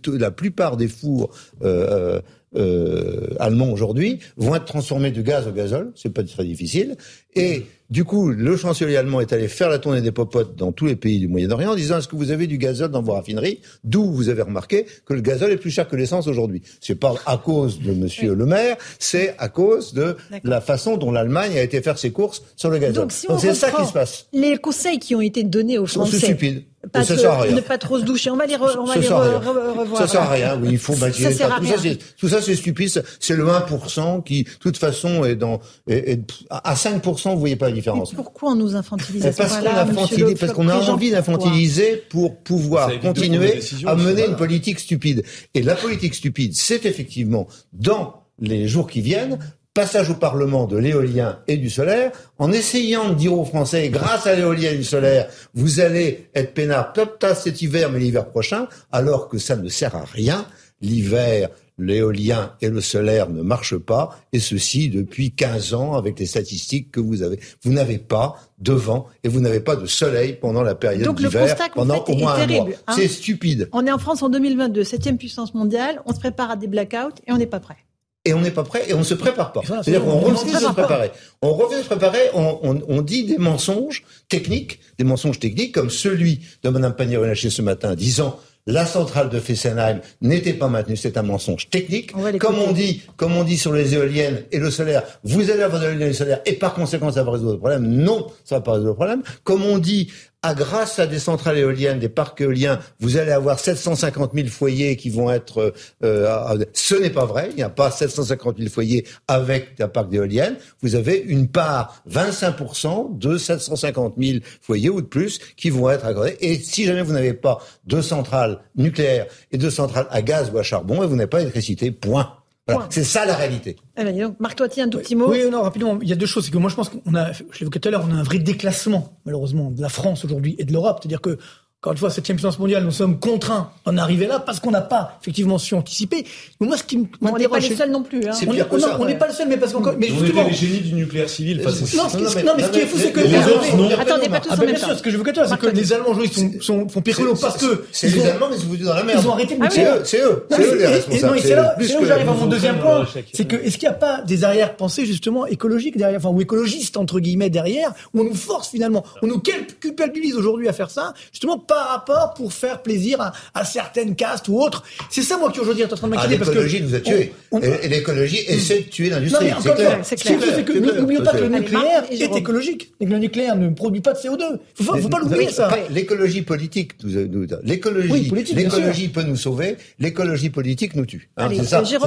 la plupart des fours euh, euh, allemands aujourd'hui vont être transformés de gaz au gazole, c'est pas très difficile. Et du coup, le chancelier allemand est allé faire la tournée des popotes dans tous les pays du Moyen-Orient en disant est-ce que vous avez du gazole dans vos raffineries? D'où vous avez remarqué que le gazole est plus cher que l'essence aujourd'hui. C'est pas à cause de Monsieur Le Maire, c'est à cause de la façon dont l'Allemagne a été faire ses courses sur le gazole. Donc, si c'est ça qui se passe. Les conseils qui ont été donnés aux C'est Français. stupide. Pas ça sert à rien. Ne pas trop se doucher. On va les, re- on va ça les sert à re- rien. re- revoir. Ça sert à rien. Oui, il faut Ça sert à Tout ça, rien. c'est, tout ça, c'est stupide. C'est- C'est le 1% qui, de toute façon, est dans, est- est- à 5%, vous voyez pas la différence. Pourquoi on nous infantilise à ce Parce qu'on Le parce qu'on a envie d'infantiliser pour pouvoir continuer à mener une politique stupide. Et la politique stupide, c'est effectivement, dans les jours qui viennent, passage au Parlement de l'éolien et du solaire, en essayant de dire aux Français, grâce à l'éolien et du solaire, vous allez être peinard top tas cet hiver, mais l'hiver prochain, alors que ça ne sert à rien. L'hiver, l'éolien et le solaire ne marchent pas, et ceci depuis 15 ans avec les statistiques que vous avez. Vous n'avez pas de vent et vous n'avez pas de soleil pendant la période Donc le d'hiver, constat que vous pendant faites au moins est un mois. terrible. hein. C'est stupide. On est en France en 2022, septième puissance mondiale. On se prépare à des blackouts et on n'est pas prêt. et on n'est pas prêt et on ne se prépare pas. C'est-à-dire c'est- qu'on on refuse se de se préparer. On refuse de se préparer, on, on, on dit des mensonges techniques, des mensonges techniques comme celui de Mme Pannier-Runacher ce matin disant la centrale de Fessenheim n'était pas maintenue, c'est un mensonge technique. Comme on dit, comme on dit sur les éoliennes et le solaire, vous allez avoir de l'éolien et le solaire et par conséquent ça va résoudre le problème. Non, ça va pas résoudre le problème. Comme on dit, à grâce à des centrales éoliennes, des parcs éoliens, vous allez avoir 750 000 foyers qui vont être. euh, à- à- ce n'est pas vrai. Il n'y a pas 750 000 foyers avec un parc d'éoliennes. Vous avez une part 25% de 750 000 foyers ou de plus qui vont être accordés. Et si jamais vous n'avez pas de centrales nucléaires et de centrales à gaz ou à charbon, vous n'avez pas d'électricité. Point. Voilà. C'est ça la réalité. Eh ben, dis donc, Marc Toiti, un tout petit mot. Oui, non, rapidement. Il y a deux choses. C'est que moi, je pense qu'on a, je l'évoquais tout à l'heure, on a un vrai déclassement, malheureusement, de la France aujourd'hui et de l'Europe. C'est-à-dire que, encore une fois, septième puissance mondiale, nous sommes contraints d'en arriver là parce qu'on n'a pas, effectivement, su anticiper. Mais moi, ce qui on n'est pas les seuls non plus. Hein. On est- non, on n'est pas le seul, mais parce qu'encore, mais on justement. les génies du nucléaire civil. Enfin, c'est- Non, ce qui, non, mais ce qui est fou, c'est que les non. Attendez, pas tous Ah en ben même bien temps. sûr, ce que je veux que toi, c'est que les Allemands aujourd'hui sont, sont, font pire que l'eau parce que C'est les Allemands, mais ils vous dans la merde. Ils ont arrêté de Ah C'est eux, c'est eux, Non, c'est mais eux les responsables. non, et C'est là, où j'arrive à mon deuxième point. euh, C'est que, est-ce qu'il n'y a pas des arrière-pensées, justement, écologiques derrière, enfin, ou écologistes, entre guillemets, derrière, où on nous force finalement, on nous culpabilise aujourd'hui à faire ça, justement, par rapport pour faire plaisir à, à certaines castes ou autres. C'est ça, moi, qui aujourd'hui est en train de Ah, m'inquiéter parce que. l'écologie nous a tués. on- on- Et, l'écologie essaie de tuer l'industrie. mais encore une fois, ce qu'il faut, c'est que clair. n'oublions pas que le nucléaire est écologique. Et que le nucléaire ne produit pas de CO2. Faut, pas- faut pas l'oublier, ça. L'écologie politique, nous- nous- l'écologie, l'écologie peut nous sauver, l'écologie politique nous tue. Hein, Allez, c'est ça, c'est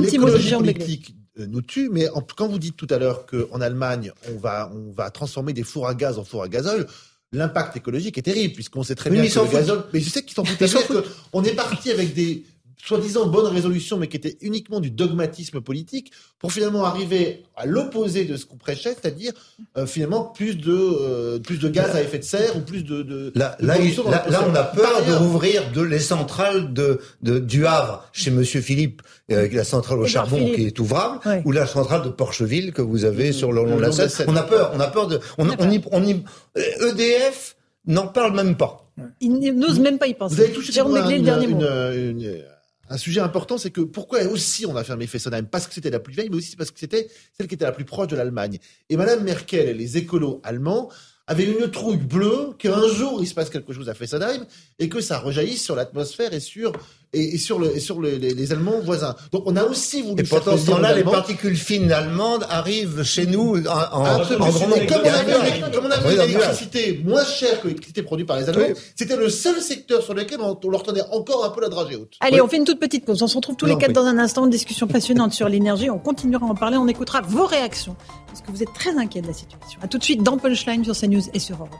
L'écologie politique euh, nous tue, mais en- quand vous dites tout à l'heure qu'en Allemagne, on va, on va transformer des fours à gaz en fours à gazole, l'impact écologique est terrible, puisqu'on sait très Oui, bien mais que le gazole... Mais je sais qu'ils s'en foutent. Qu'on est parti avec des soi-disant bonnes résolutions, mais qui étaient uniquement du dogmatisme politique, pour finalement arriver à l'opposé de ce qu'on prêchait, c'est-à-dire euh, finalement plus de, euh, plus de gaz à effet de serre ou plus de... de Là, de là, il- pollution dans là, là, on a peur de rouvrir de, les centrales de, de, du Havre chez Monsieur Philippe, euh, avec la centrale au charbon Philippe. qui est ouvrable, Ouais. ou la centrale de Porcheville que vous avez sur le long de la Seine. On a peur, on a peur de, on, on y, on y, euh, EDF n'en parle même pas. Il n'ose même pas y penser. Vous avez touché Jérôme le dernier mot. une- une- un sujet important, c'est que pourquoi aussi on a fermé Fessenheim Parce que c'était la plus vieille, mais aussi parce que c'était celle qui était la plus proche de l'Allemagne. Et Madame Merkel et les écolos allemands avaient une trouille bleue qu'un jour il se passe quelque chose à Fessenheim et que ça rejaillisse sur l'atmosphère et sur et, et sur, le, et sur le- les, les Allemands voisins. Donc on a aussi voulu Et pendant ce temps-là, les particules fines allemandes arrivent chez nous en, en, Absolument. en grand nombre. Et comme on avait, nuage. comme on avait Oui, une un nuage. électricité moins chère que l'électricité produite par les Allemands, Oui. c'était le seul secteur sur lequel on, on leur tenait encore un peu la dragée haute. Allez, on fait une toute petite pause. On se retrouve tous les quatre oui. dans un instant. Une discussion passionnante sur l'énergie. On continuera à en parler. On écoutera vos réactions. Parce que vous êtes très inquiets de la situation. À tout de suite dans Punchline sur CNews et sur Europe.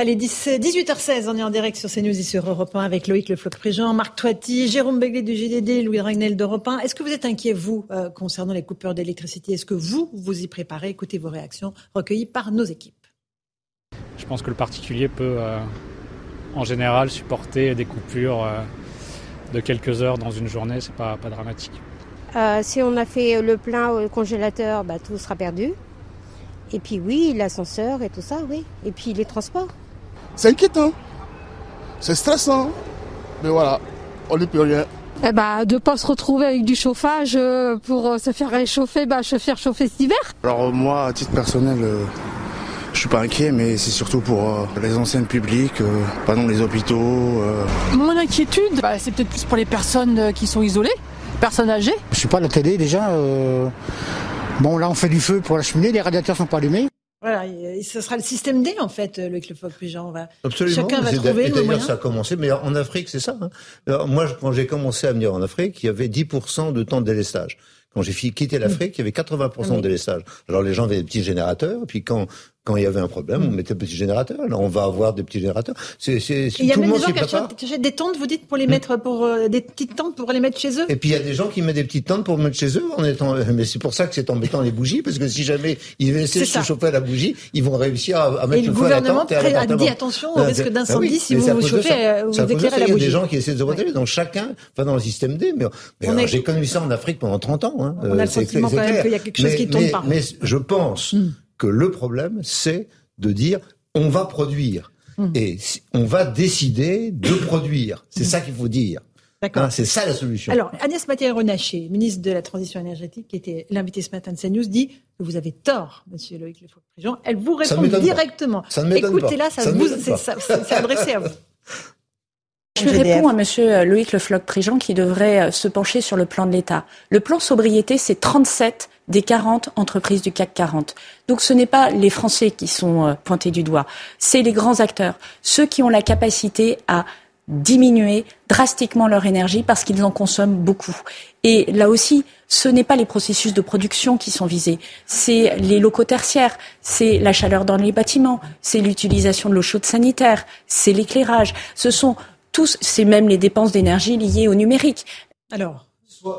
Allez, 10 18h16, on est en direct sur CNews et sur Europe 1 avec Loïc Le Floch-Prigent, Marc Toiti, Jérôme Begley du JDD, Louis Ragnel d'Europe 1. Est-ce que vous êtes inquiet, vous, euh, concernant les coupures d'électricité? Est-ce que vous, vous y préparez? Écoutez vos réactions recueillies par nos équipes. Je pense que le particulier peut, euh, en général, supporter des coupures euh, de quelques heures dans une journée. C'est pas, pas dramatique. Euh, si on a fait le plein au congélateur, bah, tout sera perdu. Et puis oui, l'ascenseur et tout ça, oui. Et puis les transports. C'est inquiétant. C'est stressant. Mais voilà, on n'y peut rien. Eh ben, de pas se retrouver avec du chauffage euh, pour euh, se faire réchauffer, bah, se faire chauffer cet hiver. Alors moi, à titre personnel, euh, je suis pas inquiet, mais c'est surtout pour les enseignes publiques, pas dans les hôpitaux. Mon inquiétude, bah, c'est peut-être plus pour les personnes qui sont isolées, personnes âgées. Je suis pas à la télé déjà. euh, Bon, là, on fait du feu pour la cheminée, les radiateurs sont pas allumés. Voilà, et ce sera le système D, en fait, Loïc Le Floch-Prigent. On va- Absolument. Chacun va trouver le moyen. ça a commencé, mais en Afrique, c'est ça. hein. Alors, moi, quand j'ai commencé à venir en Afrique, il y avait 10% de temps de délestage. Quand j'ai quitté l'Afrique, il y avait 80% de délestage. Alors les gens avaient des petits générateurs, puis quand quand il y avait un problème, on mettait des petits générateurs. Là, on va avoir des petits générateurs. C'est c'est Et Il y a le même des gens qui achètent, des tentes, vous dites, pour les mettre, pour euh, des petites tentes pour les mettre chez eux. Et puis il y a des gens qui mettent des petites tentes pour mettre chez eux en étant. Mais c'est pour ça que c'est embêtant les bougies, parce que si jamais ils essaient de se chauffer à la bougie, ils vont réussir à, à mettre Et le feu à la gouvernement tente et à pré- a dit attention au Ah, risque ah d'incendie oui, si vous à vous chauffez, ça. euh, vous éclairez ça. la Il y a bougie. des gens qui essaient de se protéger. Donc chacun, enfin dans le système D, mais, j'ai connu ça en Afrique pendant 30 ans. Hein. On a le sentiment quand même qu'il y a quelque chose qui mais- pas. Mais je pense que le problème, c'est de dire on va produire. Hmm. Et on va décider de produire. C'est ça qu'il faut dire. D'accord. Hein, c'est ça la solution. Alors, Agnès Mathieu-Renaché, ministre de la Transition énergétique, qui était l'invité ce matin de CNews, dit que vous avez tort, monsieur Loïc Le Floch-Prigent. Elle vous Ça répond pas. directement. Ça ne m'étonne pas. Écoutez-là, ça, Ça vous- ça- c'est adressé à vous. Je réponds à Monsieur Loïc Le Floch-Prigent qui devrait euh, se pencher sur le plan de l'État. Le plan sobriété, c'est 37 des 40 entreprises du CAC 40. Donc ce n'est pas les Français qui sont euh, pointés du doigt, c'est les grands acteurs, ceux qui ont la capacité à diminuer drastiquement leur énergie parce qu'ils en consomment beaucoup. Et là aussi, ce n'est pas les processus de production qui sont visés, c'est les locaux tertiaires, c'est la chaleur dans les bâtiments, c'est l'utilisation de l'eau chaude sanitaire, c'est l'éclairage. Ce sont tous, c'est même les dépenses d'énergie liées au numérique. Alors,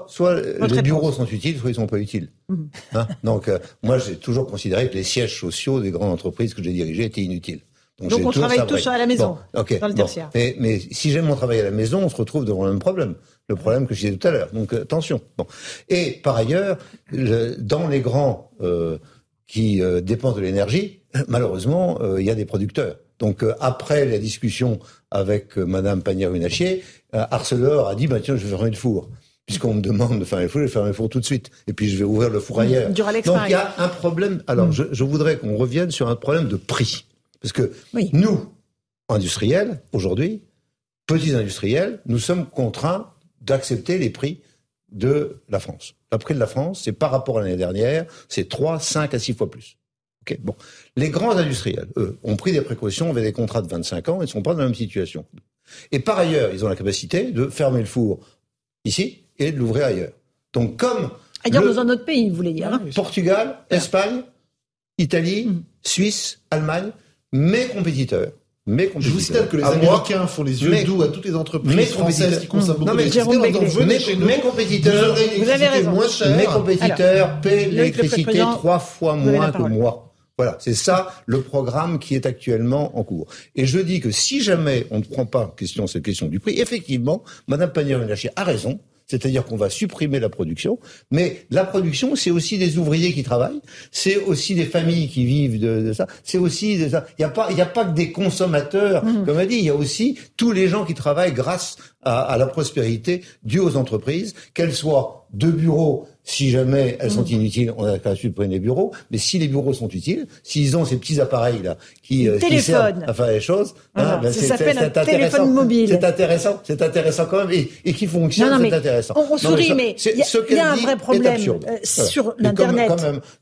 Soit les réponse. bureaux sont utiles, soit ils sont pas utiles. Mhm. Hein Donc, euh, moi, j'ai toujours considéré que les sièges sociaux des grandes entreprises que j'ai dirigées étaient inutiles. Donc, on toujours travaille tous à la maison, Bon, ok, dans le bon. tertiaire. Mais, mais si j'aime mon travail à la maison, on se retrouve devant le même problème. Le problème que je disais tout à l'heure. Donc, euh, attention. Bon. Et par ailleurs, le- dans les grands euh, qui euh, dépendent de l'énergie, malheureusement, euh, il y a des producteurs. Donc, euh, après la discussion avec euh, Madame Pannier-Runachier, euh, Arcelor a dit, bah, tiens, je vais fermer le four. Puisqu'on me demande de fermer le four, je vais fermer le four tout de suite. Et puis, je vais ouvrir le four ailleurs. Duralex, Donc, il y a un problème. Alors, je, je voudrais qu'on revienne sur un problème de prix. Parce que nous, industriels, aujourd'hui, petits industriels, nous sommes contraints d'accepter les prix de la France. Le prix de la France, c'est par rapport à l'année dernière, c'est 3, 5 à 6 fois plus. Ok, bon. Les grands industriels, eux, ont pris des précautions, avaient des contrats de 25 ans, ils ne sont pas dans la même situation. Et par ailleurs, ils ont la capacité de fermer le four ici et de l'ouvrir ailleurs. Donc, comme Ailleurs le- dans un autre pays, vous voulez dire. hein Portugal, Espagne, Italie, Mm. Suisse, Allemagne, mes compétiteurs. Mes Je compétiteurs. vous signale que les À moi, Américains font les yeux mes- doux à toutes les entreprises mes françaises qui consomment beaucoup Non, mais d'électricité mes, mes compétiteurs, vous avez raison. moins mes compétiteurs Alors, paient l'électricité trois fois moins que moi. Voilà, c'est ça le programme qui est actuellement en cours. Et je dis que si jamais on ne prend pas en question cette question du prix, effectivement, Madame Pannier-Runacher a raison. C'est-à-dire qu'on va supprimer la production, mais la production, c'est aussi des ouvriers qui travaillent, c'est aussi des familles qui vivent de, de ça, c'est aussi des... Il n'y a, pas, il y a pas que des consommateurs, Mmh. comme a dit, il y a aussi tous les gens qui travaillent grâce à, à la prospérité due aux entreprises, qu'elles soient de bureaux, si jamais elles sont inutiles, on a qu'à supprimer les bureaux, mais si les bureaux sont utiles, s'ils ont ces petits appareils-là qui, euh, qui servent à faire les choses, Voilà, ben, ça c'est- s'appelle un intéressant. téléphone mobile. C'est intéressant, c'est intéressant quand même, et, et qui fonctionne, c'est intéressant. On, sourit, mais il y a, y un vrai problème euh, sur l'internet,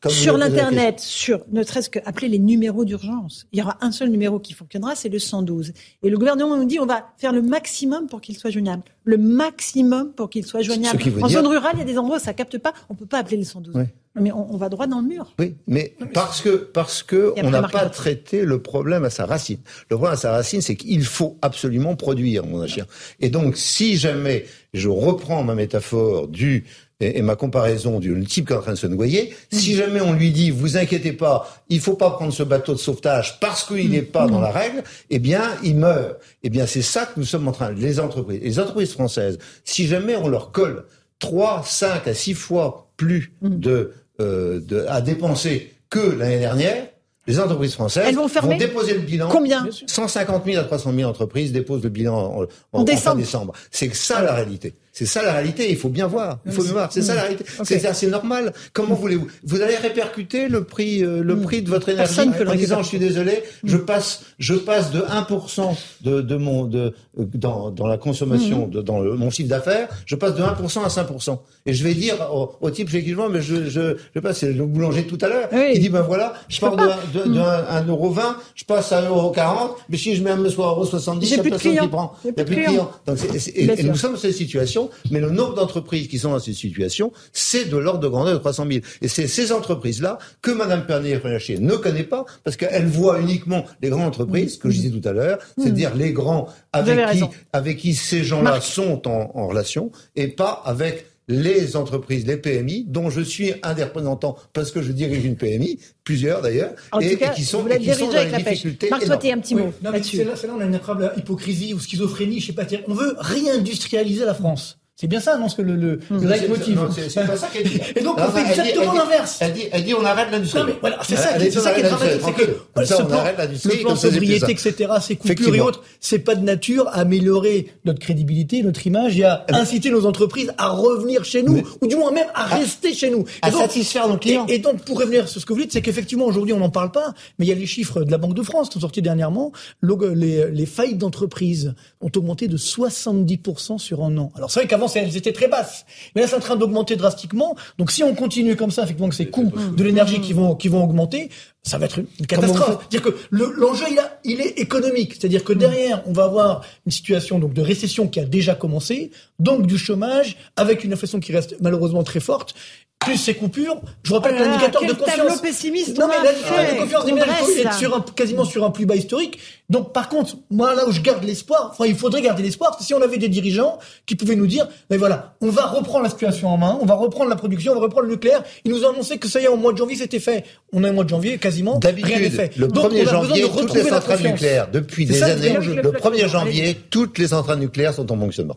sur l'internet, sur ne serait-ce que appeler les numéros d'urgence. Il y aura un seul numéro qui fonctionnera, c'est le 112. Et le gouvernement nous dit on va faire le maximum pour qu'il soit joignable. Le maximum pour qu'il soit joignable. En dire- zone rurale, il y a des endroits où ça capte pas. On peut pas appeler le 112. Oui. Mais on, on va droit dans le mur. Oui, mais parce que parce que on n'a pas traité le problème à sa racine. Le problème à sa racine, c'est qu'il faut absolument produire, mon chien. Et donc, si jamais je reprends ma métaphore du et, et ma comparaison du type qui est en train de se noyer, si jamais on lui dit vous inquiétez pas, il faut pas prendre ce bateau de sauvetage parce qu'il n'est pas dans la règle, eh bien il meurt. Eh bien c'est ça que nous sommes en train les entreprises, les entreprises françaises, si jamais on leur colle 3, 5 à 6 fois plus de, euh, de à dépenser que l'année dernière, les entreprises françaises Elles vont déposer le bilan. Combien 150 000 à 300 000 entreprises déposent le bilan en, en- En fin décembre. C'est ça la réalité. C'est ça la réalité. Il faut bien voir. Il faut bien voir. C'est ça la réalité. Ok. C'est assez normal. Comment voulez-vous? Vous allez répercuter le prix, euh, le prix de votre énergie Personne en disant je suis désolé, je passe, je passe de 1% de, de mon de euh, dans, dans la consommation, de, dans le- mon chiffre d'affaires, je passe de 1% à 5%. Et je vais dire au, au type chez qui je vends, mais je je je passe c'est le boulanger tout à l'heure, Oui. qui dit ben voilà, je, pars de, de, de 1,20€, je passe à 1,40€, mais si je mets un me soir à 1,70€, il J'ai y a plus de personne qui prend. Il y a plus de clients. Donc, et, et sûr. nous sommes dans cette situation, mais le nombre d'entreprises qui sont dans cette situation, c'est de l'ordre de grandeur de 300 000. Et c'est ces entreprises-là que Madame Pernier-Runacher ne connaît pas, parce qu'elle voit uniquement les grandes entreprises, que je disais tout à l'heure, c'est-à-dire les grands avec qui, avec qui ces gens-là sont en, en relation, et pas avec les entreprises, les PMI, dont je suis un des représentants parce que je dirige une PMI, plusieurs d'ailleurs, et, tout cas, et qui sont, et qui sont dans pêche. difficultés Marc, toi, un petit Oui, mot non, mais là-dessus. c'est là, c'est là on a une incroyable hypocrisie ou schizophrénie, je sais pas. On veut réindustrialiser la France. C'est bien ça, non, ce que le, le, le leitmotiv. non, c'est- pas ça qu'elle dit. Et donc, Non, on fait elle dit- exactement elle dit- l'inverse. Elle dit, elle dit, on arrête l'industrie. Non, mais voilà, c'est ça, c'est ça qui est dramatique. C'est que Comme ça, on plan, arrête l'industrie, le plan sobriété, etc., ces coupures et autres, c'est pas de nature à améliorer notre crédibilité, notre image et à inciter nos entreprises à revenir chez nous, ou du moins même à rester chez nous. à satisfaire nos clients. Et, donc, pour revenir sur ce que vous dites, c'est qu'effectivement, aujourd'hui, on n'en parle pas, mais il y a les chiffres de la Banque de France qui sont sortis dernièrement. Le- les, les faillites d'entreprises ont augmenté de 70% sur un an. Alors, c'est vrai qu'avant, elles étaient très basses. Mais là, c'est en train d'augmenter drastiquement. Donc, si on continue comme ça, effectivement, que ces coûts de l'énergie qui vont, qui vont augmenter, ça va être une catastrophe. C'est-à-dire que le- l'enjeu, il, a- il est économique. C'est-à-dire que derrière, on va avoir une situation donc de récession qui a déjà commencé, donc du chômage, avec une inflation qui reste malheureusement très forte. Plus ces coupures, je rappelle Oh l'indicateur de quel tableau confiance. pessimiste non, on mais l'indicateur de confiance des ménages est sur un, quasiment sur un plus bas historique. Donc, par contre, moi, là où je garde l'espoir, enfin, il faudrait garder l'espoir, c'est si on avait des dirigeants qui pouvaient nous dire, mais voilà, on va reprendre la situation en main, on va reprendre la production, on va reprendre le nucléaire. Ils nous ont annoncé que ça y est, au mois de janvier, c'était fait. On est au mois de janvier, quasiment, rien n'est D'habitude, fait. le Donc, 1er on a besoin janvier, de toutes les centrales nucléaires, depuis des ça, années, le- le 1er janvier, toutes les centrales nucléaires sont en fonctionnement.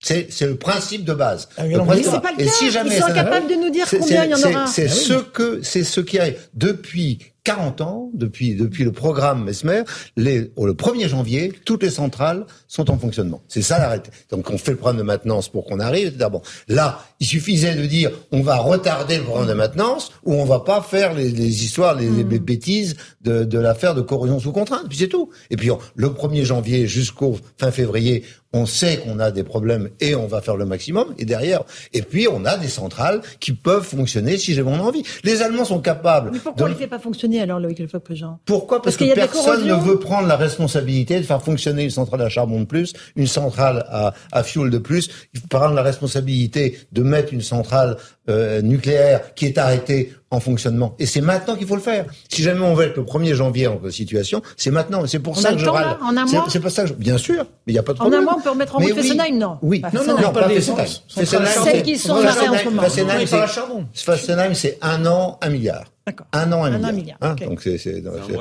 C'est, c'est le principe de base. Ah Le principe c'est pas le Et si jamais Ils sont incapables de nous dire combien il y en c'est- aura. C'est Ah oui. ce que, c'est ce qui arrive depuis 40 ans, depuis, depuis le programme Mesmer, les, au- le 1er janvier, toutes les centrales sont en fonctionnement. C'est ça l'arrêté. Donc on fait le programme de maintenance pour qu'on arrive. etc. Bon, là, il suffisait de dire on va retarder le programme de maintenance ou on va pas faire les, les histoires, les, les bêtises de, de l'affaire de corrosion sous contrainte. Puis c'est tout. Et puis on- le 1er janvier jusqu'au fin février, on sait qu'on a des problèmes et on va faire le maximum. Et derrière, et puis on a des centrales qui peuvent fonctionner si jamais on a envie. Les Allemands sont capables. Mais pourquoi de- on ne les fait pas fonctionner alors, Loïc Lefebvre-Jean? Pourquoi? Parce que personne ne veut prendre la responsabilité de faire fonctionner une centrale à charbon de plus, une centrale à, à fuel de plus. Il faut prendre la responsabilité de mettre une centrale euh, nucléaire qui est arrêtée en fonctionnement. Et c'est maintenant qu'il faut le faire. Si jamais on veut être le 1er janvier en situation, c'est maintenant. C'est pour On ça que je râle. là En un C'est- mois C'est pas ça que je... Bien sûr, mais il n'y a pas de En problème. un mois, on peut remettre en Mais route oui. Fessenheim, non Oui, Pas non, non, non, on parle pas des Fessenheim. Celles c'est- qui sont en en ce moment. Fessenheim, c'est- charbon. Fessenheim, c'est un an, un milliard. Un an, un, Un an, milliard. un milliard, Hein, donc c'est,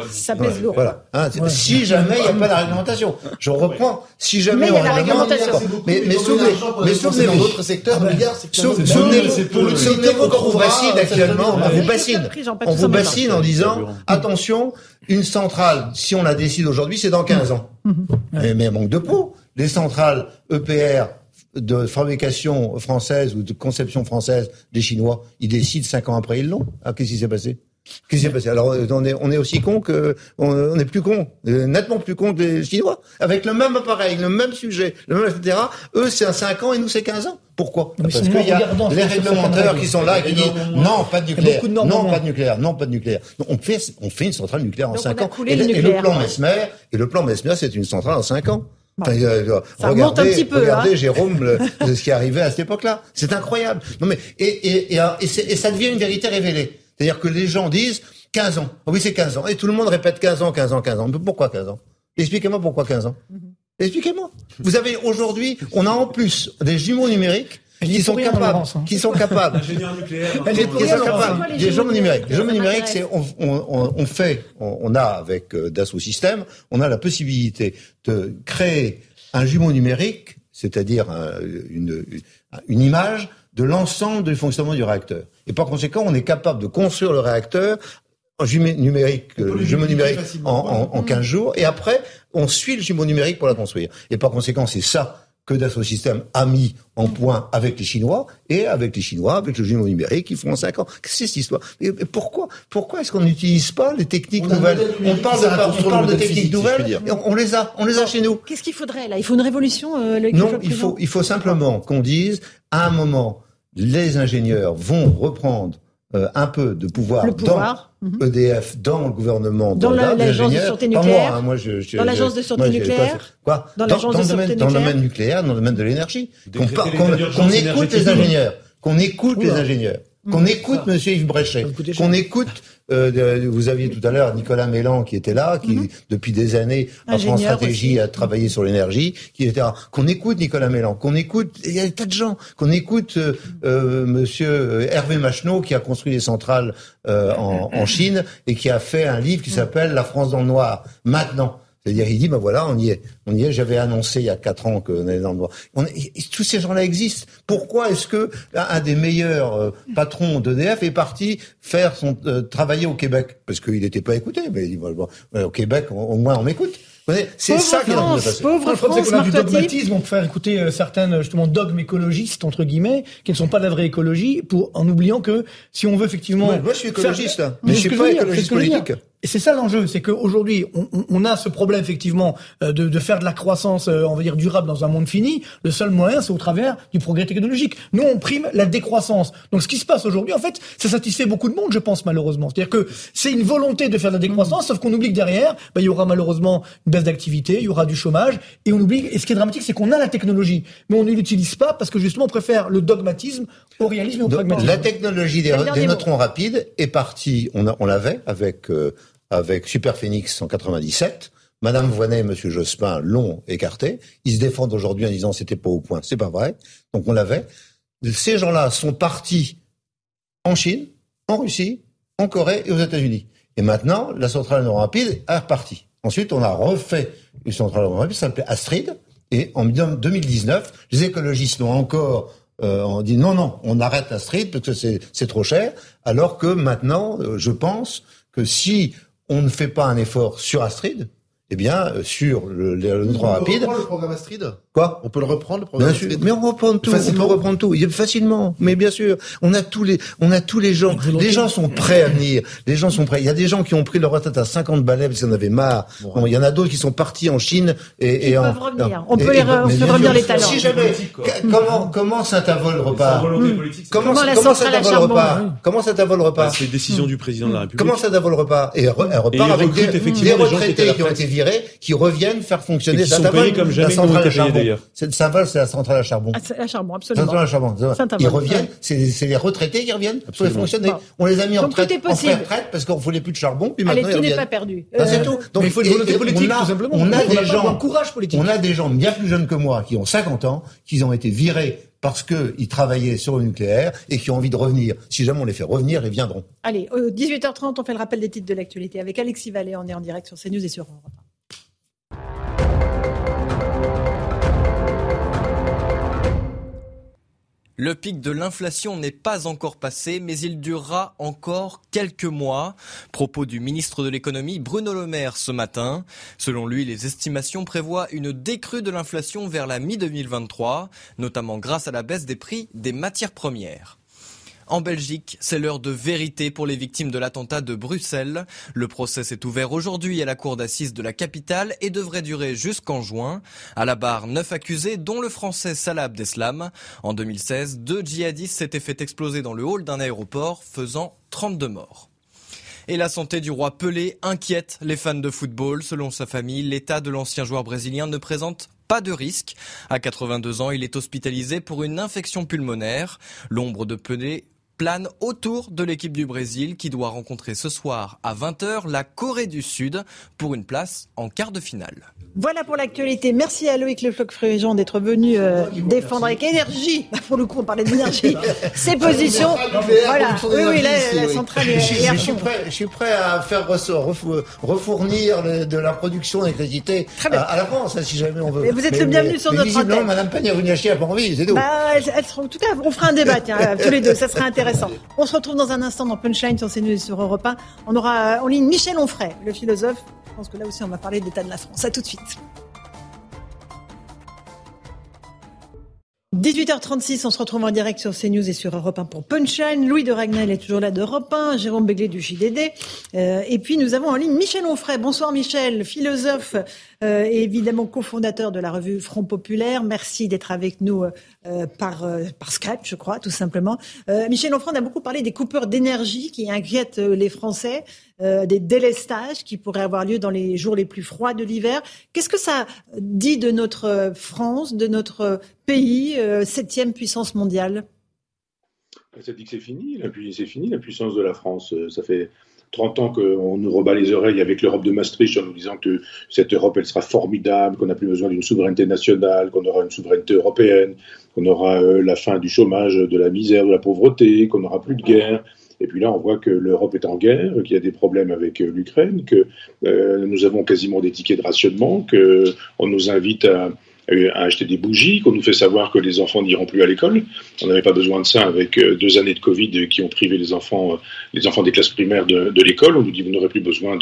Ça pèse lourd. Voilà. Hein, Ouais. Si jamais il n'y a pas de réglementation, je reprends. Si jamais Mais il y a on la réglementation. Mais, mais ont souvenez, pour mais dans d'autres secteurs, un milliard, c'est Sou- quand même- qu'on vous bassine actuellement, on vous bassine. On vous bassine en disant, attention, une centrale, si on la décide aujourd'hui, c'est dans 15 ans. Mais, mais manque de peau. Les centrales EPR de fabrication française ou de conception française des Chinois, ils décident 5 ans après, ils l'ont. Ah, qu'est-ce qui s'est passé? Qu'est-ce qui s'est passé? Alors, euh, on est, on est aussi con que, on, on est plus con, euh, nettement plus con que les Chinois. Avec le même appareil, le même sujet, le même, etc. Eux, c'est un 5 ans et nous, c'est 15 ans. Pourquoi? Mais Parce qu'il y a les règles. qui sont là et qui disent non, pas de nucléaire, de non, pas de nucléaire, non, pas de nucléaire. Donc, on fait, on fait une centrale nucléaire en Donc, 5 on a ans. Et, le et le plan Mesmer, et le plan Mesmer, c'est une centrale en 5 ans. Enfin, euh, Ça remonte un regardez, petit peu, regardez hein. Jérôme, le- ce qui est arrivé à cette époque-là. C'est incroyable. Non mais et et et, et ça devient une vérité révélée. C'est-à-dire que les gens disent 15 ans. Ah oui, c'est 15 ans. Et tout le monde répète 15 ans, 15 ans, 15 ans. Mais pourquoi 15 ans? Expliquez-moi pourquoi 15 ans. Expliquez-moi. Vous avez aujourd'hui, on a en plus des jumeaux numériques y qui sont capables, Laurence, hein. qui sont capables Ingénieur nucléaire. Elle est pour qui sont capables. Des numériques. Les jumeaux numériques, c'est on, on, on- on fait, on, on a avec euh, Dassault Systèmes, on a la possibilité de créer un jumeau numérique, c'est-à-dire un- une, une image de l'ensemble du fonctionnement du réacteur. Et par conséquent, on est capable de construire le réacteur en jumeau numérique, euh, jumeau numérique en, en, en 15 jours, et après, on suit le jumeau numérique pour la construire. Et par conséquent, c'est ça que Dassault Systèmes a mis en point avec les Chinois, et avec les Chinois, avec le jumeau numérique, ils font en 5 ans. Qu'est-ce que c'est cette histoire et, pourquoi Pourquoi est-ce qu'on n'utilise pas les techniques On nouvelles On parle de, on parle le de techniques physique, nouvelles, et on, on les a, on les a chez nous. Qu'est-ce qu'il faudrait là? Il faut une révolution euh, le- Non, il faut, il faut simplement qu'on dise, à un moment, les ingénieurs vont reprendre euh, un peu de pouvoir, Le pouvoir, mhm. dans EDF, dans le gouvernement, Dans les l'agence de sûreté nucléaire. moi, hein, moi, je, je- Dans l'agence de sûreté moi, nucléaire. Quoi Dans l'agence dans de le domaine, sûreté Dans le nucléaire. domaine nucléaire, dans le domaine de l'énergie. Qu'on écoute les ingénieurs. Qu'on écoute les Oula. ingénieurs. Qu'on écoute Monsieur Yves Bréchet. Qu'on écoute, euh, vous aviez tout à l'heure Nicolas Mélan qui était là, qui depuis des années à France Mhm. Stratégie aussi. a travaillé sur l'énergie, qui était là. Qu'on écoute Nicolas Mélan, qu'on écoute, il y a des tas de gens, qu'on écoute euh, euh, Monsieur Hervé Macheneau qui a construit les centrales euh, en, en Chine et qui a fait un livre qui s'appelle La France dans le noir. Maintenant. C'est-à-dire, il dit, ben voilà, on y est. On y est. J'avais annoncé il y a quatre ans qu'on allait dans le noir. On est- tous ces gens-là existent. Pourquoi est-ce que un un des meilleurs euh, patrons d'EDF est parti faire son euh, travailler au Québec? Parce qu'il n'était pas écouté. Mais il dit, bon, bon, euh, au Québec, au, au moins, on m'écoute. Vous voyez, C'est ça qui est France, passer. pauvre Le problème, c'est France, qu'on a du dogmatisme, on peut faire écouter euh, certaines justement dogmes écologistes entre guillemets, qui ne sont pas de la vraie écologie, pour en oubliant que si on veut effectivement, Moi, moi, je suis écologiste, faire- hein, mais je suis pas écologiste politique. Et c'est ça l'enjeu, c'est qu'aujourd'hui, on, on- on a ce problème effectivement euh, de, de faire de la croissance, euh, on va dire durable dans un monde fini. Le seul moyen, c'est au travers du progrès technologique. Nous, on prime la décroissance. Donc, ce qui se passe aujourd'hui, en fait, ça satisfait beaucoup de monde, je pense malheureusement. C'est-à-dire que c'est une volonté de faire de la décroissance, sauf qu'on oublie que derrière, bah, il y aura malheureusement une baisse d'activité, il y aura du chômage, et on oublie. Et ce qui est dramatique, c'est qu'on a la technologie, mais on ne l'utilise pas parce que justement, on préfère le dogmatisme au réalisme et au Donc, pragmatisme. la technologie des, des neutrons rapides est partie, on, a- on l'avait avec, euh, avec Super Phoenix en 97. Madame Voinet et Monsieur Jospin l'ont écarté. Ils se défendent aujourd'hui en disant c'était pas au point. C'est pas vrai. Donc on l'avait. Ces gens-là sont partis en Chine, en Russie, en Corée et aux États-Unis. Et maintenant, la centrale neuron rapide est repartie. Ensuite, on a refait une centrale neuron rapide, ça s'appelait Astrid. Et en 2019, les écologistes l'ont encore euh, on dit non, non, on arrête Astrid parce que c'est c'est trop cher. Alors que maintenant, euh, je pense que si on ne fait pas un effort sur Astrid, eh bien, euh, sur le, le, le peut rapide, le programme Astrid? Quoi On peut le reprendre, le programme Bien sûr, mais on reprend tout, on Facilement peut reprendre tout, Il y a- facilement, mais bien sûr, on a tous les, on a tous les gens, les gens sont prêts à venir, les gens sont prêts. Il y a des gens qui ont pris leur retraite à 50 balais parce qu'ils en avaient marre. Bon, il y en a d'autres qui sont partis en Chine et, et en, peuvent revenir. non. On peut les re- faire bien revenir les talents. Si jamais, comment, comment Saint-Avold repart politique, Comment, Comment charbon, repart oui. Comment Saint-Avold Bah, repart c'est une décision du président de la République. Comment Saint-Avold repart Et elle, re- elle repart Et avec des, retraités qui ont été virés, qui reviennent faire fonctionner Et payés comme jamais centrale d'ailleurs. C'est- Saint-Avold, c'est la centrale à charbon. Ah, c'est la charbon, Centrale absolument. à charbon. Ils reviennent, c'est c'est les retraités qui reviennent pour les Absolument. fonctionner. Bon. On les a mis en Donc, tout retraite, est en retraite parce qu'on voulait plus de charbon, puis Allez, maintenant tout n'est pas perdu. Ben, c'est Euh, tout. mais il faut une volonté politique, on a- tout simplement. On a des gens, courage politique. on a des gens bien plus jeunes que moi qui ont 50 ans, qui ont été virés parce qu'ils travaillaient sur le nucléaire et qui ont envie de revenir. Si jamais on les fait revenir, ils viendront. Allez, 18h30, on fait le rappel des titres de l'actualité avec Alexis Vallée. On est en direct sur CNews et sur Europe. Le pic de l'inflation n'est pas encore passé, mais il durera encore quelques mois. Propos du ministre de l'économie Bruno Le Maire ce matin. Selon lui, les estimations prévoient une décrue de l'inflation vers la mi-2023, notamment grâce à la baisse des prix des matières premières. En Belgique, c'est l'heure de vérité pour les victimes de l'attentat de Bruxelles. Le procès s'est ouvert aujourd'hui à la cour d'assises de la capitale et devrait durer jusqu'en juin. À la barre, neuf accusés, dont le français Salah Abdeslam. En 2016, deux djihadistes s'étaient fait exploser dans le hall d'un aéroport, faisant 32 morts. Et la santé du roi Pelé inquiète les fans de football. Selon sa famille, l'état de l'ancien joueur brésilien ne présente pas de risque. À 82 ans, il est hospitalisé pour une infection pulmonaire. L'ombre de Pelé plane autour de l'équipe du Brésil qui doit rencontrer ce soir à 20h la Corée du Sud pour une place en quart de finale. Voilà pour l'actualité. Merci à Loïc Le Floch-Fréjean d'être venu euh, défendre avec énergie, pour le coup on parlait d'énergie, ses positions. Voilà, oui, oui, la, centrale est, je, je, suis prêt, je suis prêt à faire refournir de la production d'électricité à, à, la France, hein, si jamais on veut. Mais vous êtes le bienvenu sur notre antenne. Madame Pannier-Runacher n'a pas envie, c'est tout. Bah, en tout cas, on fera un débat, tiens, tous les deux, ça serait intéressant. On se retrouve dans un instant dans Punchline sur CNews et sur Europe 1. On aura en ligne Michel Onfray, le philosophe. Je pense que là aussi, on va parler de l'état de la France. À tout de suite. 18h36, on se retrouve en direct sur CNews et sur Europe 1 pour Punchline. Louis de Ragnel est toujours là d'Europe 1, Jérôme Béglé du JDD. Euh, et puis nous avons en ligne Michel Onfray. Bonsoir Michel, philosophe euh, et évidemment cofondateur de la revue Front Populaire. Merci d'être avec nous euh, par, euh, par Skype, je crois, tout simplement. Euh, Michel Onfray, on a beaucoup parlé des coupures d'énergie qui inquiètent les Français. Des délestages qui pourraient avoir lieu dans les jours les plus froids de l'hiver. Qu'est-ce que ça dit de notre France, de notre pays, septième puissance mondiale? Ça dit que c'est fini, la puissance de la France. Ça fait 30 ans qu'on nous rebat les oreilles avec l'Europe de Maastricht en nous disant que cette Europe, elle sera formidable, qu'on n'a plus besoin d'une souveraineté nationale, qu'on aura une souveraineté européenne, qu'on aura la fin du chômage, de la misère, de la pauvreté, qu'on n'aura plus de guerre. Et puis là, on voit que l'Europe est en guerre, qu'il y a des problèmes avec euh, l'Ukraine, que euh, nous avons quasiment des tickets de rationnement, qu'on nous invite à, à acheter des bougies, qu'on nous fait savoir que les enfants n'iront plus à l'école. On n'avait pas besoin de ça avec euh, deux années de Covid qui ont privé les enfants, les enfants des classes primaires de, l'école. On nous dit vous n'aurez plus besoin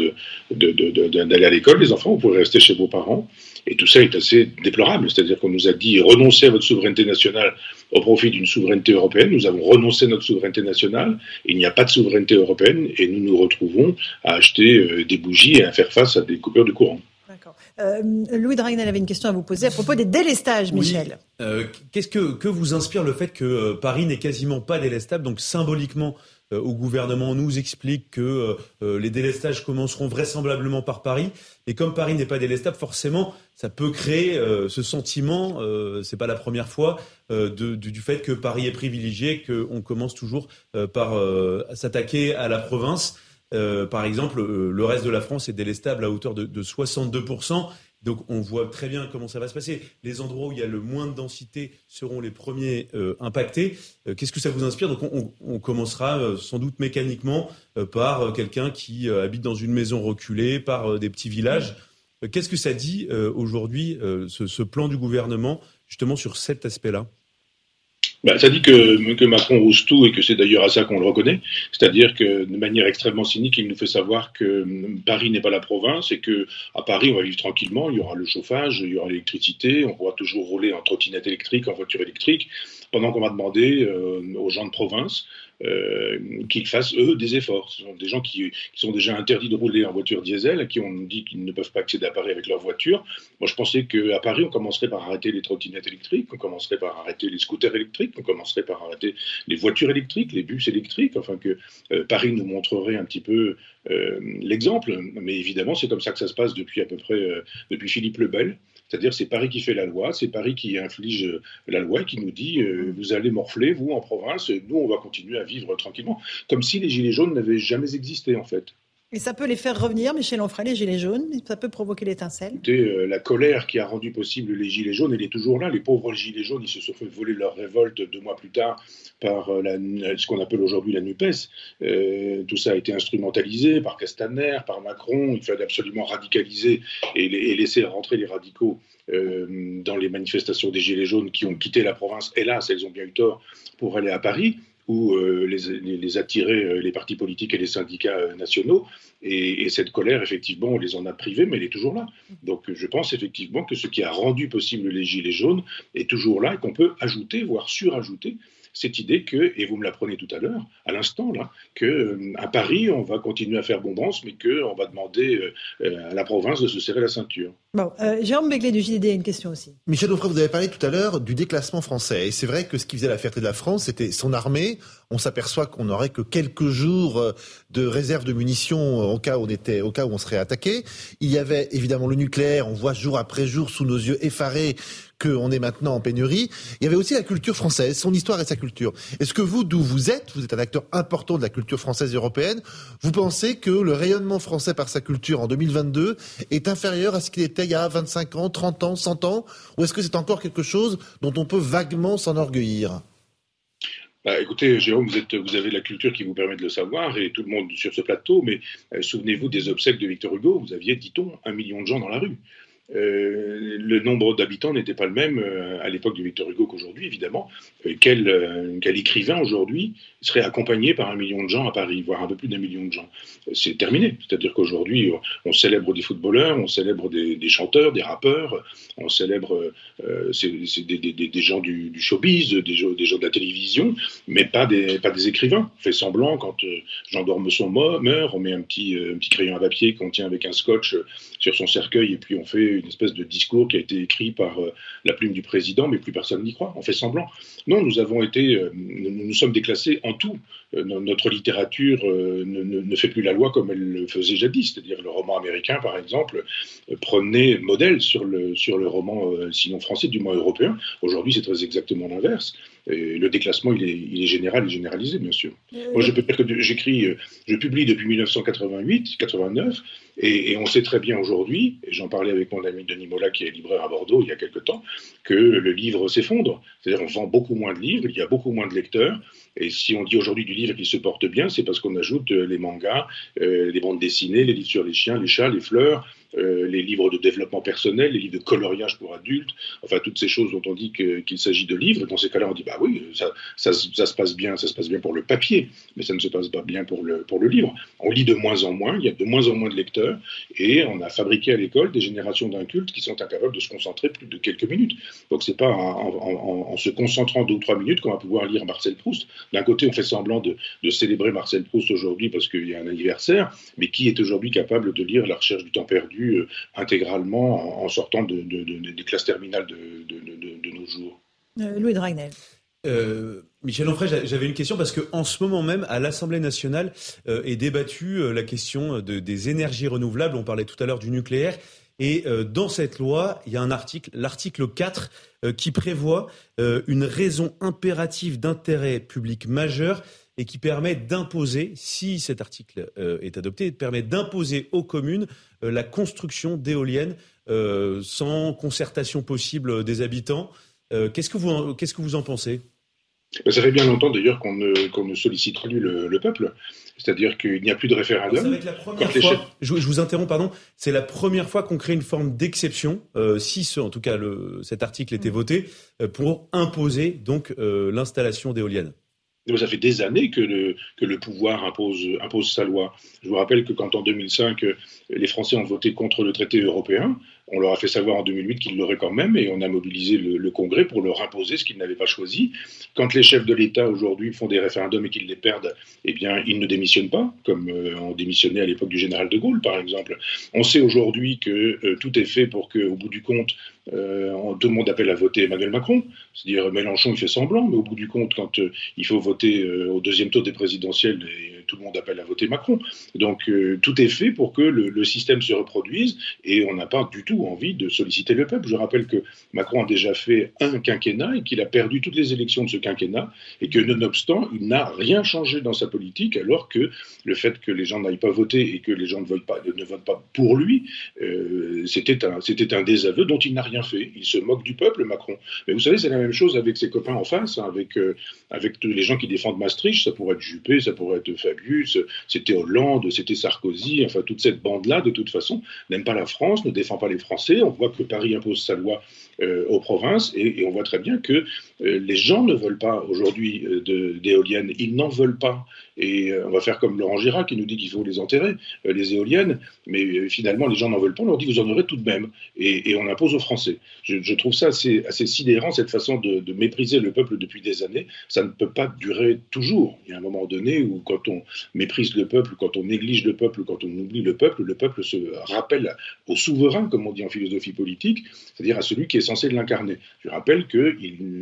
d'aller à l'école, les enfants, vous pourrez rester chez vos parents. Et tout ça est assez déplorable, c'est-à-dire qu'on nous a dit renoncez à votre souveraineté nationale au profit d'une souveraineté européenne. Nous avons renoncé à notre souveraineté nationale. Il n'y a pas de souveraineté européenne et nous nous retrouvons à acheter euh, des bougies et à faire face à des coupures de courant. D'accord. Euh, Louis Dragnel avait une question à vous poser à propos des délestages, Michel. Oui. Euh, Qu'est-ce que, que vous inspire le fait que euh, Paris n'est quasiment pas délestable? Donc symboliquement, euh, au gouvernement nous explique que les délestages commenceront vraisemblablement par Paris. Et comme Paris n'est pas délestable, forcément, ça peut créer ce sentiment, c'est pas la première fois, de, du, du, fait que Paris est privilégié, qu'on commence toujours par s'attaquer à la province. Par exemple, le reste de la France est délestable à hauteur de, de 62%. Donc on voit très bien comment ça va se passer. Les endroits où il y a le moins de densité seront les premiers euh, impactés. Euh, Qu'est-ce que ça vous inspire? Donc on, commencera euh, sans doute mécaniquement euh, par quelqu'un qui euh, habite dans une maison reculée, par euh, des petits villages. Qu'est-ce que ça dit aujourd'hui, ce, ce, plan du gouvernement, justement sur cet aspect-là? Bah, ça dit que, Macron rose tout et que c'est d'ailleurs à ça qu'on le reconnaît. C'est-à-dire que de manière extrêmement cynique, il nous fait savoir que Paris n'est pas la province et que à Paris, on va vivre tranquillement. Il y aura le chauffage, il y aura l'électricité, on pourra toujours rouler en trottinette électrique, en voiture électrique, pendant qu'on va demander euh, aux gens de province qu'ils fassent, eux, des efforts. Ce sont des gens qui, sont déjà interdits de rouler en voiture diesel, qui ont dit qu'ils ne peuvent pas accéder à Paris avec leur voiture. Moi, je pensais qu'à Paris, on commencerait par arrêter les trottinettes électriques, on commencerait par arrêter les scooters électriques, on commencerait par arrêter les voitures électriques, les bus électriques, enfin que euh, Paris nous montrerait un petit peu euh, l'exemple. Mais évidemment, c'est comme ça que ça se passe depuis à peu près, euh, depuis Philippe le Bel. C'est-à-dire c'est Paris qui fait la loi, c'est Paris qui inflige la loi et qui nous dit euh, vous allez morfler, vous, en province, nous, on va continuer à vivre tranquillement. Comme si les Gilets jaunes n'avaient jamais existé, en fait. Et ça peut les faire revenir, Michel Onfray, les Gilets jaunes Ça peut provoquer l'étincelle euh, La colère qui a rendu possible les Gilets jaunes, elle est toujours là. Les pauvres Gilets jaunes, ils se sont fait voler leur révolte deux mois plus tard par euh, la, ce qu'on appelle aujourd'hui la NUPES. Euh, tout ça a été instrumentalisé par Castaner, par Macron. Il fallait absolument radicaliser et, laisser rentrer les radicaux euh, dans les manifestations des Gilets jaunes qui ont quitté la province. Hélas, elles ont bien eu tort pour aller à Paris où euh, les, les, attirer euh, les partis politiques et les syndicats euh, nationaux. Et, et, cette colère, effectivement, on les en a privés, mais elle est toujours là. Donc je pense effectivement que ce qui a rendu possible les Gilets jaunes est toujours là et qu'on peut ajouter, voire surajouter, cette idée que, et vous me l'apprenez tout à l'heure, à l'instant là, que Paris on va continuer à faire bombance, mais qu'on va demander à la province de se serrer la ceinture. Bon, euh, Jérôme Begley du JDD a une question aussi. Michel Offray, vous avez parlé tout à l'heure du déclassement français, et c'est vrai que ce qui faisait la fierté de la France, c'était son armée. On s'aperçoit qu'on n'aurait que quelques jours de réserve de munitions au cas où on était, au cas où on serait attaqué. Il y avait évidemment le nucléaire. On voit jour après jour sous nos yeux effarés qu'on est maintenant en pénurie. Il y avait aussi la culture française, son histoire et sa culture. Est-ce que vous, d'où vous êtes, vous êtes un acteur important de la culture française et européenne, vous pensez que le rayonnement français par sa culture en 2022 est inférieur à ce qu'il était il y a 25 ans, 30 ans, 100 ans Ou est-ce que c'est encore quelque chose dont on peut vaguement s'enorgueillir? Bah, écoutez, Jérôme, vous, avez la culture qui vous permet de le savoir, et tout le monde sur ce plateau, mais euh, souvenez-vous des obsèques de Victor Hugo, vous aviez, dit-on, un million de gens dans la rue. Euh, le nombre d'habitants n'était pas le même euh, à l'époque de Victor Hugo qu'aujourd'hui, évidemment. Euh, quel, écrivain aujourd'hui serait accompagné par un million de gens à Paris, voire un peu plus d'un million de gens? C'est terminé. C'est-à-dire qu'aujourd'hui, on célèbre des footballeurs, on célèbre des, chanteurs, des rappeurs, on célèbre des, gens du, showbiz, des, gens de la télévision, mais pas des, écrivains. On fait semblant, quand Jean d'Ormesson meurt, on met un petit crayon à papier qu'on tient avec un scotch sur son cercueil et puis on fait une espèce de discours qui a été écrit par euh, la plume du président, mais plus personne n'y croit. On fait semblant. Non, nous avons été, euh, nous, sommes déclassés en tout. Euh, notre littérature ne, ne, fait plus la loi comme elle le faisait jadis. C'est-à-dire le roman américain, par exemple, prenait modèle sur le, sur le roman, sinon français, du moins européen. Aujourd'hui, c'est très exactement l'inverse. le déclassement, il est, il est, général et généralisé, bien sûr. Moi, je peux dire que j'écris, je publie depuis 1988, 89, et, et on sait très bien aujourd'hui, et j'en parlais avec mon ami Denis Mola, qui est libraire à Bordeaux il y a quelque temps, que le livre s'effondre. C'est-à-dire on vend beaucoup moins de livres, il y a beaucoup moins de lecteurs. Et si on dit aujourd'hui du livre qui se porte bien, c'est parce qu'on ajoute euh, les mangas, euh, les bandes dessinées, les livres sur les chiens, les chats, les fleurs, euh, les livres de développement personnel, les livres de coloriage pour adultes, enfin toutes ces choses dont on dit qu'il s'agit de livres. Dans ces cas-là, on dit bah oui, ça, se passe bien, ça se passe bien pour le papier, mais ça ne se passe pas bien pour le, pour le livre. On lit de moins en moins, il y a de moins en moins de lecteurs, et on a fabriqué à l'école des générations d'incultes qui sont incapables de se concentrer plus de quelques minutes. Donc c'est pas en, se concentrant deux ou trois minutes qu'on va pouvoir lire Marcel Proust. D'un côté, on fait semblant de, de célébrer Marcel Proust aujourd'hui parce qu'il y a un anniversaire, mais qui est aujourd'hui capable de lire La recherche du temps perdu euh, intégralement en, sortant de, des classes terminales de, nos jours? Euh, Louis Dragnel. Euh, Michel Onfray, j'avais une question parce qu'en ce moment même, à l'Assemblée nationale, est débattue la question des énergies renouvelables. On parlait tout à l'heure du nucléaire. Et dans cette loi, il y a un article, l'article 4, qui prévoit une raison impérative d'intérêt public majeur et qui permet d'imposer, si cet article euh, est adopté, permet d'imposer aux communes euh, la construction d'éoliennes euh, sans concertation possible des habitants. qu'est-ce, que vous qu'est-ce que vous en pensez? Ça fait bien longtemps d'ailleurs qu'on ne, sollicite plus le peuple. C'est-à-dire qu'il n'y a plus de référendum. Ça va être la première fois, je, je, vous interromps, pardon, c'est la première fois qu'on crée une forme d'exception, euh, si ce, en tout cas le, cet article était voté, euh, pour imposer donc euh, l'installation d'éoliennes. Ça fait des années que le, que le pouvoir impose, impose sa loi. Je vous rappelle que quand en 2005, les Français ont voté contre le traité européen, on leur a fait savoir en 2008 qu'ils l'auraient quand même et on a mobilisé le, Congrès pour leur imposer ce qu'ils n'avaient pas choisi. Quand les chefs de l'État aujourd'hui font des référendums et qu'ils les perdent, eh bien, ils ne démissionnent pas, comme euh, on démissionnait à l'époque du général de Gaulle, par exemple. On sait aujourd'hui que euh, tout est fait pour qu'au bout du compte, euh, tout le monde appelle à voter Emmanuel Macron. C'est-à-dire Mélenchon, il fait semblant, mais au bout du compte, quand il faut voter au deuxième tour des présidentielles, tout le monde appelle à voter Macron. Donc euh, tout est fait pour que le, système se reproduise et on n'a pas du tout envie de solliciter le peuple. Je rappelle que Macron a déjà fait un quinquennat et qu'il a perdu toutes les élections de ce quinquennat et que nonobstant, il n'a rien changé dans sa politique alors que le fait que les gens n'aillent pas voter et que les gens ne votent pas, ne votent pas pour lui, euh, c'était un, un désaveu dont il n'a rien fait. Il se moque du peuple, Macron. Mais vous savez, c'est la même chose avec ses copains en face, hein, avec, euh, avec tous les gens qui défendent Maastricht. Ça pourrait être Juppé, ça pourrait être C'était Hollande, c'était Sarkozy. Enfin, toute cette bande-là, de toute façon, n'aime pas la France, ne défend pas les Français. On voit que Paris impose sa loi euh, aux provinces et, on voit très bien que euh, les gens ne veulent pas aujourd'hui d'éoliennes. Ils n'en veulent pas. Et on va faire comme Laurent Girard qui nous dit qu'il faut les enterrer, les éoliennes. Mais finalement, les gens n'en veulent pas. On leur dit vous en aurez tout de même. Et, on impose aux Français. Je, trouve ça assez, assez sidérant, cette façon de, de mépriser le peuple depuis des années. Ça ne peut pas durer toujours. Il y a un moment donné où, quand on méprise le peuple, quand on néglige le peuple, quand on oublie le peuple, le peuple se rappelle au souverain, comme on dit en philosophie politique, c'est-à-dire à celui qui est censé l'incarner. Je rappelle que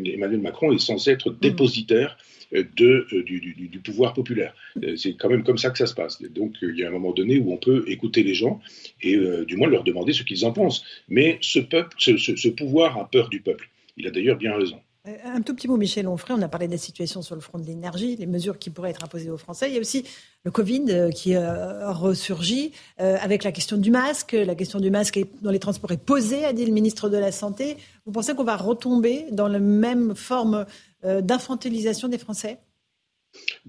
Emmanuel Macron est censé être dépositaire euh, de, euh, du, pouvoir populaire. Euh, c'est quand même comme ça que ça se passe. Donc il y a un moment donné où on peut écouter les gens et du moins leur demander ce qu'ils en pensent. Mais ce peuple, ce pouvoir a peur du peuple. Il a d'ailleurs bien raison. Euh, un tout petit mot, Michel Onfray, on a parlé de la situation sur le front de l'énergie, les mesures qui pourraient être imposées aux Français. Il y a aussi le Covid euh, qui euh, ressurgit avec la question du masque. La question du masque dans les transports est posée, a dit le ministre de la Santé. Vous pensez qu'on va retomber dans la même forme d'infantilisation des Français?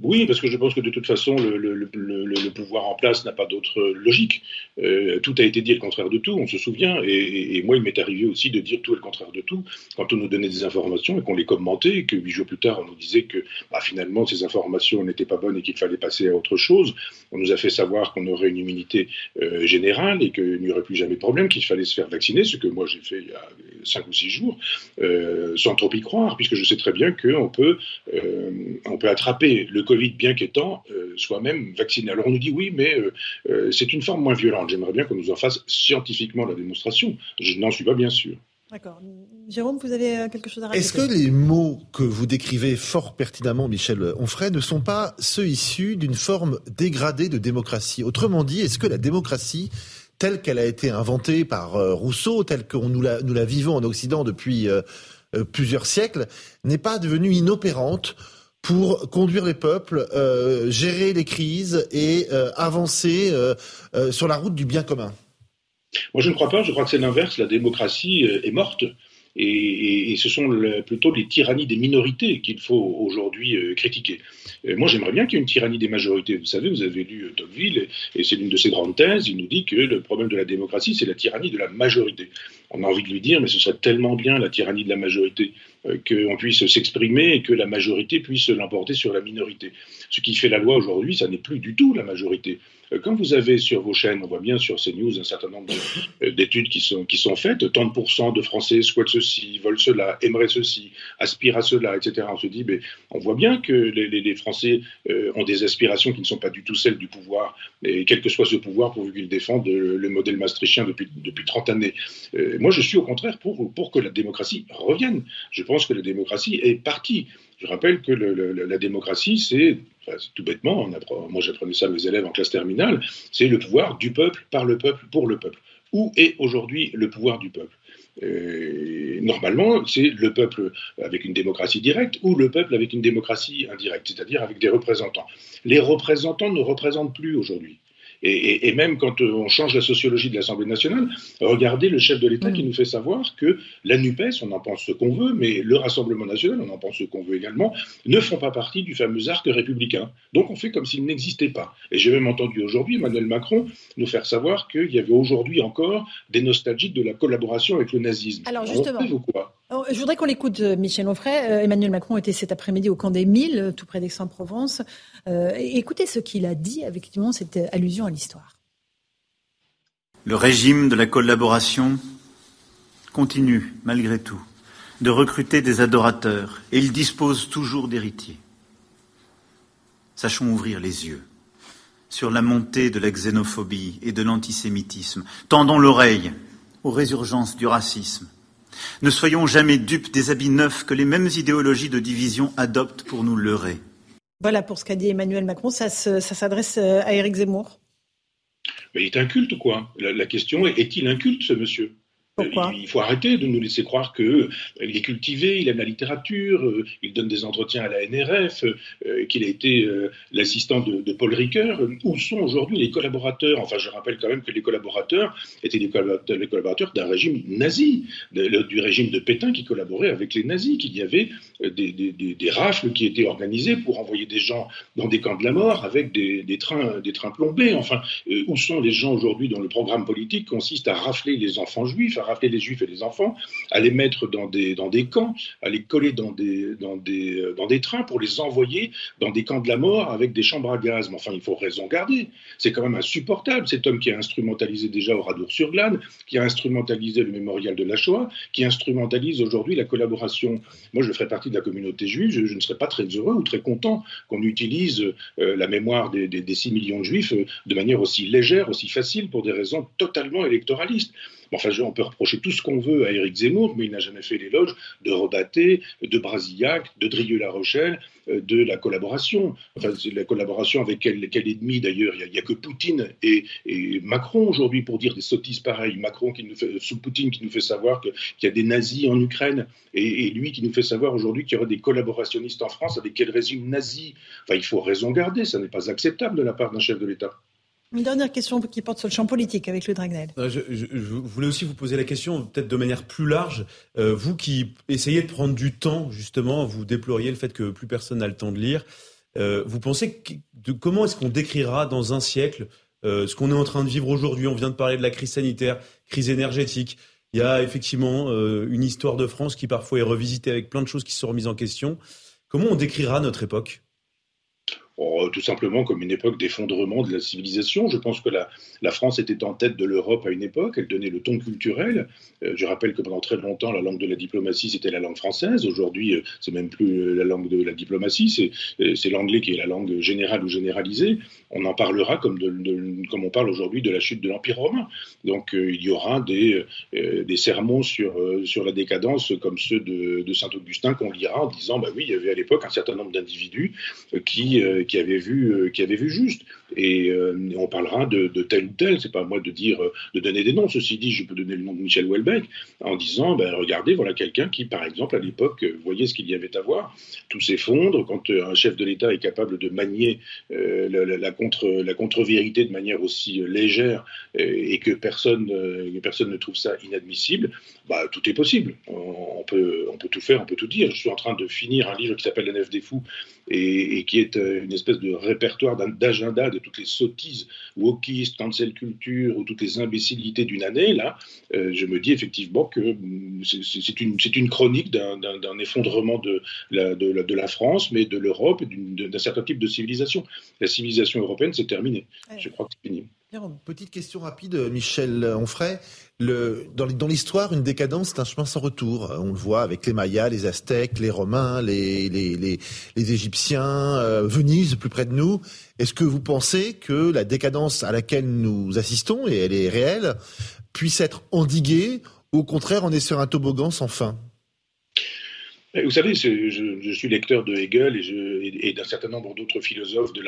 Oui, parce que je pense que de toute façon, le, pouvoir en place n'a pas d'autre logique. Euh, tout a été dit le contraire de tout, on se souvient. Et, moi, il m'est arrivé aussi de dire tout le contraire de tout quand on nous donnait des informations et qu'on les commentait, et que huit jours plus tard, on nous disait que bah, finalement, ces informations n'étaient pas bonnes et qu'il fallait passer à autre chose. On nous a fait savoir qu'on aurait une immunité euh, générale et qu'il n'y aurait plus jamais de problème, qu'il fallait se faire vacciner, ce que moi j'ai fait il y a cinq ou six jours, euh, sans trop y croire, puisque je sais très bien qu'on peut, on peut attraper le Covid, bien qu'étant euh, soi-même vacciné. Alors on nous dit oui, mais euh, euh, c'est une forme moins violente. J'aimerais bien qu'on nous en fasse scientifiquement la démonstration. Je n'en suis pas bien sûr. D'accord. Jérôme, vous avez quelque chose à rajouter Est-ce que les mots que vous décrivez fort pertinemment, Michel Onfray, ne sont pas ceux issus d'une forme dégradée de démocratie? Autrement dit, est-ce que la démocratie telle qu'elle a été inventée par Rousseau, telle que nous la, nous la vivons en Occident depuis plusieurs siècles, n'est pas devenue inopérante pour conduire les peuples, euh, gérer les crises et euh, avancer euh, sur la route du bien commun Moi, je ne crois pas. Je crois que c'est l'inverse. La démocratie est morte. Et, ce sont plutôt les tyrannies des minorités qu'il faut aujourd'hui critiquer. moi, j'aimerais bien qu'il y ait une tyrannie des majorités. Vous savez, vous avez lu Tocqueville, et, c'est l'une de ses grandes thèses. Il nous dit que le problème de la démocratie, c'est la tyrannie de la majorité. On a envie de lui dire, mais ce serait tellement bien la tyrannie de la majorité. Euh, qu'on puisse s'exprimer et que la majorité puisse l'emporter sur la minorité. Ce qui fait la loi aujourd'hui, ça n'est plus du tout la majorité. Euh, quand vous avez sur vos chaînes, on voit bien sur CNews un certain nombre euh, d'études qui sont, qui sont faites, 30% de Français souhaitent ceci, veulent cela, aimeraient ceci, aspirent à cela, etc. On se dit, mais on voit bien que les, Français ont des aspirations qui ne sont pas du tout celles du pouvoir, et quel que soit ce pouvoir, pourvu qu'ils défendent le, modèle maastrichtien depuis, depuis 30 années. moi, je suis au contraire pour, pour que la démocratie revienne. Je pense que la démocratie est partie. Je rappelle que la démocratie, c'est tout bêtement, moi j'apprenais ça à mes élèves en classe terminale, c'est le pouvoir du peuple, par le peuple, pour le peuple. Où est aujourd'hui le pouvoir du peuple? Euh, normalement, c'est le peuple avec une démocratie directe ou le peuple avec une démocratie indirecte, c'est-à-dire avec des représentants. Les représentants ne représentent plus aujourd'hui. Et, même quand euh, on change la sociologie de l'Assemblée nationale, regardez le chef de l'État qui mm. nous fait savoir que la NUPES, on en pense ce qu'on veut, mais le Rassemblement national, on en pense ce qu'on veut également, ne font pas partie du fameux arc républicain. Donc on fait comme s'ils n'existaient pas. Et j'ai même entendu aujourd'hui Emmanuel Macron nous faire savoir qu'il y avait aujourd'hui encore des nostalgiques de la collaboration avec le nazisme. Alors justement, je voudrais qu'on l'écoute, euh, Michel Onfray. Euh, Emmanuel Macron était cet après-midi au camp des Mille, tout près d'Aix-en-Provence. Écoutez ce qu'il a dit, effectivement, cette allusion à l'histoire. Le régime de la collaboration continue, malgré tout, de recruter des adorateurs et il dispose toujours d'héritiers. Sachons ouvrir les yeux sur la montée de la xénophobie et de l'antisémitisme. Tendons l'oreille aux résurgences du racisme. Ne soyons jamais dupes des habits neufs que les mêmes idéologies de division adoptent pour nous leurrer. Voilà pour ce qu'a dit Emmanuel Macron. Ça, s'adresse à Éric Zemmour. Mais il est inculte, quoi. la question est, est-il inculte, ce monsieur? Il faut arrêter de nous laisser croire qu'il euh, est cultivé, il aime la littérature, euh, il donne des entretiens à la NRF, euh, qu'il a été l'assistant de, Paul Ricoeur. Où sont aujourd'hui les collaborateurs? Enfin, je rappelle quand même que les collaborateurs étaient des collaborateurs, d'un régime nazi, du régime de Pétain qui collaborait avec les nazis, qu'il y avait des, rafles qui étaient organisées pour envoyer des gens dans des camps de la mort avec des, trains, des trains plombés. Enfin, où sont les gens aujourd'hui dont le programme politique consiste à rafler les enfants juifs rappeler les juifs et les enfants, à les mettre dans des, dans des camps, à les coller dans des, dans, des, euh, dans des trains pour les envoyer dans des camps de la mort avec des chambres à gaz. Mais enfin, il faut raison garder. C'est quand même insupportable, cet homme qui a instrumentalisé déjà Oradour-sur-Glane, qui a instrumentalisé le mémorial de la Shoah, qui instrumentalise aujourd'hui la collaboration. Moi, je ferai partie de la communauté juive, je, ne serais pas très heureux ou très content qu'on utilise euh, la mémoire des, des, des 6 millions de juifs euh, de manière aussi légère, aussi facile, pour des raisons totalement électoralistes. Enfin, on peut reprocher tout ce qu'on veut à Éric Zemmour, mais il n'a jamais fait l'éloge de Rodaté, de Brasillac, de Drieux-La Rochelle, euh, de la collaboration. Enfin, la collaboration avec quel, ennemi d'ailleurs Il n'y a, que Poutine et, Macron aujourd'hui pour dire des sottises pareilles. Macron qui nous fait, sous Poutine qui nous fait savoir qu'il y a des nazis en Ukraine et, lui qui nous fait savoir aujourd'hui qu'il y aura des collaborationnistes en France avec quel régime nazi. Enfin, il faut raison garder, ça n'est pas acceptable de la part d'un chef de l'État. Une dernière question qui porte sur le champ politique avec le Dragnel. Euh, je, voulais aussi vous poser la question, peut-être de manière plus large. Euh, vous qui essayez de prendre du temps, justement, vous déploriez le fait que plus personne n'a le temps de lire. Euh, vous pensez de, comment est-ce qu'on décrira dans un siècle ce qu'on est en train de vivre aujourd'hui? On vient de parler de la crise sanitaire, crise énergétique. Il y a effectivement une histoire de France qui parfois est revisitée avec plein de choses qui sont remises en question. Comment on décrira notre époque? Oh, tout simplement comme une époque d'effondrement de la civilisation. Je pense que la, la, France était en tête de l'Europe à une époque, elle donnait le ton culturel. Euh, je rappelle que pendant très longtemps, la langue de la diplomatie, c'était la langue française. Aujourd'hui, euh, c'est même plus euh, la langue de la diplomatie, c'est l'anglais qui est la langue générale ou généralisée. On en parlera comme, de, comme on parle aujourd'hui de la chute de l'Empire romain. Donc il y aura des, des sermons sur, sur la décadence comme ceux de, de Saint-Augustin qu'on lira en disant, bah oui, il y avait à l'époque un certain nombre d'individus qui qui avait vu, euh, qui avait vu juste. Et euh, on parlera de, tel ou tel. C'est pas à moi de dire, euh, de donner des noms. Ceci dit, je peux donner le nom de Michel Houellebecq en disant, ben, regardez, voilà quelqu'un qui, par exemple, à l'époque, voyait ce qu'il y avait à voir. Tout s'effondre quand un chef de l'État est capable de manier la, contre, la contre-vérité de manière aussi légère et que personne, personne ne trouve ça inadmissible. Bah, tout est possible. On, peut, on peut tout faire, on peut tout dire. Je suis en train de finir un livre qui s'appelle La Nef des Fous et qui est une espèce de répertoire d'agenda de toutes les sottises, wokistes, cancel culture ou toutes les imbécilités d'une année, là, euh, je me dis effectivement que mm, c'est une, une, chronique d'un effondrement de la, de, de la, France, mais de l'Europe et d'un certain type de civilisation. La civilisation européenne, c'est terminé. Je crois que c'est fini. Petite question rapide, Michel Onfray. Dans, l'histoire, une décadence, c'est un chemin sans retour. On le voit avec les Mayas, les Aztèques, les Romains, les, Égyptiens, euh, Venise, plus près de nous. Est-ce que vous pensez que la décadence à laquelle nous assistons, et elle est réelle, puisse être endiguée au contraire, on est sur un toboggan sans fin? Vous savez, je, suis lecteur de Hegel et, d'un certain nombre d'autres philosophes de,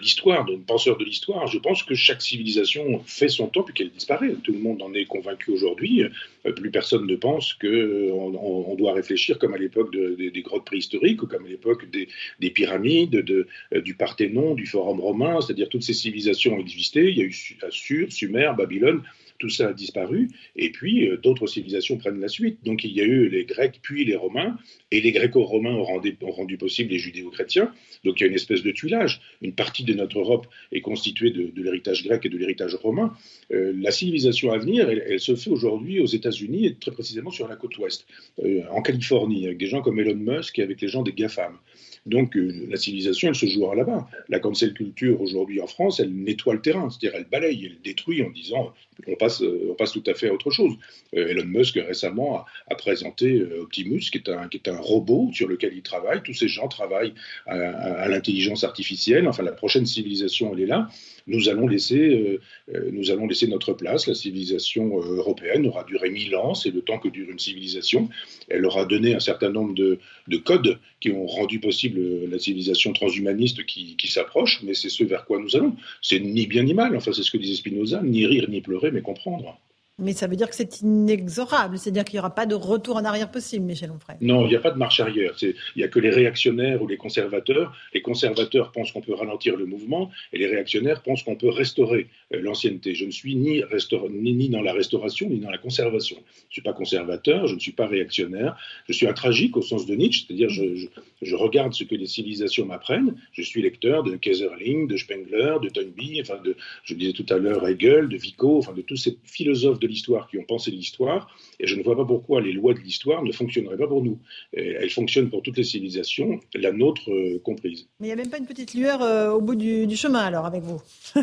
l'histoire, de, penseurs de l'histoire. Je pense que chaque civilisation fait son temps puis qu'elle disparaît. Tout le monde en est convaincu aujourd'hui. Euh, plus personne ne pense qu'on euh, on doit réfléchir comme à l'époque des grottes préhistoriques ou comme à l'époque des, pyramides, euh, du Parthénon, du Forum romain. C'est-à-dire toutes ces civilisations ont existé. Il y a eu Assur, Sumer, Babylone tout ça a disparu, et puis euh, d'autres civilisations prennent la suite. Donc il y a eu les Grecs, puis les Romains, et les Gréco-Romains ont, rendu, possible les Judéo-chrétiens. Donc il y a une espèce de tuilage. Une partie de notre Europe est constituée de, l'héritage grec et de l'héritage romain. Euh, la civilisation à venir, elle, se fait aujourd'hui aux États-Unis et très précisément sur la côte ouest, euh, en Californie, avec des gens comme Elon Musk et avec les gens des GAFAM. Donc la civilisation, elle se jouera là-bas. La cancel culture aujourd'hui en France, elle nettoie le terrain, c'est-à-dire elle balaye, elle détruit en disant on passe, on passe tout à fait à autre chose. Elon Musk récemment a, présenté Optimus, qui est, un, robot sur lequel il travaille. Tous ces gens travaillent à, l'intelligence artificielle. Enfin, la prochaine civilisation, elle est là nous allons laisser, euh, euh, nous allons laisser notre place. La civilisation euh, européenne aura duré mille ans, c'est le temps que dure une civilisation. Elle aura donné un certain nombre de, codes qui ont rendu possible la civilisation transhumaniste qui, qui s'approche, mais c'est ce vers quoi nous allons. C'est ni bien ni mal, enfin c'est ce que disait Spinoza, ni rire ni pleurer, mais comprendre. Mais ça veut dire que c'est inexorable, c'est-à-dire qu'il n'y aura pas de retour en arrière possible, Michel Onfray. Non, il n'y a pas de marche arrière. Il n'y a que les réactionnaires ou les conservateurs. Les conservateurs pensent qu'on peut ralentir le mouvement et les réactionnaires pensent qu'on peut restaurer euh, l'ancienneté. Je ne suis ni, dans la restauration ni dans la conservation. Je ne suis pas conservateur, je ne suis pas réactionnaire. Je suis un tragique au sens de Nietzsche, c'est-à-dire je, je, regarde ce que les civilisations m'apprennent. Je suis lecteur de Kaiserling, de Spengler, de Toynbee, enfin de, je disais tout à l'heure Hegel, de Vico, enfin de tous ces philosophes de l'histoire qui ont pensé l'histoire, et je ne vois pas pourquoi les lois de l'histoire ne fonctionneraient pas pour nous. elles fonctionnent pour toutes les civilisations, la nôtre euh, comprise. Mais il n'y a même pas une petite lueur euh, au bout du, chemin alors avec vous.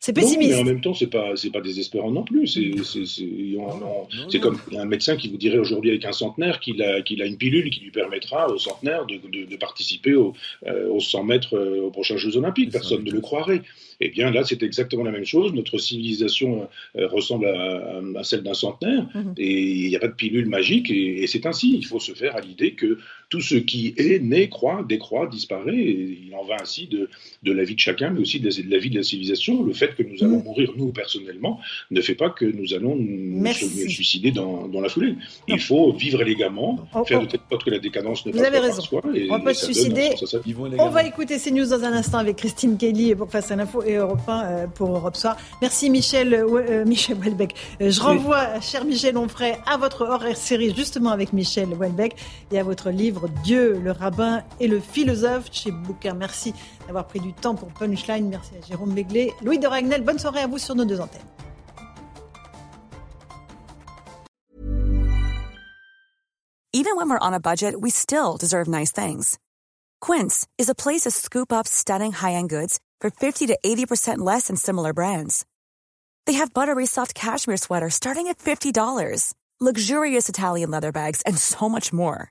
c'est pessimiste. mais en même temps, c'est pas c'est pas désespérant non plus. C'est comme un médecin qui vous dirait aujourd'hui avec un centenaire qu'il a qu'il a une pilule qui lui permettra au centenaire de, de, participer aux, euh, aux 100 mètres aux prochains Jeux Olympiques. Personne ne le croirait. Eh bien là, c'est exactement la même chose. Notre civilisation ressemble à, celle d'un centenaire mhm. et il n'y a pas de pilule magique et, c'est ainsi. Il faut se faire à l'idée que tout ce qui est né, croît, décroît, disparaît. Et il en va ainsi de, de la vie de chacun, mais aussi de la, vie de la civilisation. Le fait que nous allons mhm. mourir, nous, personnellement, ne fait pas que nous allons nous suicider dans, dans, la foulée. Il faut vivre élégamment, oh, faire oh. de telle sorte que la décadence ne Vous avez raison. Soi, et, on pas se suicider. on va écouter ces news dans un instant avec Christine Kelly pour Face à l'info et Europe 1 euh, pour Europe Soir. Merci Michel, euh, euh, Michel Welbeck. Je renvoie, cher Michel Onfray, à votre horaire série justement avec Michel Welbeck et à votre livre Dieu, le rabbin et le philosophe chez Booker. Merci d'avoir pris du temps pour Punchline. Merci à Jérôme Begley. Louis de Ragnel, bonne soirée à vous sur nos deux antennes. Even when we're on a budget, we still deserve nice things. Quince is a place to scoop up stunning high-end goods for 50 to 80% less than similar brands. They have buttery soft cashmere sweaters starting at $50, luxurious Italian leather bags, and so much more.